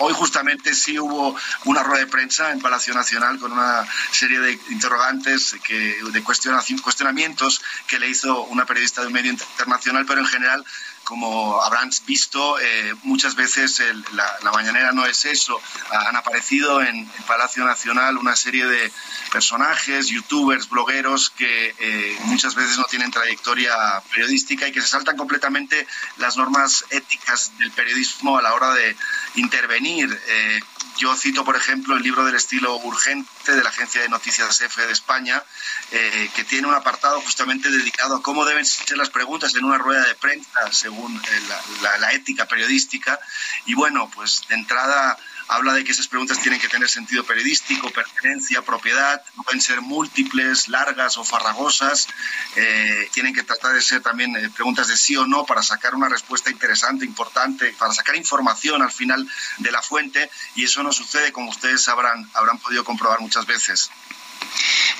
hoy justamente sí hubo una rueda de prensa en Palacio Nacional con una serie de interrogantes, que, de cuestiona- cuestionamientos que le hizo una periodista de un medio internacional, pero en general como habrán visto, eh, muchas veces el- la, la mañanera no es eso. Han aparecido en Palacio Nacional una serie de personajes, youtubers, blogueros que eh, muchas veces no tienen trayectoria periodística y que se saltan completamente las normas éticas del periodismo a la hora de intervenir. Eh, yo cito, por ejemplo, el libro del estilo urgente de la Agencia de Noticias EFE de España, eh, que tiene un apartado justamente dedicado a cómo deben ser las preguntas en una rueda de prensa según eh, la ética periodística. Y bueno, pues de entrada habla de que esas preguntas tienen que tener sentido periodístico, pertenencia, propiedad, pueden ser múltiples, largas o farragosas, eh, tienen que tratar de ser también eh, preguntas de sí o no para sacar una respuesta interesante, importante, para sacar información al final de la fuente y eso no sucede como ustedes habrán, habrán podido comprobar muchas veces.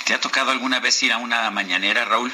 ¿Te ha tocado alguna vez ir a una mañanera, Raúl?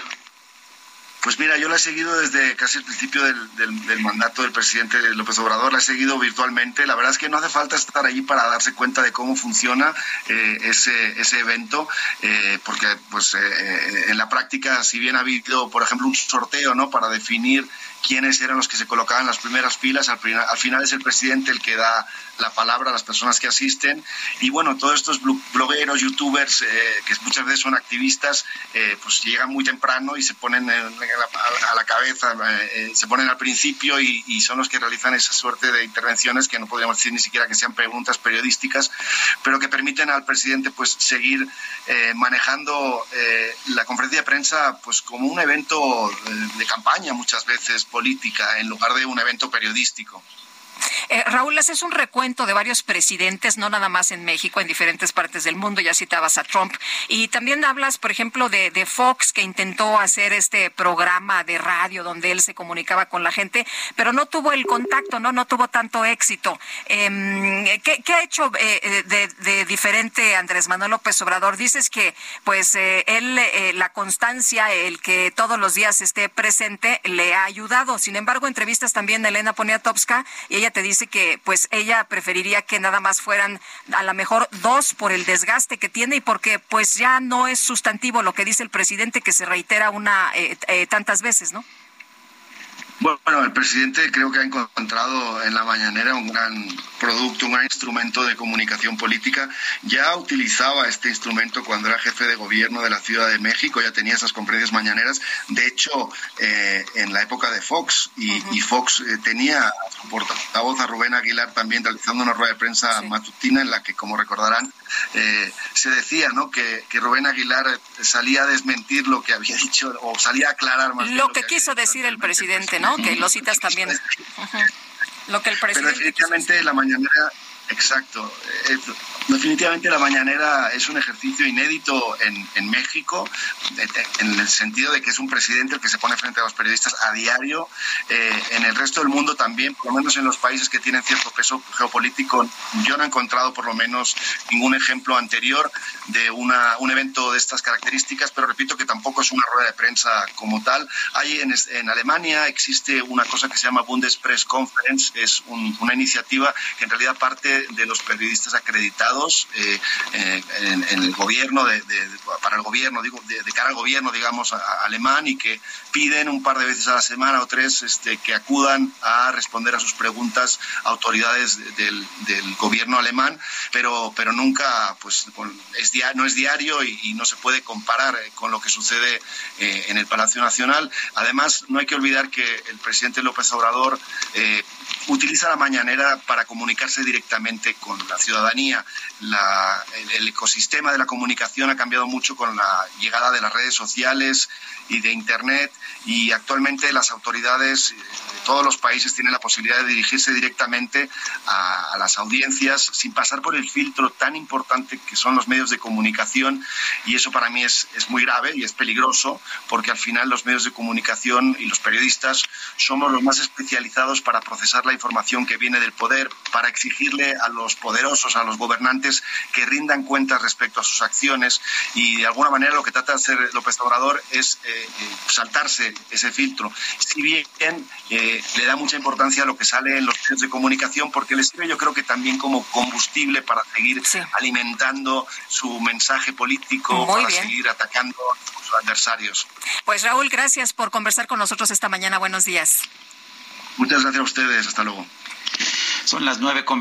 Pues mira, yo la he seguido desde casi el principio del, del- mandato del presidente López Obrador, la he seguido virtualmente. La verdad es que no hace falta estar allí para darse cuenta de cómo funciona eh, ese, ese evento, eh, porque pues eh, eh, en la práctica, si bien ha habido, por ejemplo, un sorteo ¿no? para definir quiénes eran los que se colocaban en las primeras filas, al, pri- al final es el presidente el que da la palabra a las personas que asisten. Y bueno, todos estos blo- blogueros, youtubers, eh, que muchas veces son activistas, eh, pues llegan muy temprano y se ponen en- la- a la cabeza, eh, eh, se ponen al principio y, y son los que realizan esa suerte de intervenciones que no podríamos decir ni siquiera que sean preguntas periodísticas, pero que permiten al presidente pues seguir eh, manejando eh, la conferencia de prensa pues como un evento de campaña muchas veces política en lugar de un evento periodístico. Eh, Raúl, haces un recuento de varios presidentes, no nada más en México, en diferentes partes del mundo, ya citabas a Trump, y también hablas, por ejemplo, de, de Fox, que intentó hacer este programa de radio donde él se comunicaba con la gente, pero no tuvo el contacto, no, no tuvo tanto éxito. Em, ¿qué, ha hecho eh, eh, de, diferente Andrés Manuel López Obrador? Dices que, pues, eh, él, la constancia, el que todos los días esté presente, le ha ayudado. Sin embargo, entrevistas también a Elena Poniatowska y ella te dice dice que pues ella preferiría que nada más fueran a lo mejor dos por el desgaste que tiene y porque pues ya no es sustantivo lo que dice el presidente que se reitera una eh, eh, tantas veces, ¿no? Bueno, el presidente creo que ha encontrado en la mañanera un gran producto, un gran instrumento de comunicación política. Ya utilizaba este instrumento cuando era jefe de gobierno de la Ciudad de México, ya tenía esas conferencias mañaneras. De hecho, eh, en la época de Fox, y, Fox eh, tenía a su portavoz a Rubén Aguilar también realizando una rueda de prensa matutina en la que, como recordarán, eh, se decía ¿no? que, que, Rubén Aguilar salía a desmentir lo que había dicho o salía a aclarar más lo, lo que, quiso decir el presidente, ¿no? Que lo citas también. Lo que el presidente. Pero definitivamente la mañanera, exacto. Eh, definitivamente la mañanera es un ejercicio inédito en, en, México, en el sentido de que es un presidente el que se pone frente a los periodistas a diario. Eh, en el resto del mundo también, por lo menos en los países que tienen cierto peso geopolítico, yo no he encontrado por lo menos ningún ejemplo anterior de una, un evento de estas características, pero repito que tampoco es una rueda de prensa como tal. Hay en, en Alemania existe una cosa que se llama Bundespress Conference, es un, una iniciativa que en realidad parte de los periodistas acreditados eh, eh, en, el gobierno, para el gobierno, digo, de, cara al gobierno, digamos, alemán y que piden un par de veces a la semana o tres este, que acudan a responder a sus preguntas autoridades del, gobierno alemán, pero, pero nunca, pues, es no es diario y, no se puede comparar eh, con lo que sucede en el Palacio Nacional. Además, no hay que olvidar que el presidente López Obrador utiliza la mañanera para comunicarse directamente con la ciudadanía el, ecosistema de la comunicación ha cambiado mucho con la llegada de las redes sociales y de Internet y actualmente las autoridades de todos los países tienen la posibilidad de dirigirse directamente a, las audiencias sin pasar por el filtro tan importante que son los medios de comunicación y eso para mí es, es muy grave y es peligroso porque al final los medios de comunicación y los periodistas somos los más especializados para procesar la información que viene del poder, para exigirle a los poderosos, a los gobernantes que rindan cuentas respecto a sus acciones y de alguna manera lo que trata de hacer López Obrador es eh, eh, saltarse ese filtro. Si bien eh, le da mucha importancia a lo que sale en los medios de comunicación porque le sirve yo creo que también como combustible para seguir alimentando su mensaje político, para seguir atacando a sus adversarios. Pues Raúl, gracias por conversar con nosotros esta mañana. Buenos días. Muchas gracias a ustedes. Hasta luego. Son las nueve con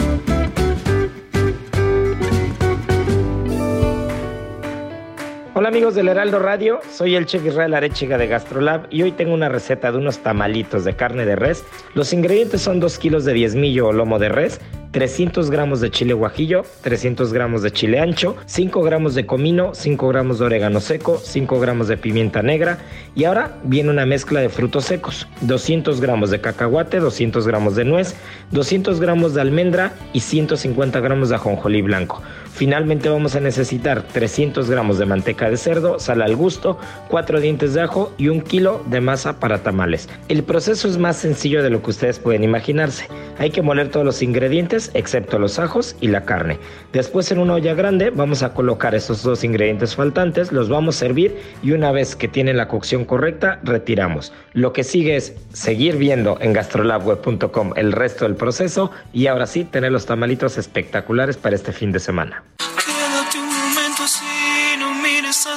Hola amigos del Heraldo Radio, soy el chef Israel Arechiga de Gastrolab y hoy tengo una receta de unos tamalitos de carne de res. Los ingredientes son 2 kilos de diezmillo o lomo de res, 300 gramos de chile guajillo, 300 gramos de chile ancho, 5 gramos de comino, 5 gramos de orégano seco, 5 gramos de pimienta negra y ahora viene una mezcla de frutos secos, 200 gramos de cacahuate, 200 gramos de nuez, 200 gramos de almendra y 150 gramos de ajonjolí blanco. Finalmente vamos a necesitar 300 gramos de manteca de cerdo, sal al gusto, 4 dientes de ajo y un kilo de masa para tamales. El proceso es más sencillo de lo que ustedes pueden imaginarse. Hay que moler todos los ingredientes excepto los ajos y la carne. Después en una olla grande vamos a colocar esos dos ingredientes faltantes, los vamos a servir y una vez que tienen la cocción correcta retiramos. Lo que sigue es seguir viendo en gastrolabweb.com el resto del proceso y ahora sí tener los tamalitos espectaculares para este fin de semana.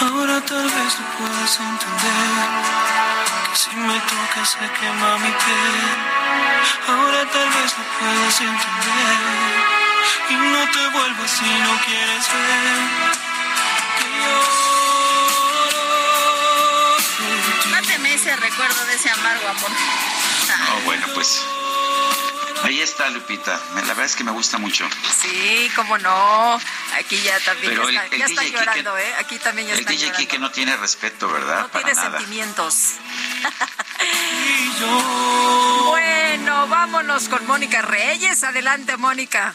Ahora tal vez lo puedas entender. Que si me tocas se quema mi piel. Ahora tal vez lo puedas entender. Y no te vuelvas si no quieres ver. Que Máteme ese recuerdo de ese amargo amor. No, bueno, pues. Ahí está, Lupita. La verdad es que me gusta mucho. Sí, cómo no. Aquí ya también Pero ya el- está, el ya está llorando, ¿eh? Aquí también ya El está DJ llorando. Kike no tiene respeto, ¿verdad? No Para tiene nada. sentimientos. Bueno, vámonos con Mónica Reyes. Adelante, Mónica.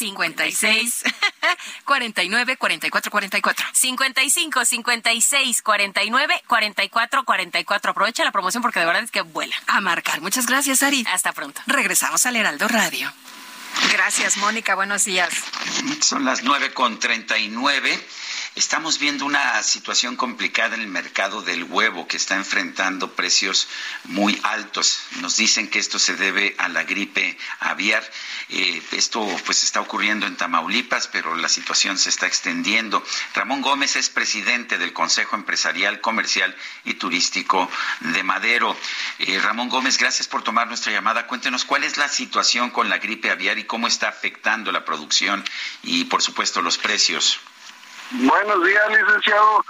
56, 49, 44, 44. 55 56 49 44 44. Aprovecha la promoción porque de verdad es que vuela. A marcar. Muchas gracias, Ari. Hasta pronto. Regresamos al Heraldo Radio. Gracias, Mónica. Buenos días. Son las nueve con treinta y nueve. Estamos viendo una situación complicada en el mercado del huevo que está enfrentando precios muy altos. Nos dicen que esto se debe a la gripe aviar. Eh, esto pues está ocurriendo en Tamaulipas, pero la situación se está extendiendo. Ramón Gómez es presidente del Consejo Empresarial, Comercial y Turístico de Madero. Eh, Ramón Gómez, gracias por tomar nuestra llamada. Cuéntenos cuál es la situación con la gripe aviar y cómo está afectando la producción y, por supuesto, los precios. Buenos días, licenciado.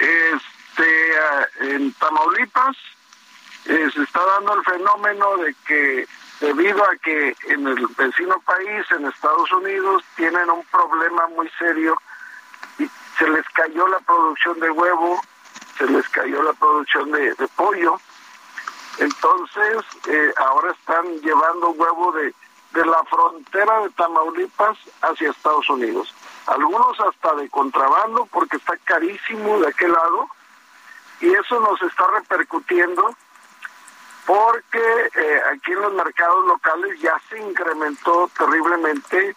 Este, eh, en Tamaulipas eh, se está dando el fenómeno de que debido a que en el vecino país, en Estados Unidos, tienen un problema muy serio y se les cayó la producción de huevo, se les cayó la producción de, de pollo. Entonces, eh, ahora están llevando huevo de, de la frontera de Tamaulipas hacia Estados Unidos. Algunos hasta de contrabando porque está carísimo de aquel lado y eso nos está repercutiendo porque eh, aquí en los mercados locales ya se incrementó terriblemente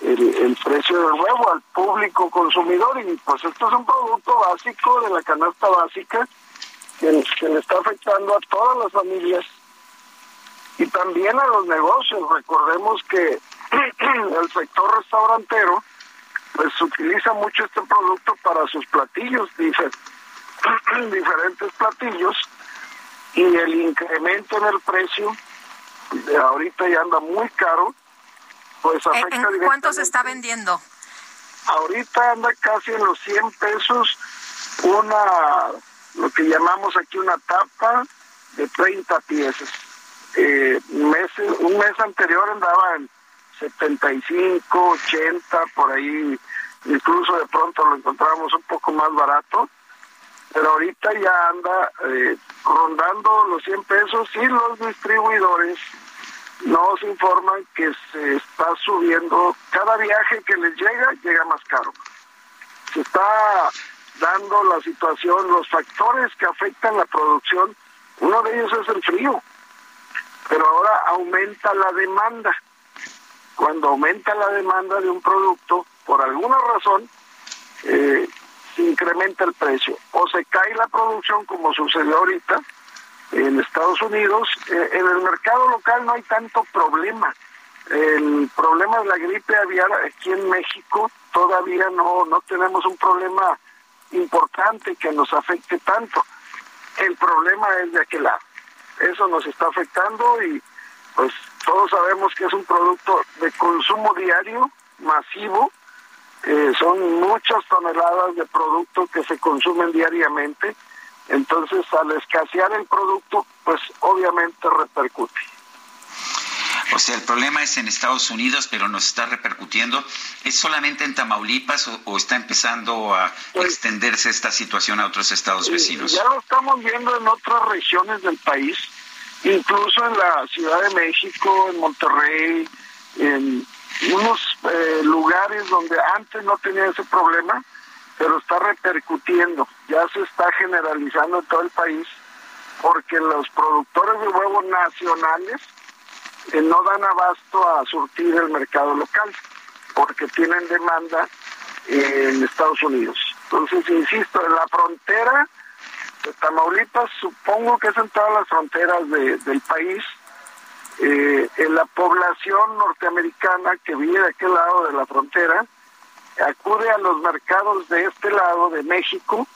el, el precio del huevo al público consumidor y pues esto es un producto básico de la canasta básica que, que le está afectando a todas las familias y también a los negocios. Recordemos que el sector restaurantero pues utiliza mucho este producto para sus platillos, dife- diferentes platillos, y el incremento en el precio, de ahorita ya anda muy caro, pues ¿En, afecta en cuánto se está vendiendo? Ahorita anda casi en los 100 pesos una, lo que llamamos aquí una tapa de 30 piezas. Eh, meses, un mes anterior andaba en 75, 80, por ahí, incluso de pronto lo encontramos un poco más barato, pero ahorita ya anda eh, rondando los 100 pesos y los distribuidores nos informan que se está subiendo, cada viaje que les llega, llega más caro. Se está dando la situación, los factores que afectan la producción, uno de ellos es el frío, pero ahora aumenta la demanda. Cuando aumenta la demanda de un producto, por alguna razón, eh, se incrementa el precio o se cae la producción como sucedió ahorita en Estados Unidos. Eh, en el mercado local no hay tanto problema. El problema de la gripe aviar aquí en México todavía no, no tenemos un problema importante que nos afecte tanto. El problema es de aquel lado. Eso nos está afectando y pues todos sabemos que es un producto de consumo diario, masivo, eh, son muchas toneladas de producto que se consumen diariamente, entonces al escasear el producto, pues obviamente repercute. O sea, el problema es en Estados Unidos, pero nos está repercutiendo. ¿Es solamente en Tamaulipas o, está empezando a Pues extenderse esta situación a otros estados vecinos? Ya lo estamos viendo en otras regiones del país, incluso en la Ciudad de México, en Monterrey, en unos eh, lugares donde antes no tenía ese problema, pero está repercutiendo, ya se está generalizando en todo el país, porque los productores de huevos nacionales eh, no dan abasto a surtir el mercado local, porque tienen demanda en Estados Unidos. Entonces, insisto, en la frontera Tamaulipas, supongo que es en todas las fronteras de- del país, eh, la población norteamericana que vive de aquel lado de la frontera acude a los mercados de este lado de México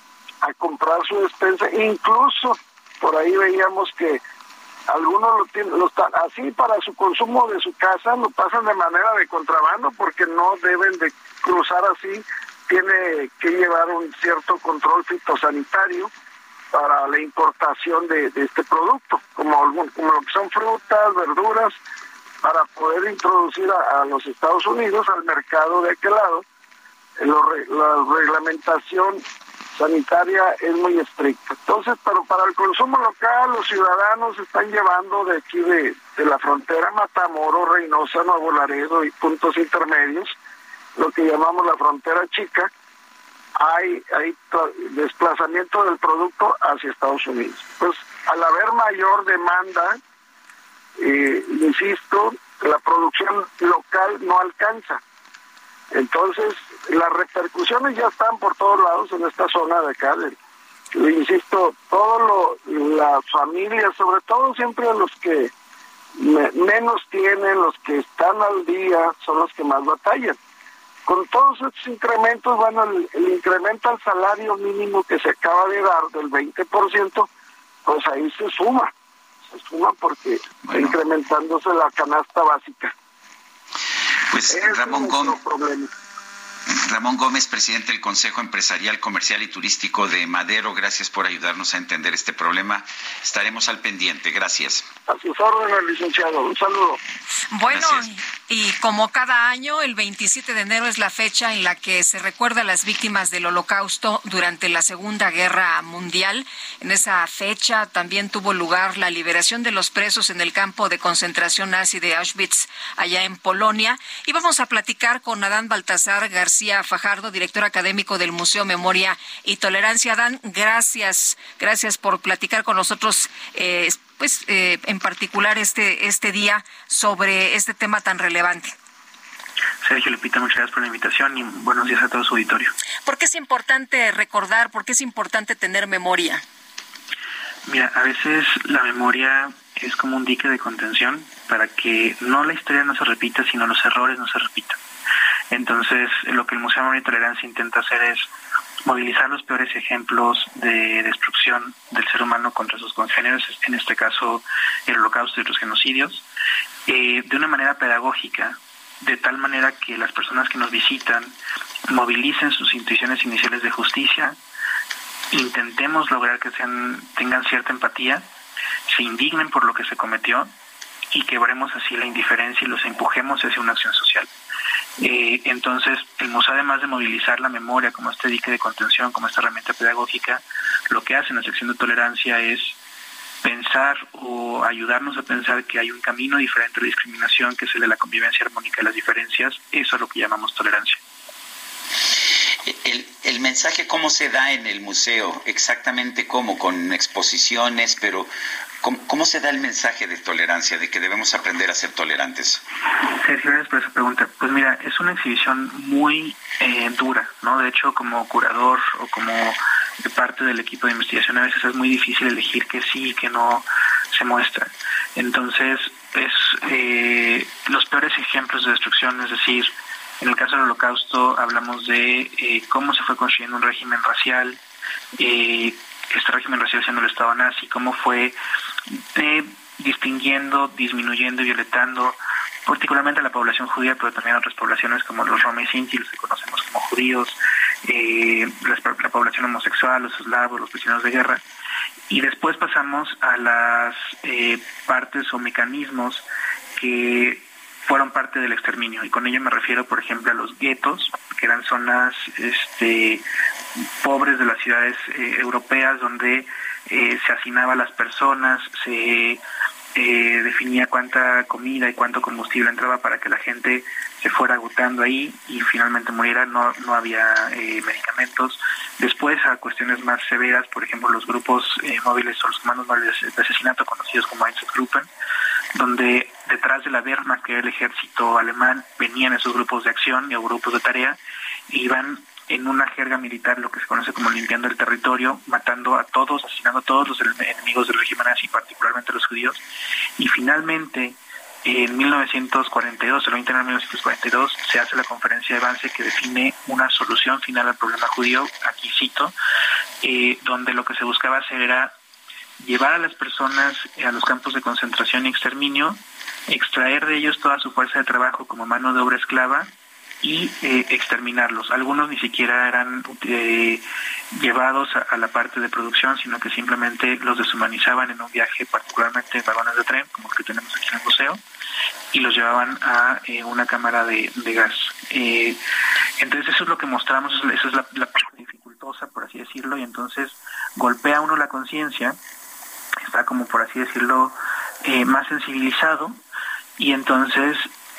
a comprar su despensa, incluso por ahí veíamos que algunos lo tienen, lo están, así para su consumo de su casa lo pasan de manera de contrabando porque no deben de cruzar así, tiene que llevar un cierto control fitosanitario para la importación de, este producto, como, algún, como lo que son frutas, verduras, para poder introducir a, los Estados Unidos al mercado de aquel lado. Lo la reglamentación sanitaria es muy estricta. Entonces, pero para el consumo local, los ciudadanos están llevando de aquí de, de la frontera Matamoros, Reynosa, Nuevo Laredo y puntos intermedios, lo que llamamos la frontera chica, hay, hay desplazamiento del producto hacia Estados Unidos. Pues al haber mayor demanda, eh, insisto, la producción local no alcanza. Entonces, las repercusiones ya están por todos lados en esta zona de acá. le insisto, todo lo, las familias, sobre todo siempre los que me- menos tienen, los que están al día, son los que más batallan. Con todos estos incrementos, bueno, el, el incremento al salario mínimo que se acaba de dar del 20%, pues ahí se suma, se suma porque está incrementándose la canasta básica. Pues Ramón Gómez, Ramón Gómez, presidente del Consejo Empresarial, Comercial y Turístico de Madero, gracias por ayudarnos a entender este problema. Estaremos al pendiente. Gracias. A sus órdenes, licenciado. Un saludo. Bueno, y como cada año, el 27 de enero es la fecha en la que se recuerda a las víctimas del holocausto durante la Segunda Guerra Mundial. En esa fecha también tuvo lugar la liberación de los presos en el campo de concentración nazi de Auschwitz, allá en Polonia. Y vamos a platicar con Adán Baltasar García Fajardo, director académico del Museo Memoria y Tolerancia. Adán, gracias, gracias por platicar con nosotros. eh, pues eh, en particular este este día sobre este tema tan relevante. Sergio Lupita, muchas gracias por la invitación y buenos días a todo su auditorio. ¿Por qué es importante recordar? ¿Por qué es importante tener memoria? Mira, a veces la memoria es como un dique de contención para que no la historia no se repita, sino los errores no se repitan. Entonces, lo que el Museo de Tolerancia intenta hacer es movilizar los peores ejemplos de destrucción del ser humano contra sus congéneres, en este caso el holocausto y otros genocidios, eh, de una manera pedagógica, de tal manera que las personas que nos visitan movilicen sus intuiciones iniciales de justicia, intentemos lograr que sean, tengan cierta empatía, se indignen por lo que se cometió y quebremos así la indiferencia y los empujemos hacia una acción social. Eh, entonces, el museo, además de movilizar la memoria como este dique de contención, como esta herramienta pedagógica, lo que hace en la sección de tolerancia es pensar o ayudarnos a pensar que hay un camino diferente a la discriminación, que es el de la convivencia armónica de las diferencias. Eso es lo que llamamos tolerancia. El, el mensaje, ¿cómo se da en el museo? Exactamente cómo, con exposiciones, pero ¿cómo, se da el mensaje de tolerancia, de que debemos aprender a ser tolerantes? Sergio, gracias por esa pregunta. Pues mira, es una exhibición muy eh, dura, ¿no? De hecho, como curador o como parte del equipo de investigación, a veces es muy difícil elegir que sí y que no se muestra. Entonces, es eh, los peores ejemplos de destrucción, es decir, en el caso del holocausto hablamos de eh, cómo se fue construyendo un régimen racial, eh, este régimen racial siendo el Estado nazi, cómo fue eh, distinguiendo, disminuyendo y violentando particularmente a la población judía, pero también a otras poblaciones como los Roma los que conocemos como judíos, eh, la, la, población homosexual, los eslavos, los prisioneros de guerra. Y después pasamos a las eh, partes o mecanismos que fueron parte del exterminio. Y con ello me refiero, por ejemplo, a los guetos, que eran zonas este, pobres de las ciudades eh, europeas donde eh, se hacinaba a las personas, se eh, definía cuánta comida y cuánto combustible entraba para que la gente se fuera agotando ahí y finalmente muriera, no, no había medicamentos. Después a cuestiones más severas, por ejemplo, los grupos móviles o los comandos móviles de asesinato conocidos como Einsatzgruppen, donde detrás de la Wehrmacht, que era el ejército alemán, venían esos grupos de acción y grupos de tarea, y iban en una jerga militar, lo que se conoce como limpiando el territorio, matando a todos, asesinando a todos los enemigos del régimen nazi, particularmente los judíos, y finalmente en 1942, el 20 de 1942, se hace la conferencia de Vance que define una solución final al problema judío, aquí cito, eh, donde lo que se buscaba hacer era llevar a las personas a los campos de concentración y exterminio, extraer de ellos toda su fuerza de trabajo como mano de obra esclava y eh, exterminarlos. Algunos ni siquiera eran eh, llevados a, la parte de producción, sino que simplemente los deshumanizaban en un viaje, particularmente en vagones de tren, como el que tenemos aquí en el museo, y los llevaban a eh, una cámara de, gas. entonces eso es lo que mostramos, esa es la, parte dificultosa, por así decirlo, y entonces golpea uno la conciencia está como por así decirlo más sensibilizado y entonces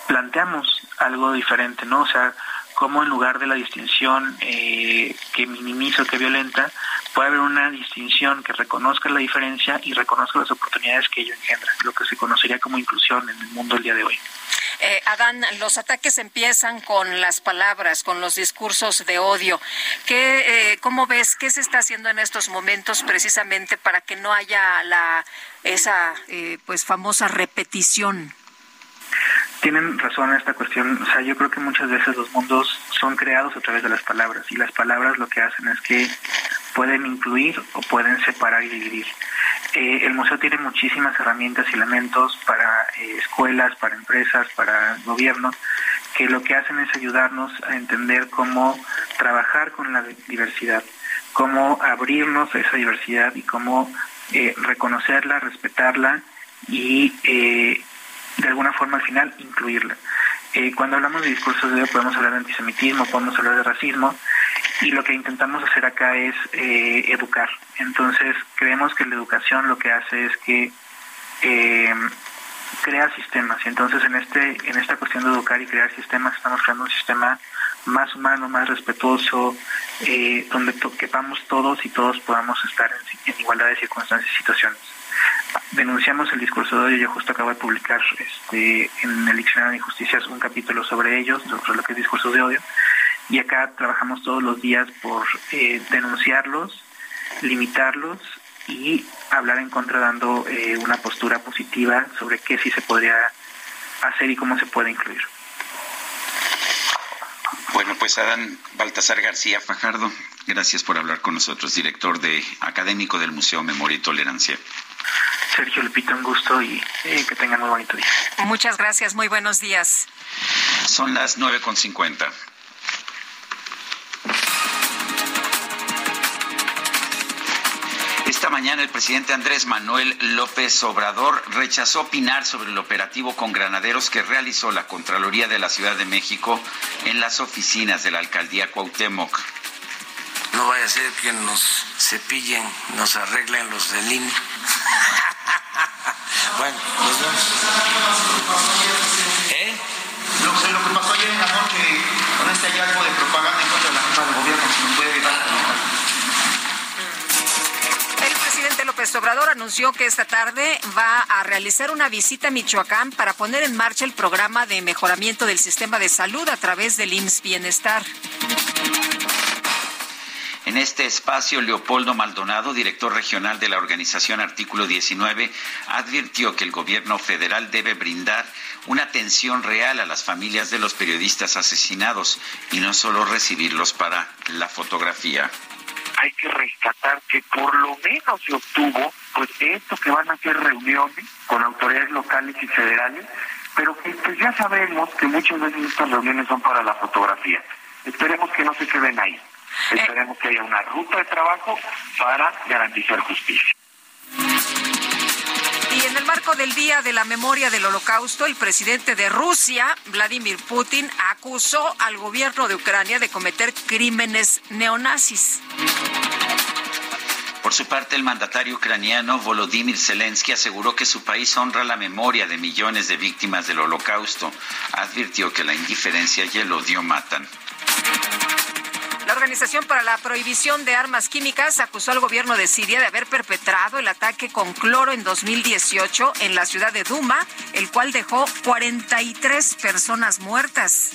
planteamos algo diferente, ¿no? O sea, cómo en lugar de la distinción eh, que minimiza o que violenta, puede haber una distinción que reconozca la diferencia y reconozca las oportunidades que ello engendra, lo que se conocería como inclusión en el mundo el día de hoy. Eh, Adán, los ataques empiezan con las palabras, con los discursos de odio. ¿Qué, eh, ¿Cómo ves qué se está haciendo en estos momentos precisamente para que no haya la esa eh, pues famosa repetición? Tienen razón en esta cuestión. O sea, yo creo que muchas veces los mundos son creados a través de las palabras y las palabras lo que hacen es que pueden incluir o pueden separar y dividir. Eh, el museo tiene muchísimas herramientas y elementos para eh, escuelas, para empresas, para gobierno, que lo que hacen es ayudarnos a entender cómo trabajar con la diversidad, cómo abrirnos a esa diversidad y cómo eh, reconocerla, respetarla y de alguna forma al final incluirla. cuando hablamos de discursos de odio podemos hablar de antisemitismo, podemos hablar de racismo, y lo que intentamos hacer acá es eh, educar. Entonces, creemos que la educación lo que hace es que eh, crea sistemas. Y entonces, en, este, en esta cuestión de educar y crear sistemas, estamos creando un sistema más humano, más respetuoso, eh, donde quepamos todos y todos podamos estar en, en, igualdad de circunstancias y situaciones. Denunciamos el discurso de odio, yo justo acabo de publicar este, en el Diccionario de Injusticias un capítulo sobre ellos, sobre lo que es discurso de odio, y acá trabajamos todos los días por eh, denunciarlos, limitarlos y hablar en contra dando eh, una postura positiva sobre qué sí se podría hacer y cómo se puede incluir. Bueno, pues Adán Baltasar García Fajardo, gracias por hablar con nosotros, director de académico del Museo Memoria y Tolerancia. Sergio Lupita, un gusto y eh, que tengan muy bonito día. Muchas gracias, muy buenos días. Son las 9.50. Esta mañana el presidente Andrés Manuel López Obrador rechazó opinar sobre el operativo con granaderos que realizó la Contraloría de la Ciudad de México en las oficinas de la alcaldía Cuauhtémoc. No vaya a ser que nos cepillen, nos arreglen los del INE. bueno, nos vemos. ¿Eh? Lo, lo, que pasó ayer en la noche con este hallazgo de propaganda en contra de la Junta de Gobierno, si nos puede dar presidente López Obrador anunció que esta tarde va a realizar una visita a Michoacán para poner en marcha el programa de mejoramiento del sistema de salud a través del IMSS Bienestar. En este espacio, Leopoldo Maldonado, director regional de la organización Artículo 19, advirtió que el gobierno federal debe brindar una atención real a las familias de los periodistas asesinados y no solo recibirlos para la fotografía hay que rescatar que por lo menos se obtuvo, pues esto que van a ser reuniones con autoridades locales y federales pero pues ya sabemos que muchas veces estas reuniones son para la fotografía. Esperemos que no se queden ahí. Esperemos que haya una ruta de trabajo para garantizar justicia. Y en el marco del Día de la Memoria del Holocausto, el presidente de Rusia, Vladimir Putin, acusó al gobierno de Ucrania de cometer crímenes neonazis. Por su parte, el mandatario ucraniano Volodymyr Zelensky aseguró que su país honra la memoria de millones de víctimas del holocausto. Advirtió que la indiferencia y el odio matan. Organización para la Prohibición de Armas Químicas acusó al gobierno de Siria de haber perpetrado el ataque con cloro en 2018 en la ciudad de Duma, el cual dejó 43 personas muertas.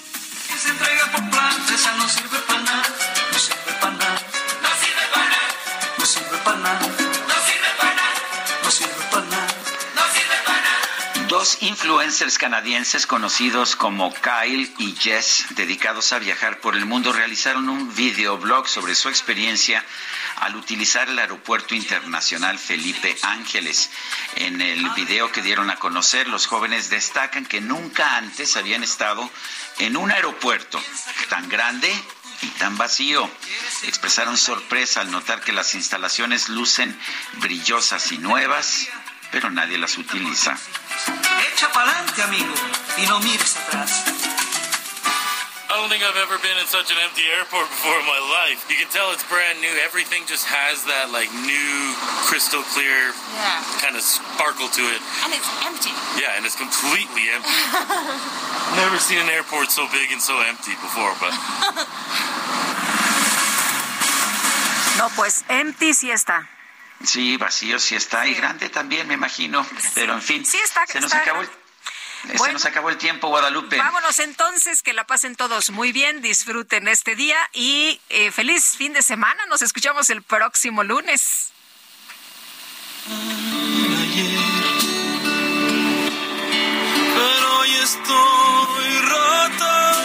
Dos influencers canadienses conocidos como Kyle y Jess, dedicados a viajar por el mundo, realizaron un videoblog sobre su experiencia al utilizar el aeropuerto internacional Felipe Ángeles. En el video que dieron a conocer, los jóvenes destacan que nunca antes habían estado en un aeropuerto tan grande y tan vacío. Expresaron sorpresa al notar que las instalaciones lucen brillosas y nuevas, pero nadie las utiliza. Echa pa'lante, amigo, y no mires atrás. I don't think I've ever been in such an empty airport before in my life. You can tell it's brand new. Everything just has that like new crystal clear Yeah. kind of sparkle to it. And it's empty. Yeah, and it's completely empty. Never seen an airport so big and so empty before, but No, pues empty sí está. Sí, vacío sí está y grande también, me imagino. Pero en fin, Sí está- se nos está acabó el, se Bueno. nos acabó el tiempo, Guadalupe. Vámonos entonces, que la pasen todos muy bien, disfruten este día y eh, feliz fin de semana. Nos escuchamos el próximo lunes. Pero hoy estoy rota.